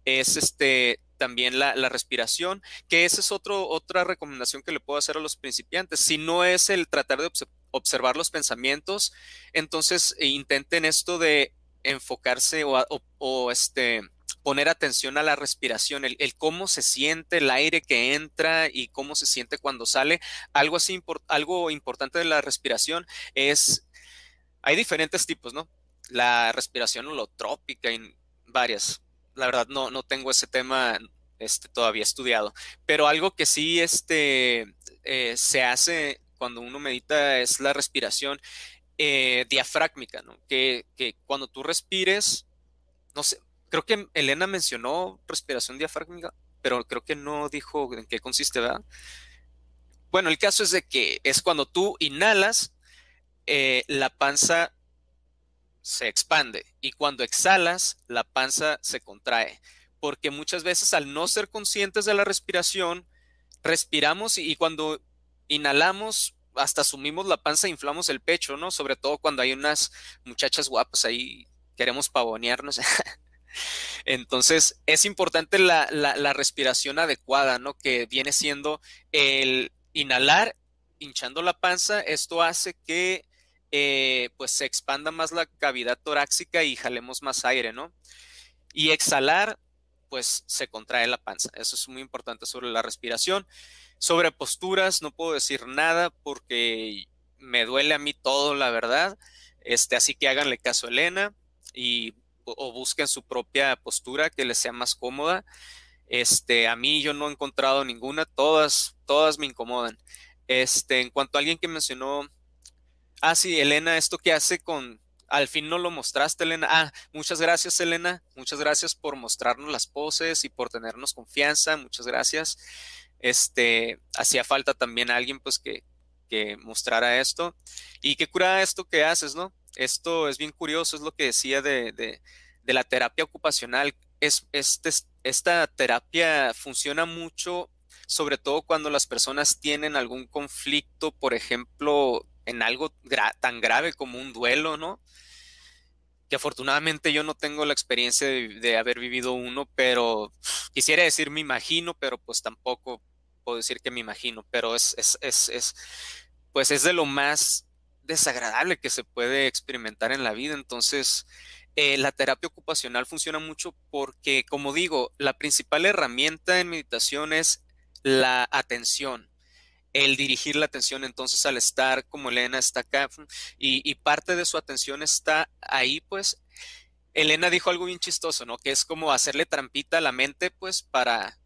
Es este también la, la, respiración, que esa es otro, otra recomendación que le puedo hacer a los principiantes. Si no es el tratar de observar los pensamientos, entonces eh, intenten esto de enfocarse o, este, poner atención a la respiración, el, cómo se siente el aire que entra y cómo se siente cuando sale. Algo así, algo importante de la respiración es, hay diferentes tipos, ¿no? La respiración holotrópica y varias. La verdad no, no tengo ese tema este, todavía estudiado, pero algo que sí este, eh, se hace cuando uno medita es la respiración eh, diafragmática, ¿no? Que, cuando tú respires, no sé, creo que Elena mencionó respiración diafragmática, pero creo que no dijo en qué consiste, ¿verdad? Bueno, el caso es de que es cuando tú inhalas, eh, la panza se expande y cuando exhalas, la panza se contrae. Porque muchas veces al no ser conscientes de la respiración, respiramos y cuando inhalamos, hasta sumimos la panza, inflamos el pecho, ¿no? Sobre todo cuando hay unas muchachas guapas ahí, queremos pavonearnos. Entonces, es importante la, respiración adecuada, ¿no? Que viene siendo el inhalar, hinchando la panza. Esto hace que eh, pues se expanda más la cavidad torácica y jalemos más aire, ¿no? Y exhalar, pues se contrae la panza. Eso es muy importante sobre la respiración. Sobre posturas no puedo decir nada porque me duele a mí todo, la verdad. Este, así que háganle caso a Elena y o busquen su propia postura que les sea más cómoda. Este, a mí yo no he encontrado ninguna, todas, todas me incomodan. Este, en cuanto a alguien que mencionó, ah, sí, Elena, esto que hace con, al fin no lo mostraste, Elena. Ah, muchas gracias, Elena. Muchas gracias por mostrarnos las poses y por tenernos confianza. Muchas gracias este, hacía falta también alguien pues que, que mostrara esto y que curara esto que haces, ¿no? Esto es bien curioso, es lo que decía de, de, de la terapia ocupacional. Es, esta terapia funciona mucho, sobre todo cuando las personas tienen algún conflicto, por ejemplo, en algo tan grave como un duelo, ¿no? que afortunadamente yo no tengo la experiencia de, haber vivido uno, pero quisiera decir me imagino, pero pues tampoco puedo decir que me imagino, pero es, es, es, es, pues es de lo más desagradable que se puede experimentar en la vida. Entonces, eh, la terapia ocupacional funciona mucho porque, como digo, la principal herramienta en meditación es la atención. el dirigir la atención. Entonces, al estar como Elena está acá y, y parte de su atención está ahí, pues Elena dijo algo bien chistoso, ¿no? Que es como hacerle trampita a la mente, pues, para,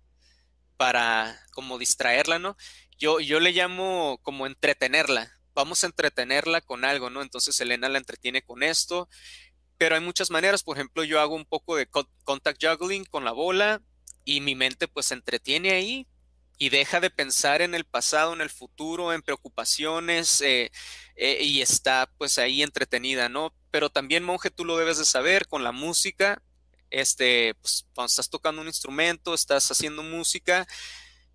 para como distraerla, ¿no? Yo, yo le llamo como entretenerla. Vamos a entretenerla con algo, ¿no? Entonces Elena la entretiene con esto, pero hay muchas maneras. Por ejemplo, yo hago un poco de contact juggling con la bola y mi mente pues se entretiene ahí y deja de pensar en el pasado, en el futuro, en preocupaciones eh, eh, y está pues ahí entretenida, ¿no? Pero también, monje, tú lo debes de saber, con la música, este, pues cuando estás tocando un instrumento, estás haciendo música,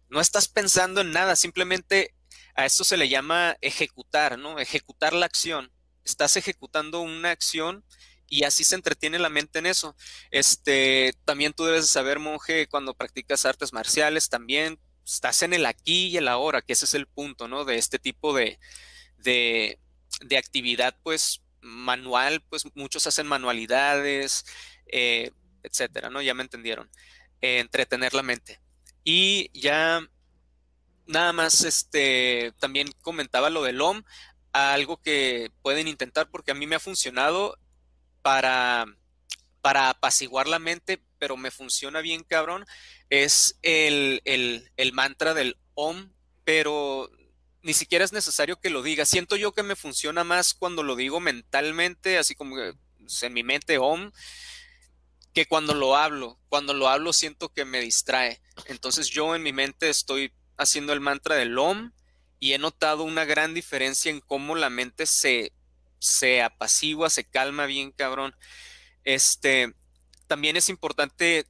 no estás pensando en nada, simplemente a esto se le llama ejecutar, ¿no? Ejecutar la acción. Estás ejecutando una acción y así se entretiene la mente en eso. Este, también tú debes de saber, monje, cuando practicas artes marciales, también estás en el aquí y el ahora, que ese es el punto, ¿no? De este tipo de, de, actividad, pues, manual, pues muchos hacen manualidades, eh, etcétera, ¿no? Ya me entendieron. Eh, entretener la mente. Y ya nada más, este, también comentaba lo del OM, algo que pueden intentar porque a mí me ha funcionado para, para apaciguar la mente, pero me funciona bien cabrón, es el, mantra del OM, pero ni siquiera es necesario que lo diga. Siento yo que me funciona más cuando lo digo mentalmente, así como en mi mente OM, que cuando lo hablo. Cuando lo hablo siento que me distrae. Entonces yo en mi mente estoy haciendo el mantra del OM y he notado una gran diferencia en cómo la mente se, se apacigua, se calma bien cabrón. Este, también es importante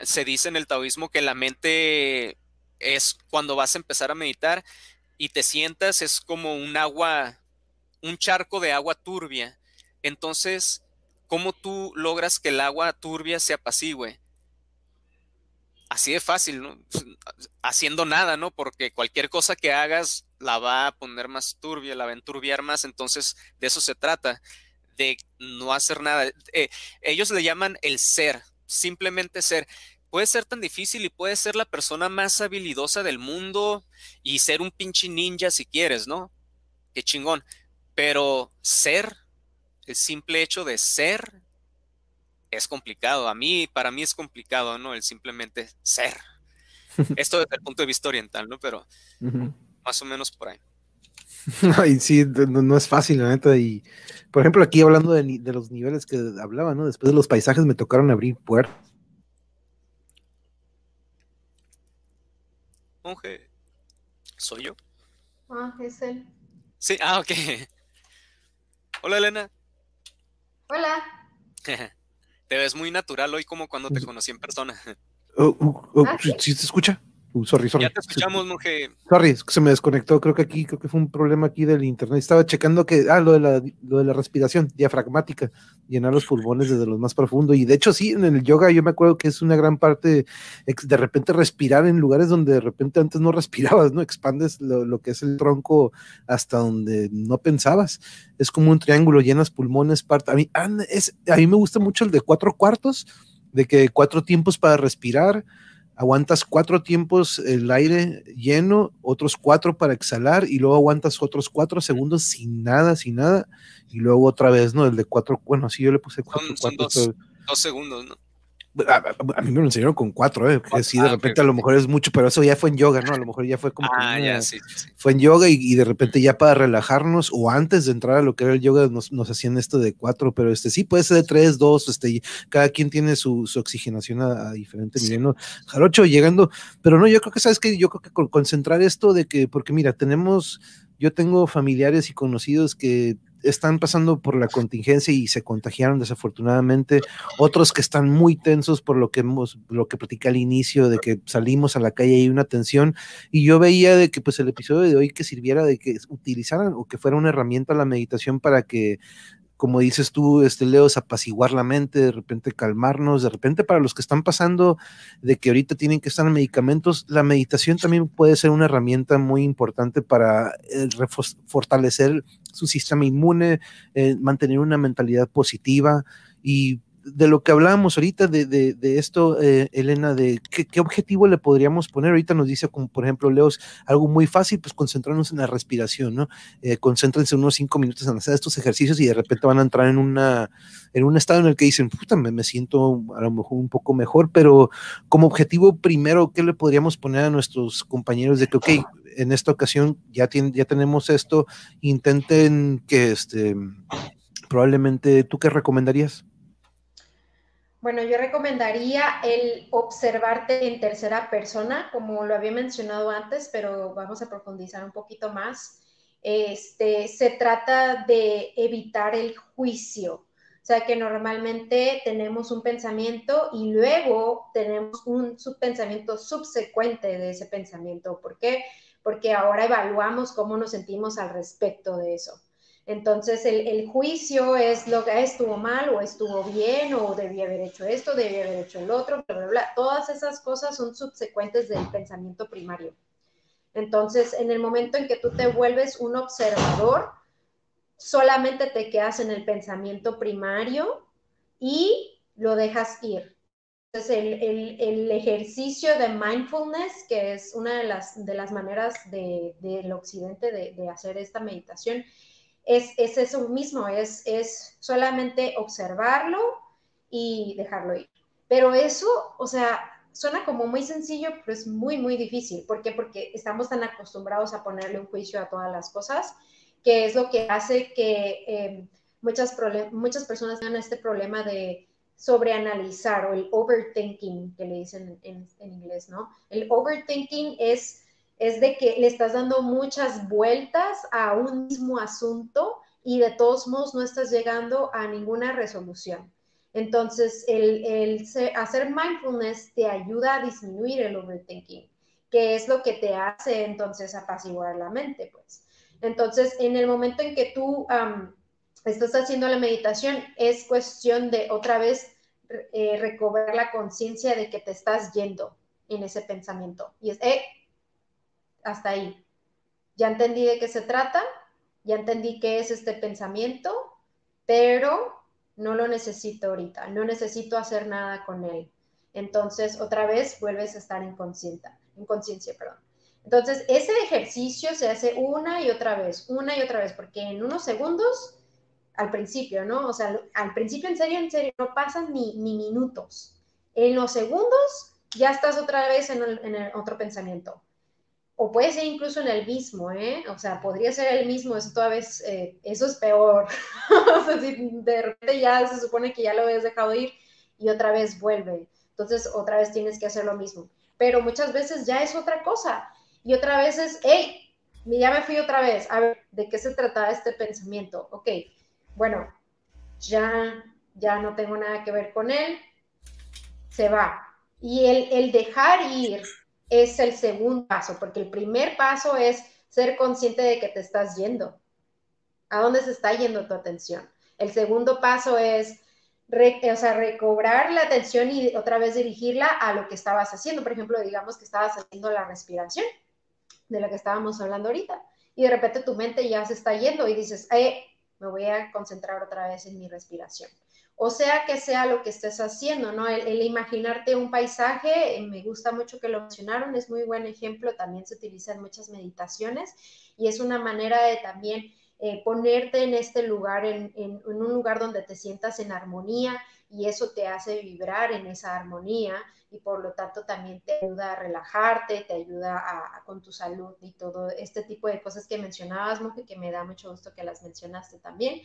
se dice en el taoísmo que la mente es cuando vas a empezar a meditar y te sientas, es como un agua, un charco de agua turbia. Entonces, ¿cómo tú logras que el agua turbia se apacigüe? Así de fácil, ¿no? Haciendo nada, ¿no? Porque cualquier cosa que hagas la va a poner más turbia, la va a enturbiar más. Entonces, de eso se trata, de no hacer nada. Eh, ellos le llaman el ser, simplemente ser. Puede ser tan difícil y puede ser la persona más habilidosa del mundo y ser un pinche ninja si quieres, ¿no? Qué chingón. Pero ser, el simple hecho de ser, es complicado. A mí, para mí es complicado, ¿no? El simplemente ser. Esto desde el punto de vista oriental, ¿no? Pero más o menos por ahí. Ay, sí, no, es fácil, la neta. Y, por ejemplo, aquí hablando de, de, los niveles que hablaba, ¿no? Después de los paisajes me tocaron abrir puertas. Monje, ¿soy yo? Ah, es él. Sí, ah, ok. Hola, Elena. Hola. Te ves muy natural hoy como cuando te conocí en persona. Oh, oh, oh, ah, ¿sí? ¿sí? se escucha? Uh, sorry, sorry. Ya te escuchamos, monje. Sorry, se me desconectó. Creo que aquí, creo que fue un problema aquí del internet. Estaba checando que, ah, lo de la, lo de la respiración diafragmática, llenar los pulmones desde los más profundo. Y de hecho, sí, en el yoga yo me acuerdo que es una gran parte de repente respirar en lugares donde de repente antes no respirabas, ¿no? Expandes lo, que es el tronco hasta donde no pensabas. Es como un triángulo, llenas pulmones, parte. A mí, ah, es, a mí me gusta mucho el de cuatro cuartos, de que cuatro tiempos para respirar aguantas cuatro tiempos el aire lleno, otros cuatro para exhalar y luego aguantas otros cuatro segundos sin nada, sin nada y luego otra vez, ¿no? El de cuatro, bueno, sí yo le puse cuatro, dos segundos, ¿no? A, mí me lo enseñaron con cuatro, ¿eh? Que sí, de repente a lo mejor es mucho, pero eso ya fue en yoga, ¿no? A lo mejor ya fue como. Ah, ya, sí, Fue en yoga y, de repente ya para relajarnos o antes de entrar a lo que era el yoga nos, nos hacían esto de cuatro, pero este sí puede ser de tres, dos, este, cada quien tiene su, su oxigenación a, diferente nivel, ¿no? Jarocho llegando, pero no, yo creo que, ¿sabes que Yo creo que concentrar esto de que, porque mira, tenemos, yo tengo familiares y conocidos que están pasando por la contingencia y se contagiaron desafortunadamente, otros que están muy tensos por lo que hemos, lo que platicé al inicio, de que salimos a la calle y hay una tensión, y yo veía de que pues el episodio de hoy que sirviera de que utilizaran o que fuera una herramienta la meditación para que como dices tú, este Leo, es apaciguar la mente, de repente calmarnos, de repente para los que están pasando de que ahorita tienen que estar en medicamentos, la meditación también puede ser una herramienta muy importante para eh, fortalecer su sistema inmune, eh, mantener una mentalidad positiva y de lo que hablábamos ahorita de, de, esto, eh, Elena, de qué, objetivo le podríamos poner. Ahorita nos dice, como por ejemplo, Leos, algo muy fácil, pues concentrarnos en la respiración, ¿no? Eh, concéntrense unos cinco minutos en hacer estos ejercicios y de repente van a entrar en, una, en un estado en el que dicen, puta, me, me siento a lo mejor un poco mejor, pero como objetivo primero, ¿qué le podríamos poner a nuestros compañeros de que, ok, en esta ocasión ya, ya tenemos esto, intenten que este probablemente, ¿tú qué recomendarías? Bueno, yo recomendaría el observarte en tercera persona, como lo había mencionado antes, pero vamos a profundizar un poquito más. Este, se trata de evitar el juicio, o sea que normalmente tenemos un pensamiento y luego tenemos un subpensamiento subsecuente de ese pensamiento. ¿Por qué? Porque ahora evaluamos cómo nos sentimos al respecto de eso. Entonces, el, juicio es lo que estuvo mal o estuvo bien o debía haber hecho esto, debía haber hecho el otro, bla, bla, bla. Todas esas cosas son subsecuentes del pensamiento primario. Entonces, en el momento en que tú te vuelves un observador, solamente te quedas en el pensamiento primario y lo dejas ir. Entonces, el, ejercicio de mindfulness, que es una de las, de las maneras del occidente de, de hacer esta meditación, es, es eso mismo, es, es solamente observarlo y dejarlo ir. Pero eso, o sea, suena como muy sencillo, pero es muy, muy difícil. ¿Por qué? Porque estamos tan acostumbrados a ponerle un juicio a todas las cosas, que es lo que hace que eh, muchas, muchas personas tengan este problema de sobreanalizar o el overthinking, que le dicen en, en inglés, ¿no? El overthinking es es de que le estás dando muchas vueltas a un mismo asunto y de todos modos no estás llegando a ninguna resolución. Entonces, el, hacer mindfulness te ayuda a disminuir el overthinking, que es lo que te hace entonces apaciguar la mente, pues. Entonces, en el momento en que tú estás haciendo la meditación, es cuestión de otra vez eh, recobrar la conciencia de que te estás yendo en ese pensamiento. Y es, eh, hasta ahí. Ya entendí de qué se trata, ya entendí qué es este pensamiento, pero no lo necesito ahorita, no necesito hacer nada con él. Entonces, otra vez vuelves a estar inconsciente, inconsciencia, perdón. Entonces, ese ejercicio se hace una y otra vez, una y otra vez, porque en unos segundos, al principio, ¿no? O sea, al principio, en serio, en serio, no pasan ni, minutos. En los segundos, ya estás otra vez en el otro pensamiento o puede ser incluso en el mismo, ¿eh? O sea, podría ser el mismo, eso todavía es, eh, eso es peor. de repente ya se supone que ya lo habías dejado ir y otra vez vuelve. Entonces, otra vez tienes que hacer lo mismo. Pero muchas veces ya es otra cosa. Y otra vez es, hey, ya me fui otra vez. A ver, ¿de qué se trata este pensamiento? Ok, bueno, ya, ya no tengo nada que ver con él. Se va. Y el, el dejar ir es el segundo paso, porque el primer paso es ser consciente de que te estás yendo. ¿A dónde se está yendo tu atención? El segundo paso es o sea, recobrar la atención y otra vez dirigirla a lo que estabas haciendo. Por ejemplo, digamos que estabas haciendo la respiración, de la que estábamos hablando ahorita, y de repente tu mente ya se está yendo y dices, eh, me voy a concentrar otra vez en mi respiración o sea que sea lo que estés haciendo, ¿no? El, imaginarte un paisaje, eh, me gusta mucho que lo mencionaron, es muy buen ejemplo, también se utiliza en muchas meditaciones y es una manera de también eh, ponerte en este lugar, en, un lugar donde te sientas en armonía y eso te hace vibrar en esa armonía y por lo tanto también te ayuda a relajarte, te ayuda con tu salud y todo este tipo de cosas que mencionabas, Moje, que me da mucho gusto que las mencionaste también.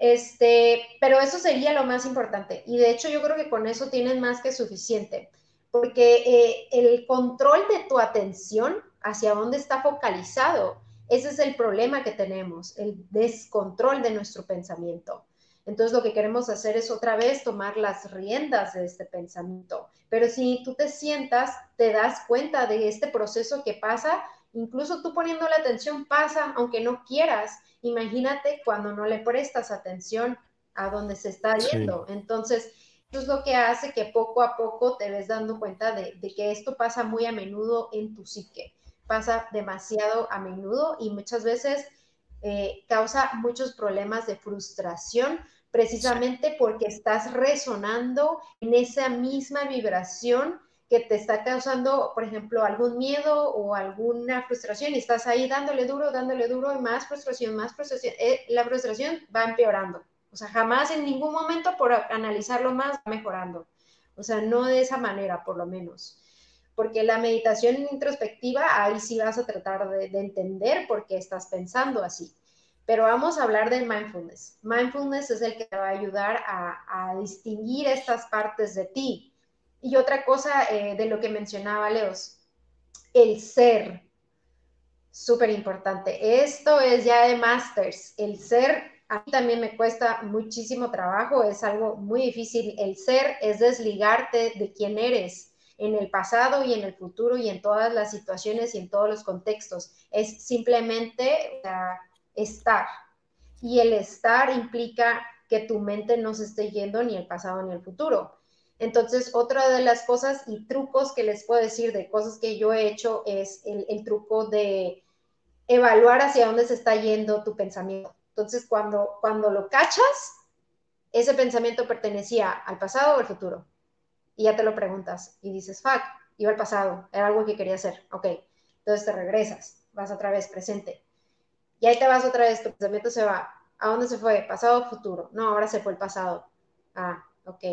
Este, pero eso sería lo más importante. Y de hecho yo creo que con eso tienes más que suficiente, porque eh, el control de tu atención hacia dónde está focalizado, ese es el problema que tenemos, el descontrol de nuestro pensamiento. Entonces lo que queremos hacer es otra vez tomar las riendas de este pensamiento. Pero si tú te sientas, te das cuenta de este proceso que pasa, incluso tú poniendo la atención pasa, aunque no quieras, imagínate cuando no le prestas atención a dónde se está yendo. Entonces, eso es lo que hace que poco a poco te ves dando cuenta de, que esto pasa muy a menudo en tu psique, pasa demasiado a menudo y muchas veces eh, causa muchos problemas de frustración precisamente porque estás resonando en esa misma vibración que te está causando, por ejemplo, algún miedo o alguna frustración y estás ahí dándole duro, dándole duro y más frustración, más frustración. Eh, la frustración va empeorando. O sea, jamás en ningún momento por analizarlo más va mejorando. O sea, no de esa manera, por lo menos. Porque la meditación introspectiva, ahí sí vas a tratar de, entender por qué estás pensando así. Pero vamos a hablar del mindfulness. Mindfulness es el que te va a ayudar a, distinguir estas partes de ti. Y otra cosa eh, de lo que mencionaba Leos, el ser, súper importante. Esto es ya de masters, el ser a mí también me cuesta muchísimo trabajo, es algo muy difícil. El ser es desligarte de quién eres en el pasado y en el futuro y en todas las situaciones y en todos los contextos. Es simplemente estar. Y el estar implica que tu mente no se esté yendo ni el pasado ni el futuro. Entonces, otra de las cosas y trucos que les puedo decir de cosas que yo he hecho es el, truco de evaluar hacia dónde se está yendo tu pensamiento entonces, cuando, cuando lo cachas, ese pensamiento pertenecía al pasado o al futuro. Y ya te lo preguntas y dices, fuck, iba al pasado, era algo que quería hacer. Ok, entonces te regresas, vas otra vez presente. Y ahí te vas otra vez, tu pensamiento se va. ¿A dónde se fue? ¿Pasado o futuro? No, ahora se fue el pasado. Ah, ok.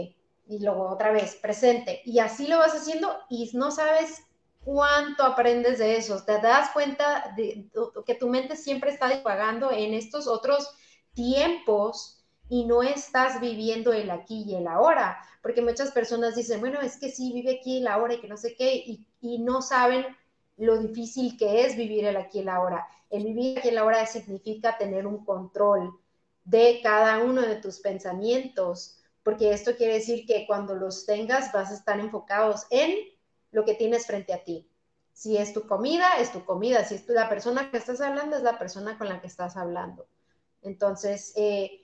Y luego otra vez, presente. Y así lo vas haciendo y no sabes cuánto aprendes de eso. Te das cuenta de, que tu mente siempre está divagando en estos otros tiempos y no estás viviendo el aquí y el ahora, porque muchas personas dicen, bueno, es que sí, vive aquí el ahora y que no sé qué, y, no saben lo difícil que es vivir el aquí y el ahora. El vivir aquí y el ahora significa tener un control de cada uno de tus pensamientos, porque esto quiere decir que cuando los tengas vas a estar enfocados en lo que tienes frente a ti. Si es tu comida, es tu comida. Si es la persona que estás hablando, es la persona con la que estás hablando. Entonces, eh,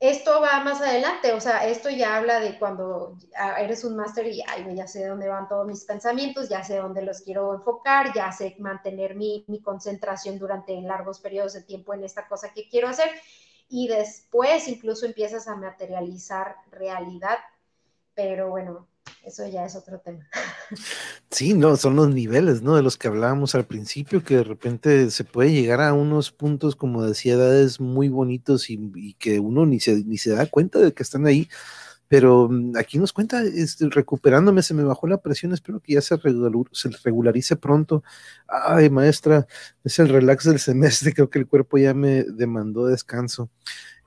esto va más adelante, o sea, esto ya habla de cuando eres un máster y ya sé dónde van todos mis pensamientos, ya sé dónde los quiero enfocar, ya sé mantener mi, mi concentración durante largos periodos de tiempo en esta cosa que quiero hacer y después incluso empiezas a materializar realidad. Pero bueno, eso ya es otro tema. Sí, no, son los niveles, ¿no? De los que hablábamos al principio, que de repente se puede llegar a unos puntos, como decía, edades muy bonitos y, que uno ni se, ni se da cuenta de que están ahí. Pero mm, aquí nos cuenta, este, recuperándome, se me bajó la presión, espero que ya se, se regularice pronto. Ay, maestra, es el relax del semestre, creo que el cuerpo ya me demandó descanso.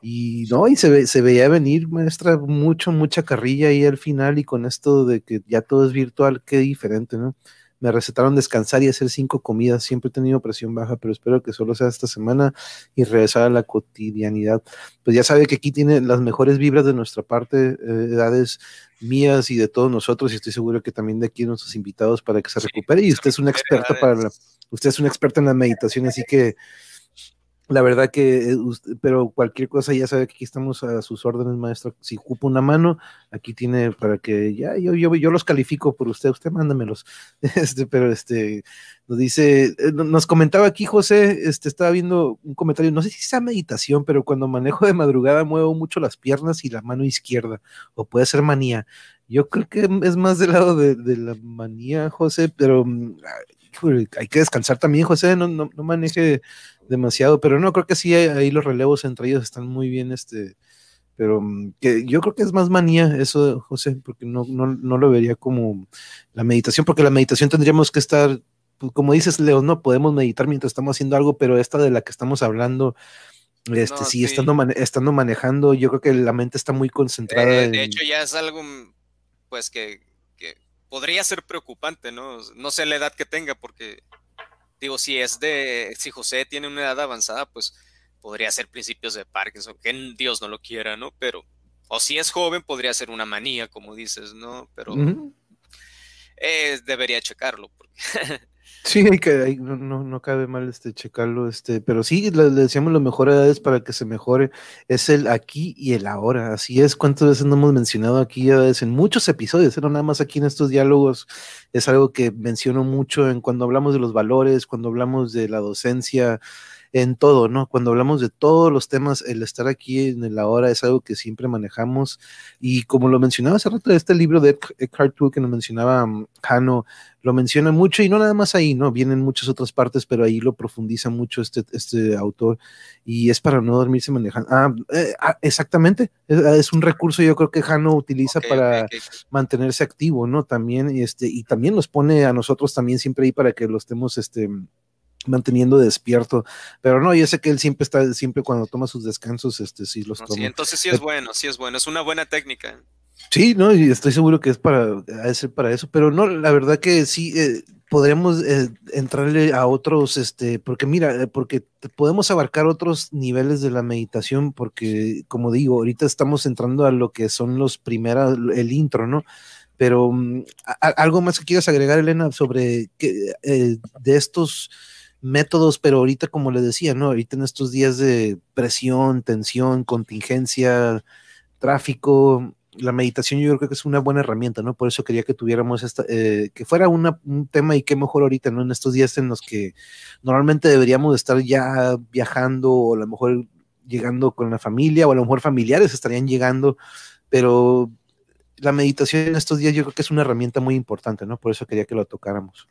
Y no, y se, se veía venir, maestra, mucho, mucha carrilla ahí al final y con esto de que ya todo es virtual, qué diferente, ¿no? Me recetaron descansar y hacer cinco comidas. Siempre he tenido presión baja, pero espero que solo sea esta semana y regresar a la cotidianidad. Pues ya sabe que aquí tiene las mejores vibras de nuestra parte, eh, edades mías y de todos nosotros, y estoy seguro que también de aquí nuestros invitados para que se recupere. Y usted es una experta para usted es una experta en la meditación, así que la verdad que, eh, pero cualquier cosa ya sabe que aquí estamos a sus órdenes, maestro. Si ocupa una mano, aquí tiene para que ya yo, yo, yo los califico por usted, usted mándamelos. Este, pero este nos dice, eh, nos comentaba aquí José, este estaba viendo un comentario, no sé si sea meditación, pero cuando manejo de madrugada muevo mucho las piernas y la mano izquierda, o puede ser manía. Yo creo que es más del lado de, de la manía, José, pero mm, hay que descansar también, José, no, no, maneje demasiado, pero no, creo que sí, ahí los relevos entre ellos están muy bien, este, pero mm, que yo creo que es más manía eso, José, porque no, no, no lo vería como la meditación, porque la meditación tendríamos que estar, pues, como dices, Leo, no podemos meditar mientras estamos haciendo algo, pero esta de la que estamos hablando, este, sí, Estando, estando manejando, yo creo que la mente está muy concentrada. Eh, de hecho, ya es algo, pues, que podría ser preocupante, ¿no? No sé la edad que tenga, porque digo, si es de, si José tiene una edad avanzada, pues podría ser principios de Parkinson, que Dios no lo quiera, ¿no? Pero, o si es joven, podría ser una manía, como dices, ¿no? Pero eh, debería checarlo. Porque Sí, hay que, no, no, cabe mal este checarlo, este, pero sí, le, decíamos lo mejor edades para que se mejore, es el aquí y el ahora, así es, cuántas veces no hemos mencionado aquí en muchos episodios, no nada más aquí en estos diálogos, es algo que menciono mucho en cuando hablamos de los valores, cuando hablamos de la docencia, en todo, ¿no? Cuando hablamos de todos los temas, el estar aquí en la hora es algo que siempre manejamos. Y como lo mencionaba hace rato, este libro de Eckhart Tolle que nos mencionaba mm, Jano, lo menciona mucho y no nada más ahí, ¿no? Vienen muchas otras partes, pero ahí lo profundiza mucho este, este autor y es para no dormirse manejando. Ah, eh, ah exactamente, es, un recurso yo creo que Jano utiliza para mantenerse activo, ¿no? También, este, y también nos pone a nosotros también siempre ahí para que lo estemos, este, manteniendo despierto, pero no, yo sé que él siempre está, siempre cuando toma sus descansos, este sí los toma. Sí, entonces sí es bueno, sí es bueno, es una buena técnica. Sí, no, y estoy seguro que es para, para eso, pero no, la verdad que sí, eh, podríamos eh, entrarle a otros, este, porque mira, eh, porque podemos abarcar otros niveles de la meditación, porque como digo, ahorita estamos entrando a lo que son los primeros, el intro, ¿no? Pero mm, algo más que quieras agregar, Elena, sobre que, de estos métodos, pero ahorita, como le decía, ¿no? Ahorita en estos días de presión, tensión, contingencia, tráfico, la meditación yo creo que es una buena herramienta, ¿no? Por eso quería que tuviéramos esta, eh, que fuera un tema y qué mejor ahorita, ¿no? En estos días en los que normalmente deberíamos estar ya viajando o a lo mejor llegando con la familia o a lo mejor familiares estarían llegando, pero la meditación en estos días yo creo que es una herramienta muy importante, ¿no? Por eso quería que lo tocáramos.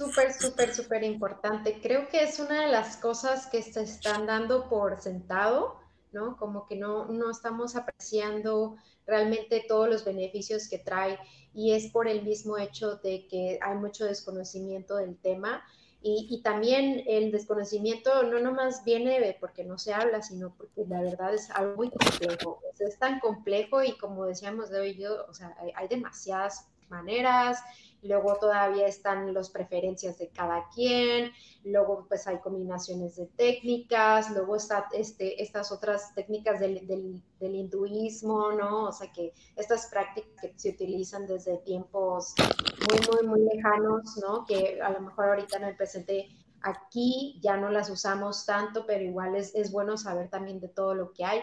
Súper, súper, súper importante. Creo que es una de las cosas que se están dando por sentado, ¿no? Como que no, no estamos apreciando realmente todos los beneficios que trae y es por el mismo hecho de que hay mucho desconocimiento del tema y, y, también el desconocimiento no nomás viene porque no se habla, sino porque la verdad es algo muy complejo. es tan complejo y como decíamos de hoy, yo, o sea, hay, hay demasiadas maneras, luego todavía están las preferencias de cada quien, luego pues hay combinaciones de técnicas, luego está este, estas otras técnicas del, del, hinduismo, ¿no? O sea que estas prácticas que se utilizan desde tiempos muy, muy, muy lejanos, ¿no? Que a lo mejor ahorita en el presente aquí ya no las usamos tanto, pero igual es, es bueno saber también de todo lo que hay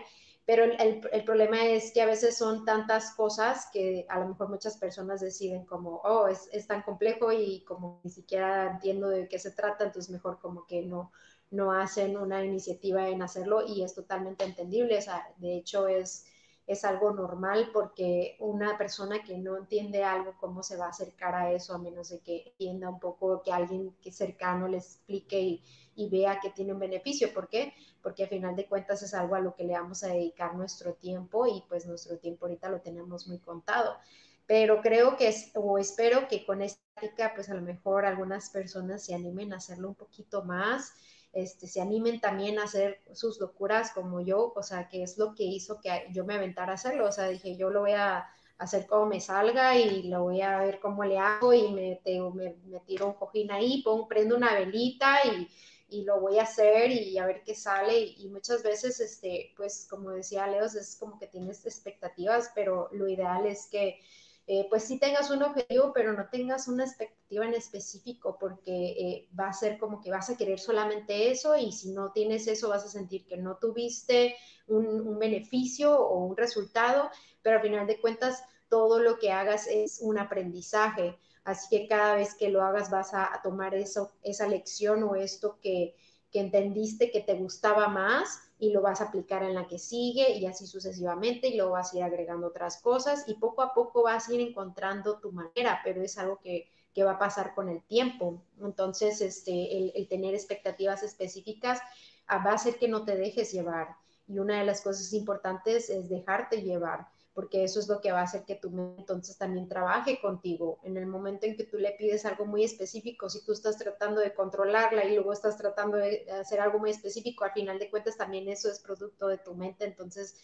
pero el, el, problema es que a veces son tantas cosas que a lo mejor muchas personas deciden como, oh, es, es, tan complejo y como ni siquiera entiendo de qué se trata, entonces mejor como que no, no hacen una iniciativa en hacerlo y es totalmente entendible, de hecho es, es algo normal porque una persona que no entiende algo, ¿cómo se va a acercar a eso a menos de que entienda un poco, que alguien que cercano le explique y y vea que tiene un beneficio. ¿Por qué? Porque a final de cuentas es algo a lo que le vamos a dedicar nuestro tiempo y pues nuestro tiempo ahorita lo tenemos muy contado. Pero creo que es, o espero que con esta práctica pues a lo mejor algunas personas se animen a hacerlo un poquito más, este, se animen también a hacer sus locuras como yo, o sea, que es lo que hizo que yo me aventara a hacerlo, o sea, dije, yo lo voy a hacer como me salga y lo voy a ver cómo le hago y me, me, me tiro un cojín ahí, pongo, prendo una velita y, y lo voy a hacer y a ver qué sale. Y, muchas veces, este, pues como decía Leos, es como que tienes expectativas, pero lo ideal es que eh, pues sí tengas un objetivo, pero no tengas una expectativa en específico, porque eh, va a ser como que vas a querer solamente eso y si no tienes eso vas a sentir que no tuviste un, un beneficio o un resultado, pero al final de cuentas todo lo que hagas es un aprendizaje. Así que cada vez que lo hagas vas a, tomar eso, esa lección o esto que, que entendiste que te gustaba más y lo vas a aplicar en la que sigue y así sucesivamente y luego vas a ir agregando otras cosas y poco a poco vas a ir encontrando tu manera, pero es algo que, que va a pasar con el tiempo. Entonces, este, el, el, tener expectativas específicas ah, va a hacer que no te dejes llevar. Y una de las cosas importantes es dejarte llevar porque eso es lo que va a hacer que tu mente entonces también trabaje contigo. En el momento en que tú le pides algo muy específico, si tú estás tratando de controlarla y luego estás tratando de hacer algo muy específico, al final de cuentas también eso es producto de tu mente, entonces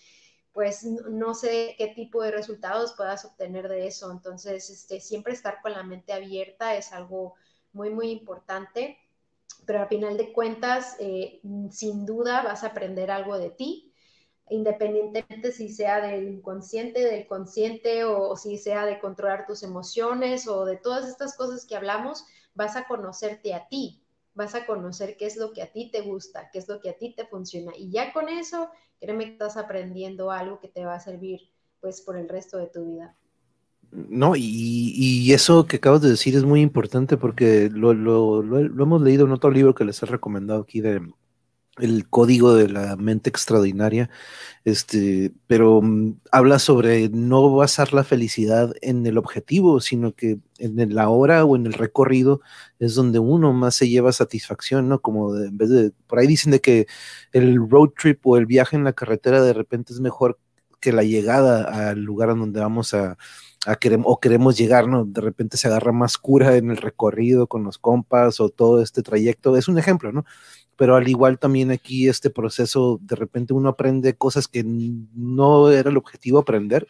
pues no sé qué tipo de resultados puedas obtener de eso. Entonces, este, siempre estar con la mente abierta es algo muy, muy importante, pero al final de cuentas, eh, sin duda vas a aprender algo de ti, independientemente si sea del inconsciente, del consciente o, si sea de controlar tus emociones o de todas estas cosas que hablamos, vas a conocerte a ti, vas a conocer qué es lo que a ti te gusta, qué es lo que a ti te funciona. Y ya con eso, créeme que estás aprendiendo algo que te va a servir pues por el resto de tu vida. No, y, eso que acabas de decir es muy importante porque lo, lo, lo, hemos leído en otro libro que les he recomendado aquí de el código de la mente extraordinaria, este, pero mm, habla sobre no basar la felicidad en el objetivo, sino que en la hora o en el recorrido es donde uno más se lleva satisfacción, ¿no? Como en vez de, por ahí dicen de que el road trip o el viaje en la carretera de repente es mejor que la llegada al lugar en donde vamos a, a queremos, o queremos llegar, ¿no? De repente se agarra más cura en el recorrido con los compas o todo este trayecto. Es un ejemplo, ¿no? Pero al igual también aquí este proceso, de repente uno aprende cosas que no era el objetivo aprender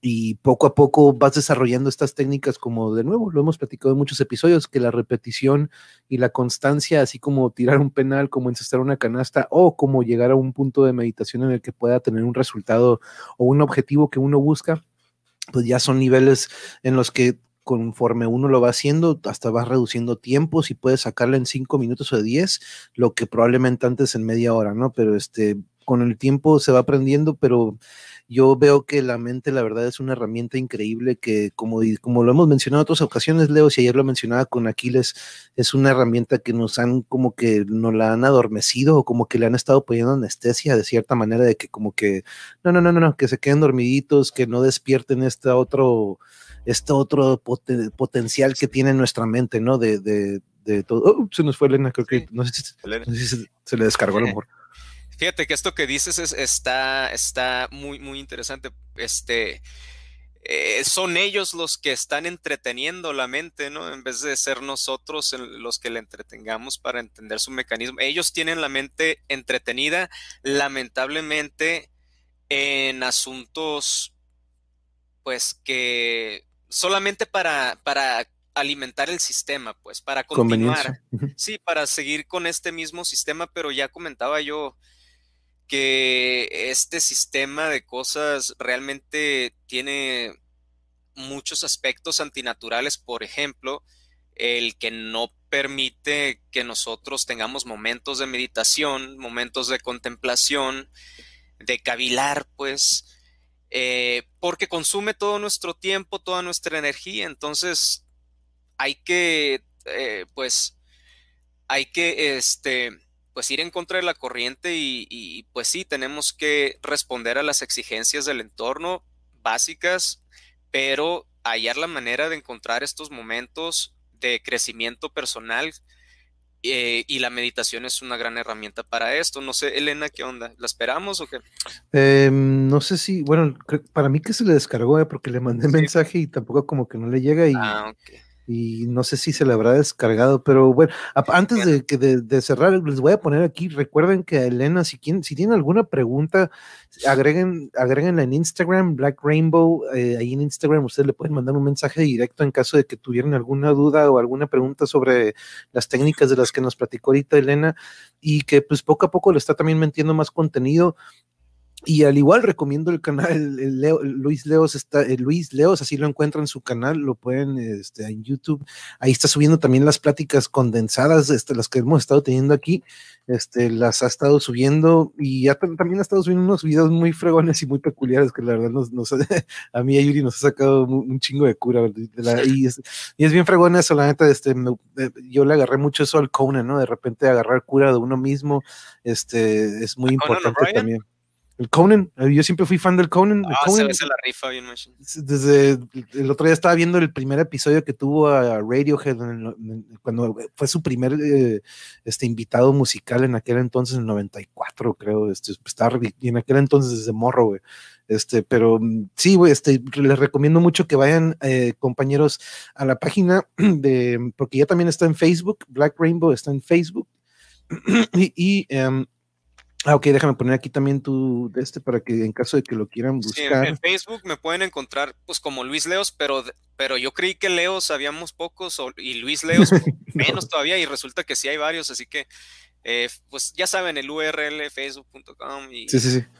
y poco a poco vas desarrollando estas técnicas como de nuevo, lo hemos platicado en muchos episodios, que la repetición y la constancia, así como tirar un penal, como encestar una canasta o como llegar a un punto de meditación en el que pueda tener un resultado o un objetivo que uno busca, pues ya son niveles en los que conforme uno lo va haciendo, hasta vas reduciendo tiempos y puedes sacarle en cinco minutos o diez, lo que probablemente antes en media hora, ¿no? Pero este, con el tiempo se va aprendiendo, pero yo veo que la mente, la verdad, es una herramienta increíble que, como, como lo hemos mencionado en otras ocasiones, Leo, si ayer lo mencionaba con Aquiles, es una herramienta que nos han como que nos la han adormecido o como que le han estado poniendo anestesia de cierta manera, de que como que, no, no, no, no, no que se queden dormiditos, que no despierten este otro, este otro potencial que tiene nuestra mente, ¿no? De, de, de todo. Oh, se nos fue Elena, creo que, no sé si, se, le descargó a lo mejor. Fíjate que esto que dices está, está muy, muy interesante. Este, eh, son ellos los que están entreteniendo la mente, ¿no? En vez de ser nosotros los que le entretengamos para entender su mecanismo. Ellos tienen la mente entretenida, lamentablemente, en asuntos, pues que solamente para, para alimentar el sistema, pues, para continuar. Sí, para seguir con este mismo sistema, pero ya comentaba yo que este sistema de cosas realmente tiene muchos aspectos antinaturales, por ejemplo, el que no permite que nosotros tengamos momentos de meditación, momentos de contemplación, de cavilar, pues, eh, porque consume todo nuestro tiempo, toda nuestra energía, entonces hay que, eh, pues, hay que, este, pues ir en contra de la corriente y, pues sí, tenemos que responder a las exigencias del entorno básicas, pero hallar la manera de encontrar estos momentos de crecimiento personal eh, y la meditación es una gran herramienta para esto. No sé, Elena, ¿qué onda? ¿La esperamos o qué? Em, no sé si, bueno, para mí que se le descargó, eh, porque le mandé mensaje y tampoco como que no le llega y... Ah, okay y no sé si se le habrá descargado, pero bueno, antes de, que de, cerrar, les voy a poner aquí, recuerden que a Elena, si, si tienen alguna pregunta, agreguen, agréguenla en Instagram, Black Rainbow, eh, ahí en Instagram ustedes le pueden mandar un mensaje directo en caso de que tuvieran alguna duda o alguna pregunta sobre las técnicas de las que nos platicó ahorita Elena, y que pues poco a poco le está también metiendo más contenido. Y al igual recomiendo el canal Luis Leos está Luis Leos así lo encuentran en su canal, lo pueden este, en YouTube. Ahí está subiendo también las pláticas condensadas, este, las que hemos estado teniendo aquí, este, las ha estado subiendo y ya también ha estado subiendo unos videos muy fregones y muy peculiares que la verdad nos, nos a mí a Yuri nos ha sacado un, chingo de cura y, es, bien fregón eso, la neta, este, eh, yo le agarré mucho eso al Conan, ¿no? De repente agarrar cura de uno mismo, este, es muy importante también. El Conan, eh, yo siempre fui fan del Conan. Ah, se la rifa bien Desde el otro día estaba viendo el primer episodio que tuvo a Radiohead cuando fue su primer eh, este, invitado musical en aquel entonces, en el 94, creo. Este, estaba, y en aquel entonces desde morro, güey. Este, pero mm, sí, güey, este, les recomiendo mucho que vayan, eh, compañeros, a la página de, porque ya también está en Facebook, Black Rainbow está en Facebook. y, em, Ah, ok, déjame poner aquí también tu de este para que en caso de que lo quieran buscar. Sí, en, Facebook me pueden encontrar pues como Luis Leos, pero, pero yo creí que Leos habíamos pocos y Luis Leos menos todavía y resulta que sí hay varios, así que eh, pues ya saben el URL facebook.com y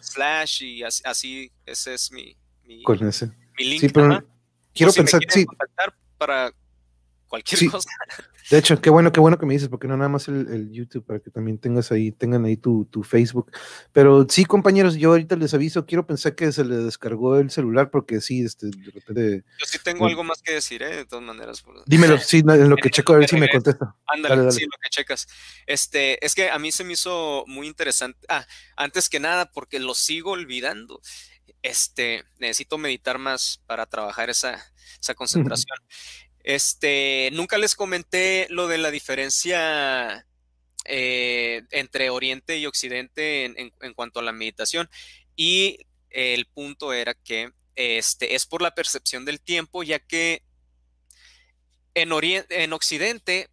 slash y así, ese es mi, mi, link. Sí, pero quiero pensar, sí. para cualquier cosa. De hecho, qué bueno, qué bueno que me dices, porque no nada más el, YouTube, para que también tengas ahí, tengan ahí tu, tu, Facebook. Pero sí, compañeros, yo ahorita les aviso, quiero pensar que se le descargó el celular, porque sí, este, de repente. Yo sí tengo algo más que decir, ¿eh? de todas maneras. Dímelo, sí, en lo que checo, a ver si me contesta. Ándale, sí, lo que checas. Este, es que a mí se me hizo muy interesante. Ah, antes que nada, porque lo sigo olvidando. Este, necesito meditar más para trabajar esa, esa concentración. Este, nunca les comenté lo de la diferencia eh, entre Oriente y Occidente en, cuanto a la meditación. Y el punto era que este, es por la percepción del tiempo, ya que en, en Occidente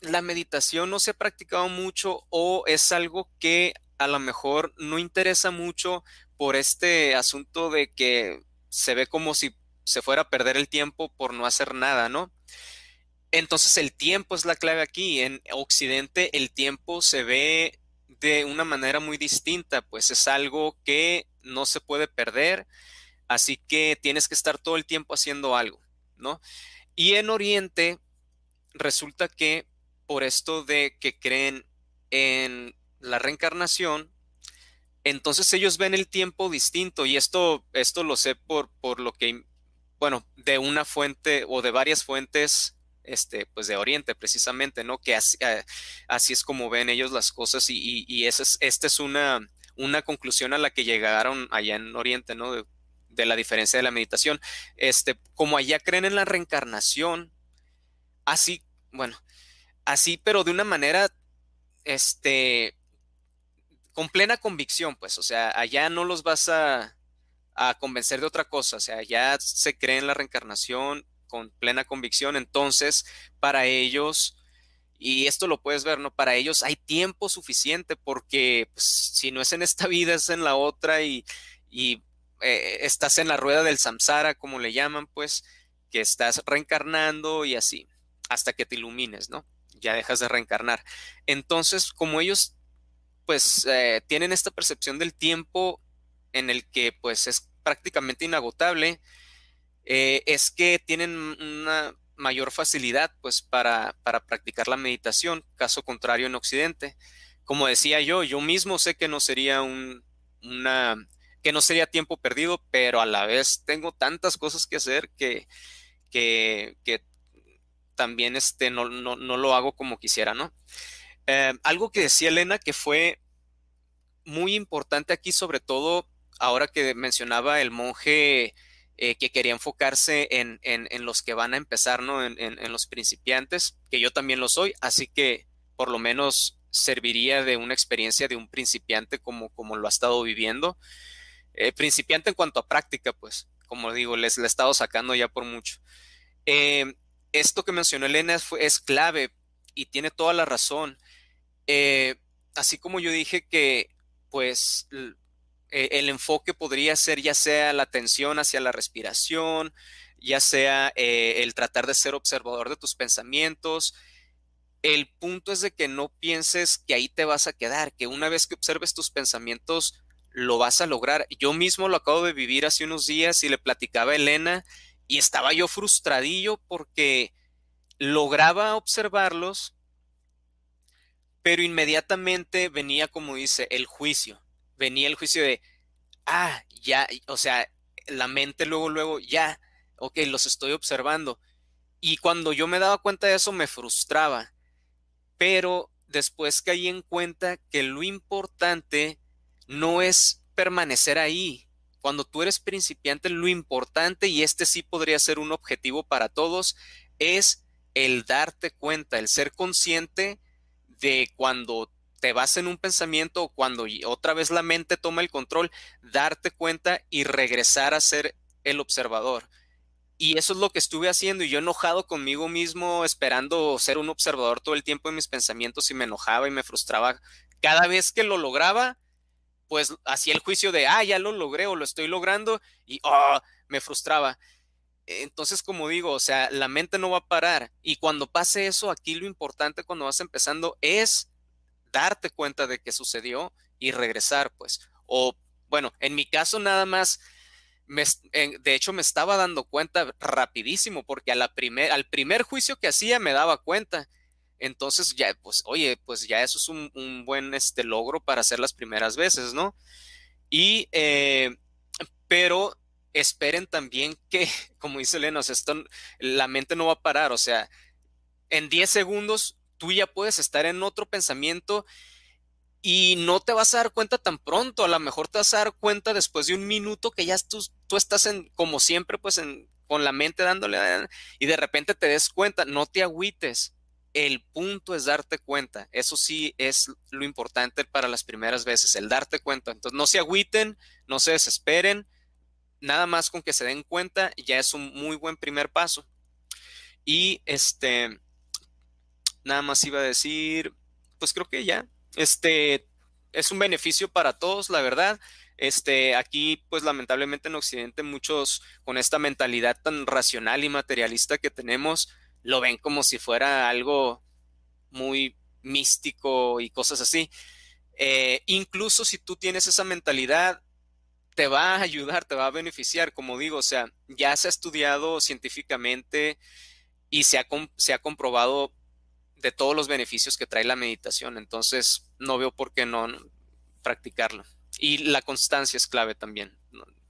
la meditación no se ha practicado mucho o es algo que a lo mejor no interesa mucho por este asunto de que se ve como si se fuera a perder el tiempo por no hacer nada, ¿no? Entonces el tiempo es la clave aquí. En Occidente el tiempo se ve de una manera muy distinta, pues es algo que no se puede perder, así que tienes que estar todo el tiempo haciendo algo, ¿no? Y en Oriente resulta que por esto de que creen en la reencarnación, entonces ellos ven el tiempo distinto y esto, esto lo sé por, por lo que bueno, de una fuente o de varias fuentes, este, pues de Oriente precisamente, ¿no? Que así, eh, es como ven ellos las cosas y, y, esa es, esta es una, una conclusión a la que llegaron allá en Oriente, ¿no? De, la diferencia de la meditación. Este, como allá creen en la reencarnación, así, bueno, así, pero de una manera, este, con plena convicción, pues, o sea, allá no los vas a, a convencer de otra cosa, o sea, ya se cree en la reencarnación con plena convicción, entonces para ellos, y esto lo puedes ver, ¿no? Para ellos hay tiempo suficiente porque pues, si no es en esta vida, es en la otra y, eh, estás en la rueda del samsara, como le llaman, pues, que estás reencarnando y así, hasta que te ilumines, ¿no? Ya dejas de reencarnar. Entonces, como ellos, pues, eh, tienen esta percepción del tiempo en el que pues es prácticamente inagotable, eh, es que tienen una mayor facilidad pues para, para, practicar la meditación, caso contrario en Occidente. Como decía yo, yo mismo sé que no sería un, una, que no sería tiempo perdido, pero a la vez tengo tantas cosas que hacer que, que, que también este, no, no, no, lo hago como quisiera, ¿no? Eh, algo que decía Elena que fue muy importante aquí, sobre todo ahora que mencionaba el monje eh, que quería enfocarse en, los que van a empezar, ¿no? En, los principiantes, que yo también lo soy, así que por lo menos serviría de una experiencia de un principiante como, como lo ha estado viviendo. Eh, principiante en cuanto a práctica, pues, como digo, les le he estado sacando ya por mucho. Eh, esto que mencionó Elena es, clave y tiene toda la razón. así como yo dije que, pues, eh, el enfoque podría ser ya sea la atención hacia la respiración, ya sea eh, el tratar de ser observador de tus pensamientos. El punto es de que no pienses que ahí te vas a quedar, que una vez que observes tus pensamientos lo vas a lograr. Yo mismo lo acabo de vivir hace unos días y le platicaba a Elena y estaba yo frustradillo porque lograba observarlos, pero inmediatamente venía, como dice, el juicio venía el juicio de, ah, ya, o sea, la mente luego, luego, ya, ok, los estoy observando. Y cuando yo me daba cuenta de eso, me frustraba. Pero después caí en cuenta que lo importante no es permanecer ahí. Cuando tú eres principiante, lo importante, y este sí podría ser un objetivo para todos, es el darte cuenta, el ser consciente de cuando te vas en un pensamiento o cuando otra vez la mente toma el control, darte cuenta y regresar a ser el observador. Y eso es lo que estuve haciendo y yo enojado conmigo mismo, esperando ser un observador todo el tiempo en mis pensamientos y me enojaba y me frustraba. Cada vez que lo lograba, pues hacía el juicio de, ah, ya lo logré o lo estoy logrando y, oh, me frustraba. Entonces, como digo, o sea, la mente no va a parar. Y cuando pase eso, aquí lo importante cuando vas empezando es darte cuenta de que sucedió y regresar, pues. O, bueno, en mi caso nada más, me, de hecho me estaba dando cuenta rapidísimo porque primer, al primer juicio que hacía me daba cuenta Entonces ya, pues, oye, pues ya eso es un, buen este, logro para hacer las primeras veces, ¿no? Y, eh, pero esperen también que, como dice esto, la mente no va a parar, o sea, en 10 segundos tú ya puedes estar en otro pensamiento y no te vas a dar cuenta tan pronto, a lo mejor te vas a dar cuenta después de un minuto que ya tú, tú estás en, como siempre, pues en, con la mente dándole y de repente te des cuenta, no te agüites. El punto es darte cuenta. Eso sí es lo importante para las primeras veces, el darte cuenta. Entonces, no se agüiten, no se desesperen. Nada más con que se den cuenta ya es un muy buen primer paso. Y este, nada más iba a decir, pues creo que ya, este, es un beneficio para todos, la verdad. Este, aquí, pues lamentablemente en Occidente, muchos con esta mentalidad tan racional y materialista que tenemos, lo ven como si fuera algo muy místico y cosas así. Eh, incluso si tú tienes esa mentalidad, te va a ayudar, te va a beneficiar, como digo, o sea, ya se ha estudiado científicamente y se ha, se ha comprobado de todos los beneficios que trae la meditación, entonces no veo por qué no practicarlo. Y la constancia es clave también.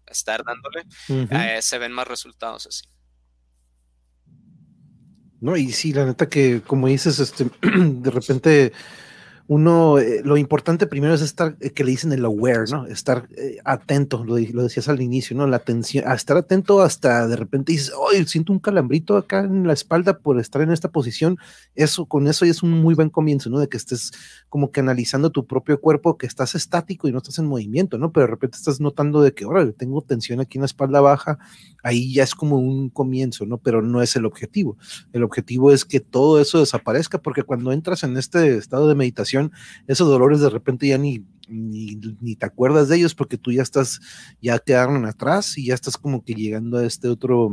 Estar dándole, eh, se ven más resultados así. No, y sí, la neta que, como dices, este, de repente uno, eh, lo importante primero es estar, eh, que le dicen el aware, ¿no? Estar eh, atento, lo, lo, decías al inicio, ¿no? La atención, a estar atento hasta de repente dices, ¡ay, siento un calambrito acá en la espalda por estar en esta posición! Eso, con eso es un muy buen comienzo, ¿no? De que estés como que analizando tu propio cuerpo, que estás estático y no estás en movimiento, ¿no? Pero de repente estás notando de que, ahora tengo tensión aquí en la espalda baja, ahí ya es como un comienzo, ¿no? Pero no es el objetivo. El objetivo es que todo eso desaparezca, porque cuando entras en este estado de meditación, esos dolores de repente ya ni, ni, te acuerdas de ellos porque tú ya estás, ya quedaron atrás y ya estás como que llegando a este otro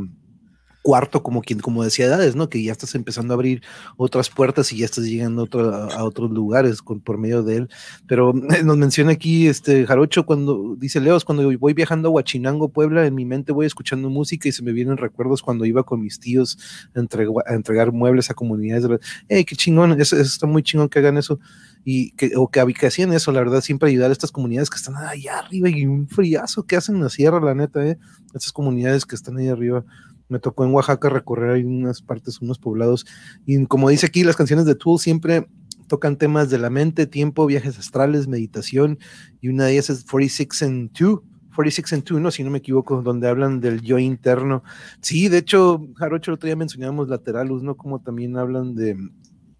cuarto, como quien, como decía edades, ¿no? Que ya estás empezando a abrir otras puertas y ya estás llegando a, otros lugares con, por medio de él. Pero nos menciona aquí este Jarocho cuando dice Leos, cuando voy viajando a Huachinango, Puebla, en mi mente voy escuchando música y se me vienen recuerdos cuando iba con mis tíos a, entregar muebles a comunidades. ¡Ey, qué chingón! Eso, está muy chingón que hagan eso y que, o que, que hacían eso, la verdad, siempre ayudar a estas comunidades que están allá arriba y un friazo que hacen en la sierra, la neta, ¿eh? Estas comunidades que están ahí arriba me tocó en Oaxaca recorrer ahí unas partes, unos poblados, y como dice aquí, las canciones de Tool siempre tocan temas de la mente, tiempo, viajes astrales, meditación, y una de ellas es 46 and 2, 46 and 2, ¿no? Si no me equivoco, donde hablan del yo interno. Sí, de hecho, Jarocho, el otro día mencionábamos lateralus, ¿no? Como también hablan de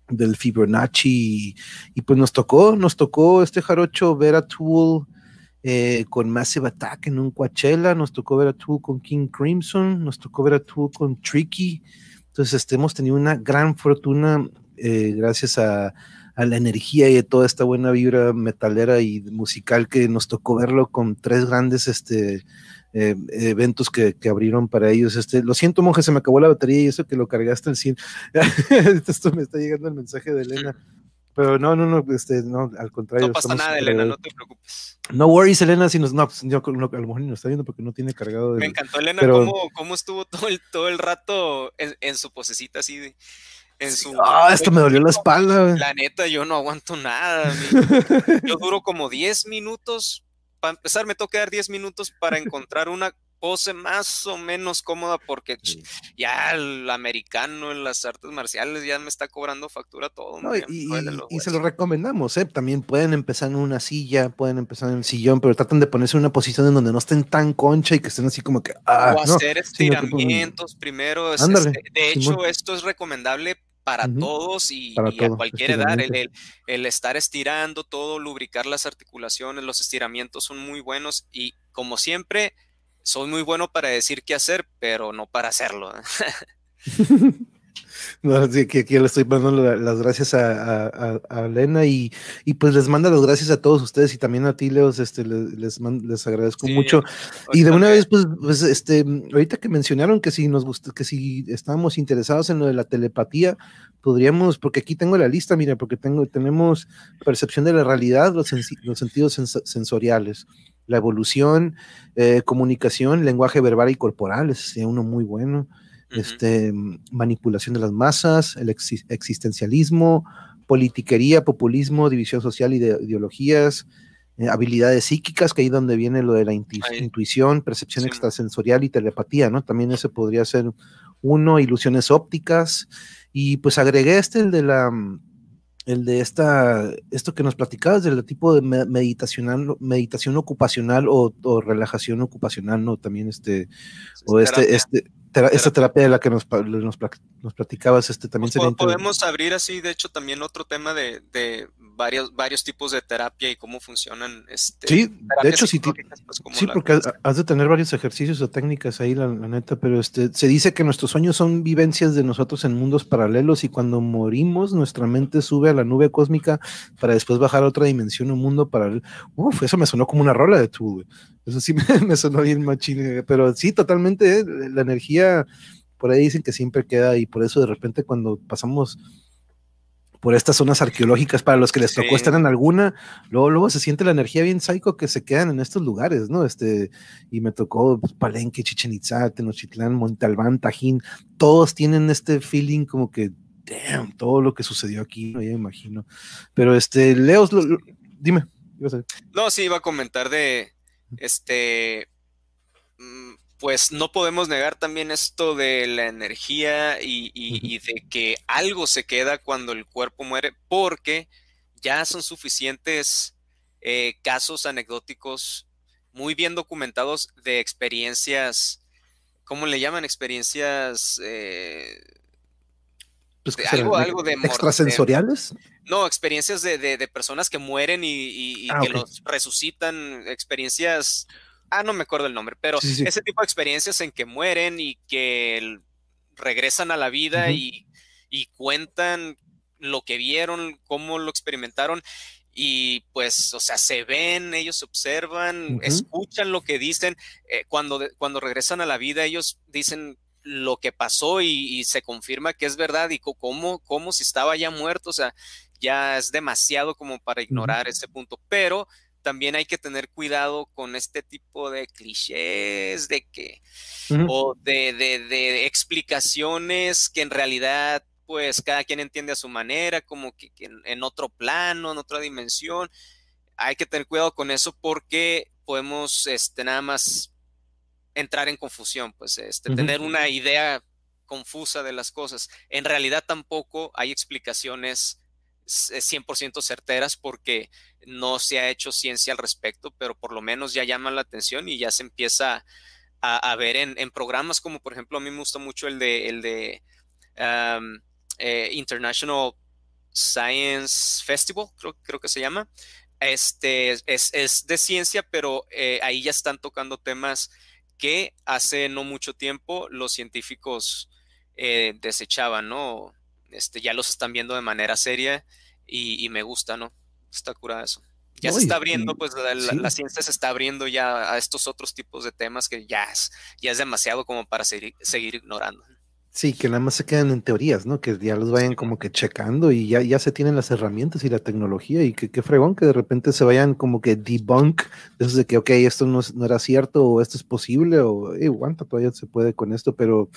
del Fibonacci, y, y pues nos tocó, nos tocó este Jarocho ver a Tool, eh, con Massive Attack en un Coachella, nos tocó ver a Tool con King Crimson, nos tocó ver a Tool con Tricky. Entonces, este, hemos tenido una gran fortuna eh, gracias a, la energía y a toda esta buena vibra metalera y musical que nos tocó verlo con tres grandes este, eh, eventos que, abrieron para ellos. Este, lo siento, monje, se me acabó la batería y eso que lo cargaste al 100. Esto me está llegando el mensaje de Elena. Pero no, no, no, este, no, al contrario. No pasa nada, Elena, no te preocupes. No worries, Elena, si nos, no, pues, yo, a lo mejor ni nos está viendo porque no tiene cargado. Me encantó, Elena, cómo, cómo, estuvo todo el, todo el rato en, en su posecita así de, en su. Ah, esto me dolió la espalda. La neta, yo no aguanto nada. yo duro como 10 minutos. Para empezar, me toca dar 10 minutos para encontrar una pose más o menos cómoda porque ya el americano en las artes marciales ya me está cobrando factura todo. y, se lo recomendamos, ¿eh? también pueden empezar en una silla, pueden empezar en el sillón, pero tratan de ponerse en una posición en donde no estén tan concha y que estén así como que... Ah, o hacer estiramientos primero. Este, de hecho, esto es recomendable para todos y, a cualquier edad. El, el, estar estirando todo, lubricar las articulaciones, los estiramientos son muy buenos y como siempre, soy muy bueno para decir qué hacer, pero no para hacerlo. No, así que aquí le estoy mandando las gracias a, a, Elena y, y, pues les manda las gracias a todos ustedes y también a ti, Leos, este, les, les, agradezco mucho. Y de una vez, pues, pues, este, ahorita que mencionaron que si nos gusta, que si estábamos interesados en lo de la telepatía, podríamos, porque aquí tengo la lista, mira, porque tengo, tenemos percepción de la realidad, los, los sentidos sensoriales, la evolución, eh, comunicación, lenguaje verbal y corporal, ese sería uno muy bueno. Este, manipulación de las masas, el existencialismo, politiquería, populismo, división social y de ideologías, eh, habilidades psíquicas, que ahí donde viene lo de la intuición, percepción extrasensorial y telepatía, ¿no? También ese podría ser uno, ilusiones ópticas, y pues agregué este, el de la, el de esta, esto que nos platicabas del tipo de meditacional, meditación ocupacional o, relajación ocupacional, ¿no? También este, o este, este, esta terapia de la que nos, nos, nos platicabas, este también pues, Podemos abrir así, de hecho, también otro tema de, de, varios, varios tipos de terapia y cómo funcionan. Este, sí, de hecho, sí, pues, sí porque has de tener varios ejercicios o técnicas ahí, la, neta, pero este, se dice que nuestros sueños son vivencias de nosotros en mundos paralelos y cuando morimos, nuestra mente sube a la nube cósmica para después bajar a otra dimensión, un mundo paralelo. Uf, eso me sonó como una rola de tu, eso sí me, sonó bien machín, pero sí, totalmente, eh, la energía, por ahí dicen que siempre queda y por eso de repente cuando pasamos por estas zonas arqueológicas, para los que les tocó estar en alguna, luego, luego se siente la energía bien psycho que se quedan en estos lugares, ¿no? Este, y me tocó pues, Palenque, Chichen Itza, Tenochtitlán, Monte Albán, Tajín, todos tienen este feeling como que, damn, todo lo que sucedió aquí, ¿no? ya me imagino. Pero este, Leos, dime. No, sí, iba a comentar de, este, mm, pues no podemos negar también esto de la energía y, de que algo se queda cuando el cuerpo muere, porque ya son suficientes eh, casos anecdóticos muy bien documentados de experiencias, ¿cómo le llaman? Experiencias... Eh, pues algo, algo de extrasensoriales. no, experiencias de, personas que mueren y, ah, que los resucitan, experiencias ah, no me acuerdo el nombre, pero ese tipo de experiencias en que mueren y que regresan a la vida y, cuentan lo que vieron, cómo lo experimentaron y pues, o sea, se ven, ellos observan, escuchan lo que dicen, eh, cuando, cuando regresan a la vida ellos dicen lo que pasó y, se confirma que es verdad y cómo, cómo si estaba ya muerto, o sea, ya es demasiado como para ignorar ese punto, pero también hay que tener cuidado con este tipo de clichés de que o de, de, explicaciones que en realidad pues cada quien entiende a su manera, como que, en, otro plano, en otra dimensión. Hay que tener cuidado con eso porque podemos este, nada más entrar en confusión, pues este, tener una idea confusa de las cosas. En realidad tampoco hay explicaciones 100% certeras porque no se ha hecho ciencia al respecto, pero por lo menos ya llama la atención y ya se empieza a, ver en, programas como por ejemplo a mí me gusta mucho el de, el de eh, International Science Festival, creo, creo, que se llama. Este es, de ciencia, pero eh, ahí ya están tocando temas que hace no mucho tiempo los científicos eh, desechaban, ¿no? Este, ya los están viendo de manera seria y, me gusta, ¿no? Está curada eso. Ya se está abriendo, pues la, ciencia se está abriendo ya a estos otros tipos de temas que ya es, ya es demasiado como para seguir, seguir ignorando. Sí, que nada más se quedan en teorías, ¿no? Que ya los vayan como que checando y ya, ya se tienen las herramientas y la tecnología y que, qué fregón que de repente se vayan como que debunk, de eso de que, ok, esto no, no era cierto o esto es posible o, eh, aguanta, todavía se puede con esto, pero,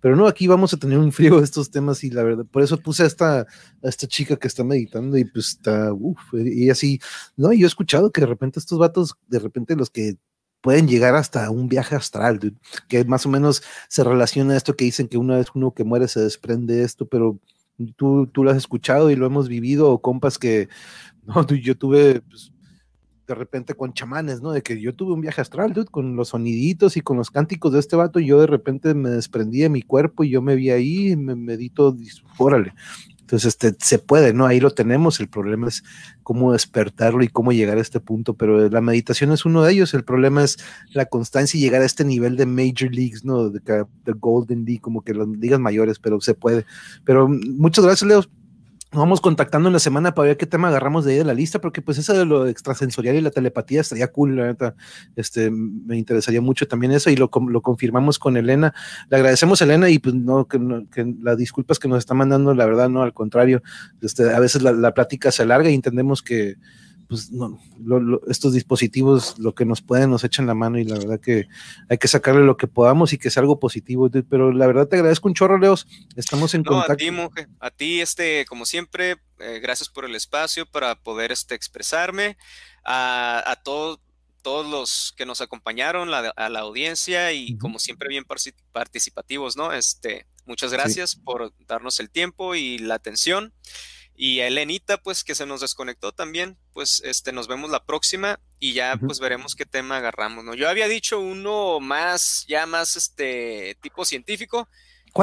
pero no, aquí vamos a tener un frío de estos temas y la verdad, por eso puse a esta, a esta chica que está meditando y pues está, uff, y así, no, yo he escuchado que de repente estos vatos, de repente los que pueden llegar hasta un viaje astral, que más o menos se relaciona a esto que dicen que una vez uno que muere se desprende de esto, pero tú, tú lo has escuchado y lo hemos vivido, compas que, no, yo tuve pues, de repente con chamanes, ¿no? De que yo tuve un viaje astral, dude, con los soniditos y con los cánticos de este vato, y yo de repente me desprendí de mi cuerpo y yo me vi ahí, me medito, órale, entonces, este, se puede, ¿no? Ahí lo tenemos. El problema es cómo despertarlo y cómo llegar a este punto. Pero la meditación es uno de ellos. El problema es la constancia y llegar a este nivel de Major Leagues, ¿no? De, de Golden League, como que las ligas mayores, pero se puede. Pero muchas gracias, Leo, vamos contactando en la semana para ver qué tema agarramos de ahí de la lista, porque pues eso de lo extrasensorial y la telepatía estaría cool, la neta, este, me interesaría mucho también eso y lo, lo confirmamos con Elena. Le agradecemos a Elena y pues no, que, que las disculpas que nos está mandando, la verdad, no, al contrario, este, a veces la, la plática se alarga y entendemos que pues no, estos dispositivos lo que nos pueden nos echan la mano y la verdad que hay que sacarle lo que podamos y que sea algo positivo, pero la verdad te agradezco un chorro, Leos, estamos en contacto. A ti, a ti, este, como siempre, eh, gracias por el espacio para poder este, expresarme, a, a todos todos los que nos acompañaron, a la audiencia y como siempre bien participativos, ¿no? Este, muchas gracias por darnos el tiempo y la atención. Y a Elenita, pues que se nos desconectó también, pues este, nos vemos la próxima y ya pues veremos qué tema agarramos, ¿no? Yo había dicho uno más, ya más este tipo científico,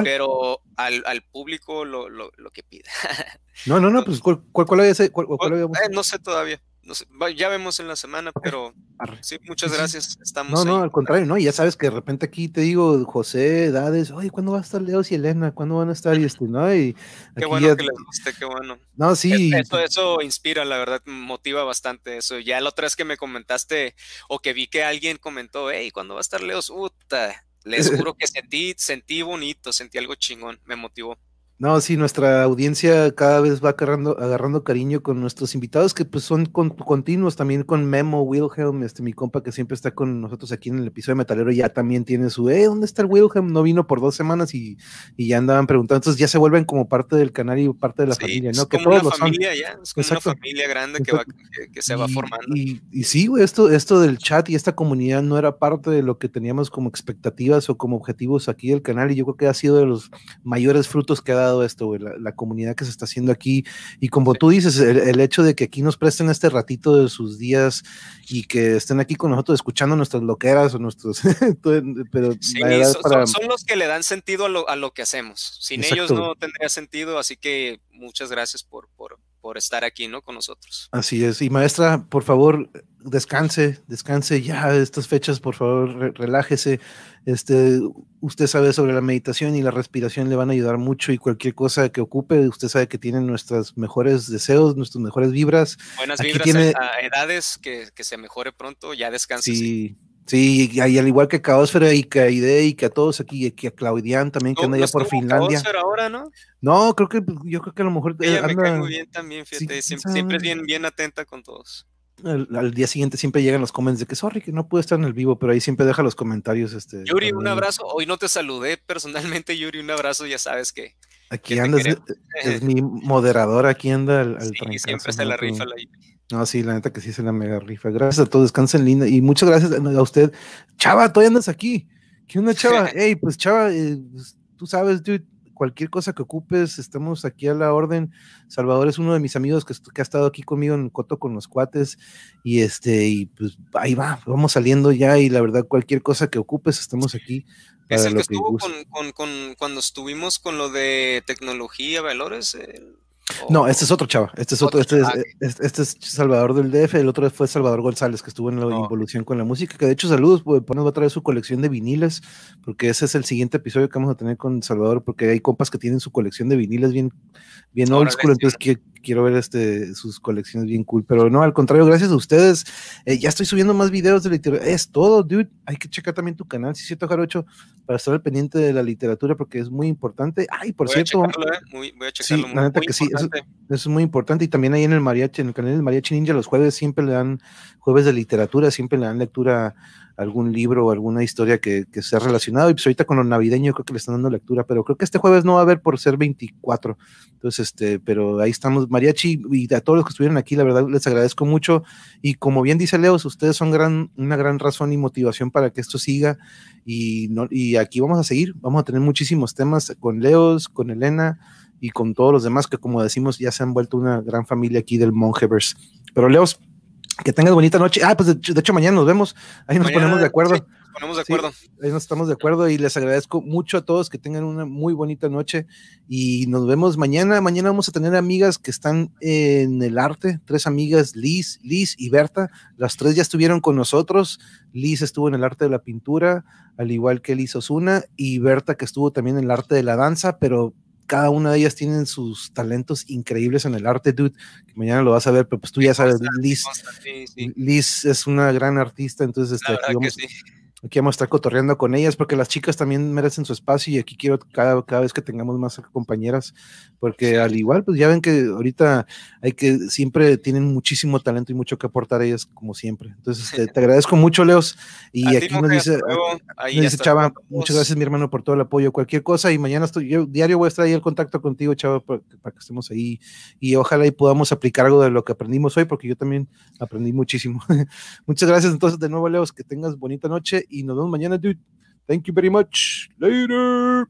pero al, público lo, que pida. no, no, no, pues ¿cuál, cuál, había, cuál, eh, no sé todavía ya vemos en la semana, pero sí, muchas gracias. Estamos no, no, al contrario, ¿no? Y ya sabes que de repente aquí te digo, José, Edades, oye, ¿cuándo va a estar Leos y Elena? ¿Cuándo van a estar? Y este, ¿no? Y qué bueno que les guste, qué bueno. No, sí. Eso, eso inspira, la verdad, motiva bastante eso. Ya la otra vez que me comentaste, o que vi que alguien comentó, hey, ¿cuándo va a estar Leos? Uta, les juro que sentí, sentí bonito, sentí algo chingón, me motivó. No, sí, nuestra audiencia cada vez va agarrando, agarrando cariño con nuestros invitados que pues son continuos, también con Memo Wilhelm, este mi compa que siempre está con nosotros aquí en el episodio de Metalero, ya también tiene su, eh, ¿dónde está el Wilhelm? No vino por dos semanas y, y ya andaban preguntando, entonces ya se vuelven como parte del canal y parte de la familia, ¿no? que todos una familia ya, es como una familia grande que, va, que, se va formando. Y, y, sí, güey, esto, esto del chat y esta comunidad no era parte de lo que teníamos como expectativas o como objetivos aquí del canal y yo creo que ha sido de los mayores frutos que ha dado esto, la, comunidad que se está haciendo aquí. Y como tú dices, el, hecho de que aquí nos presten este ratito de sus días y que estén aquí con nosotros escuchando nuestras loqueras o nuestros... pero son, los que le dan sentido a lo, a lo que hacemos. Sin ellos no tendría sentido, así que muchas gracias por, por, por estar aquí, ¿no? Con nosotros. Así es. Y maestra, por favor, descanse, descanse ya estas fechas, por favor, relájese. Este, usted sabe sobre la meditación y la respiración le van a ayudar mucho y cualquier cosa que ocupe, usted sabe que tiene nuestros mejores deseos, nuestras mejores vibras. Buenas vibras tiene... a, edades, que, que, se mejore pronto, ya descanse. Sí. Sí, y, al igual que Caosfera y que a Ide y que a todos aquí, y que a Claudian también, que anda ya por Finlandia. ahora, ¿no? No, creo que, yo creo que a lo mejor. Ella me cae muy bien también, fíjate, siempre, es bien, bien atenta con todos. Al, día siguiente siempre llegan los comments de que sorry que no pude estar en el vivo, pero ahí siempre deja los comentarios. Este, Yuri, un abrazo. Hoy no te saludé personalmente, Yuri, un abrazo, ya sabes que. Aquí anda, es, mi moderador, aquí anda al, sí, siempre se la rifa la no, sí, la neta que sí es la mega rifa. Gracias a todos, descansen linda. Y muchas gracias a usted. Chava, todavía andas aquí. ¿Qué onda, Chava? Hey, pues Chava, eh, pues, tú sabes, dude, cualquier cosa que ocupes, estamos aquí a la orden. Salvador es uno de mis amigos que, ha estado aquí conmigo en Coto con los cuates. Y este, y pues ahí va, vamos saliendo ya. Y la verdad, cualquier cosa que ocupes, estamos aquí. Es el que estuvo con, con, cuando estuvimos con lo de tecnología, valores. El no, este es otro chava. Este es otro. Este, es, este, es, Salvador del DF. El otro fue Salvador González, que estuvo en la involución con la música. Que de hecho, saludos. Pues, va a traer su colección de viniles, porque ese es el siguiente episodio que vamos a tener con Salvador, porque hay compas que tienen su colección de viniles bien, bien old school. Entonces, que, quiero ver este, sus colecciones bien cool. Pero no, al contrario, gracias a ustedes. Eh, ya estoy subiendo más videos de literatura. Es todo, dude. Hay que checar también tu canal, si cierto, Jarocho, para estar al pendiente de la literatura, porque es muy importante. Ay, por cierto. A checarlo, eh. voy a checarlo. Sí, la neta que sí, eso, es muy importante. Y también ahí en el mariachi, en el canal del Mariachi Ninja, los jueves siempre le dan jueves de literatura, siempre le dan lectura algún libro o alguna historia que, que sea relacionado. Y pues ahorita con lo navideño creo que le están dando lectura, pero creo que este jueves no va a haber por ser 24. Entonces, este, pero ahí estamos, Mariachi, y a todos los que estuvieron aquí, la verdad les agradezco mucho. Y como bien dice Leos, ustedes son gran, una gran razón y motivación para que esto siga. Y, no, y aquí vamos a seguir, vamos a tener muchísimos temas con Leos, con Elena y con todos los demás que como decimos ya se han vuelto una gran familia aquí del Mongeverse. Pero Leos, que tengas bonita noche. Ah, pues de hecho, mañana nos vemos. Ahí nos ponemos de acuerdo. nos ponemos de acuerdo. ahí nos estamos de acuerdo y les agradezco mucho a todos que tengan una muy bonita noche y nos vemos mañana. Mañana vamos a tener amigas que están en el arte, tres amigas, Liz, Liz y Berta. Las tres ya estuvieron con nosotros. Liz estuvo en el arte de la pintura, al igual que Liz Osuna, y Berta que estuvo también en el arte de la danza, pero cada una de ellas tienen sus talentos increíbles en el arte, dude, que mañana lo vas a ver, pero pues tú ya sabes, Liz, Liz es una gran artista, entonces este, Aquí vamos a estar cotorreando con ellas porque las chicas también merecen su espacio y aquí quiero cada, cada vez que tengamos más compañeras, porque al igual, pues ya ven que ahorita hay que siempre tienen muchísimo talento y mucho que aportar ellas, como siempre. Entonces, te, te agradezco mucho, Leos. Y aquí nos dice, nos dice Chava, muchas gracias, mi hermano, por todo el apoyo. Cualquier cosa, y mañana estoy, yo diario voy a estar ahí en contacto contigo, Chava, para, para que estemos ahí y ojalá y podamos aplicar algo de lo que aprendimos hoy, porque yo también aprendí muchísimo. muchas gracias entonces de nuevo, Leos, que tengas bonita noche y nos vemos mañana, dude. Thank you very much. Later.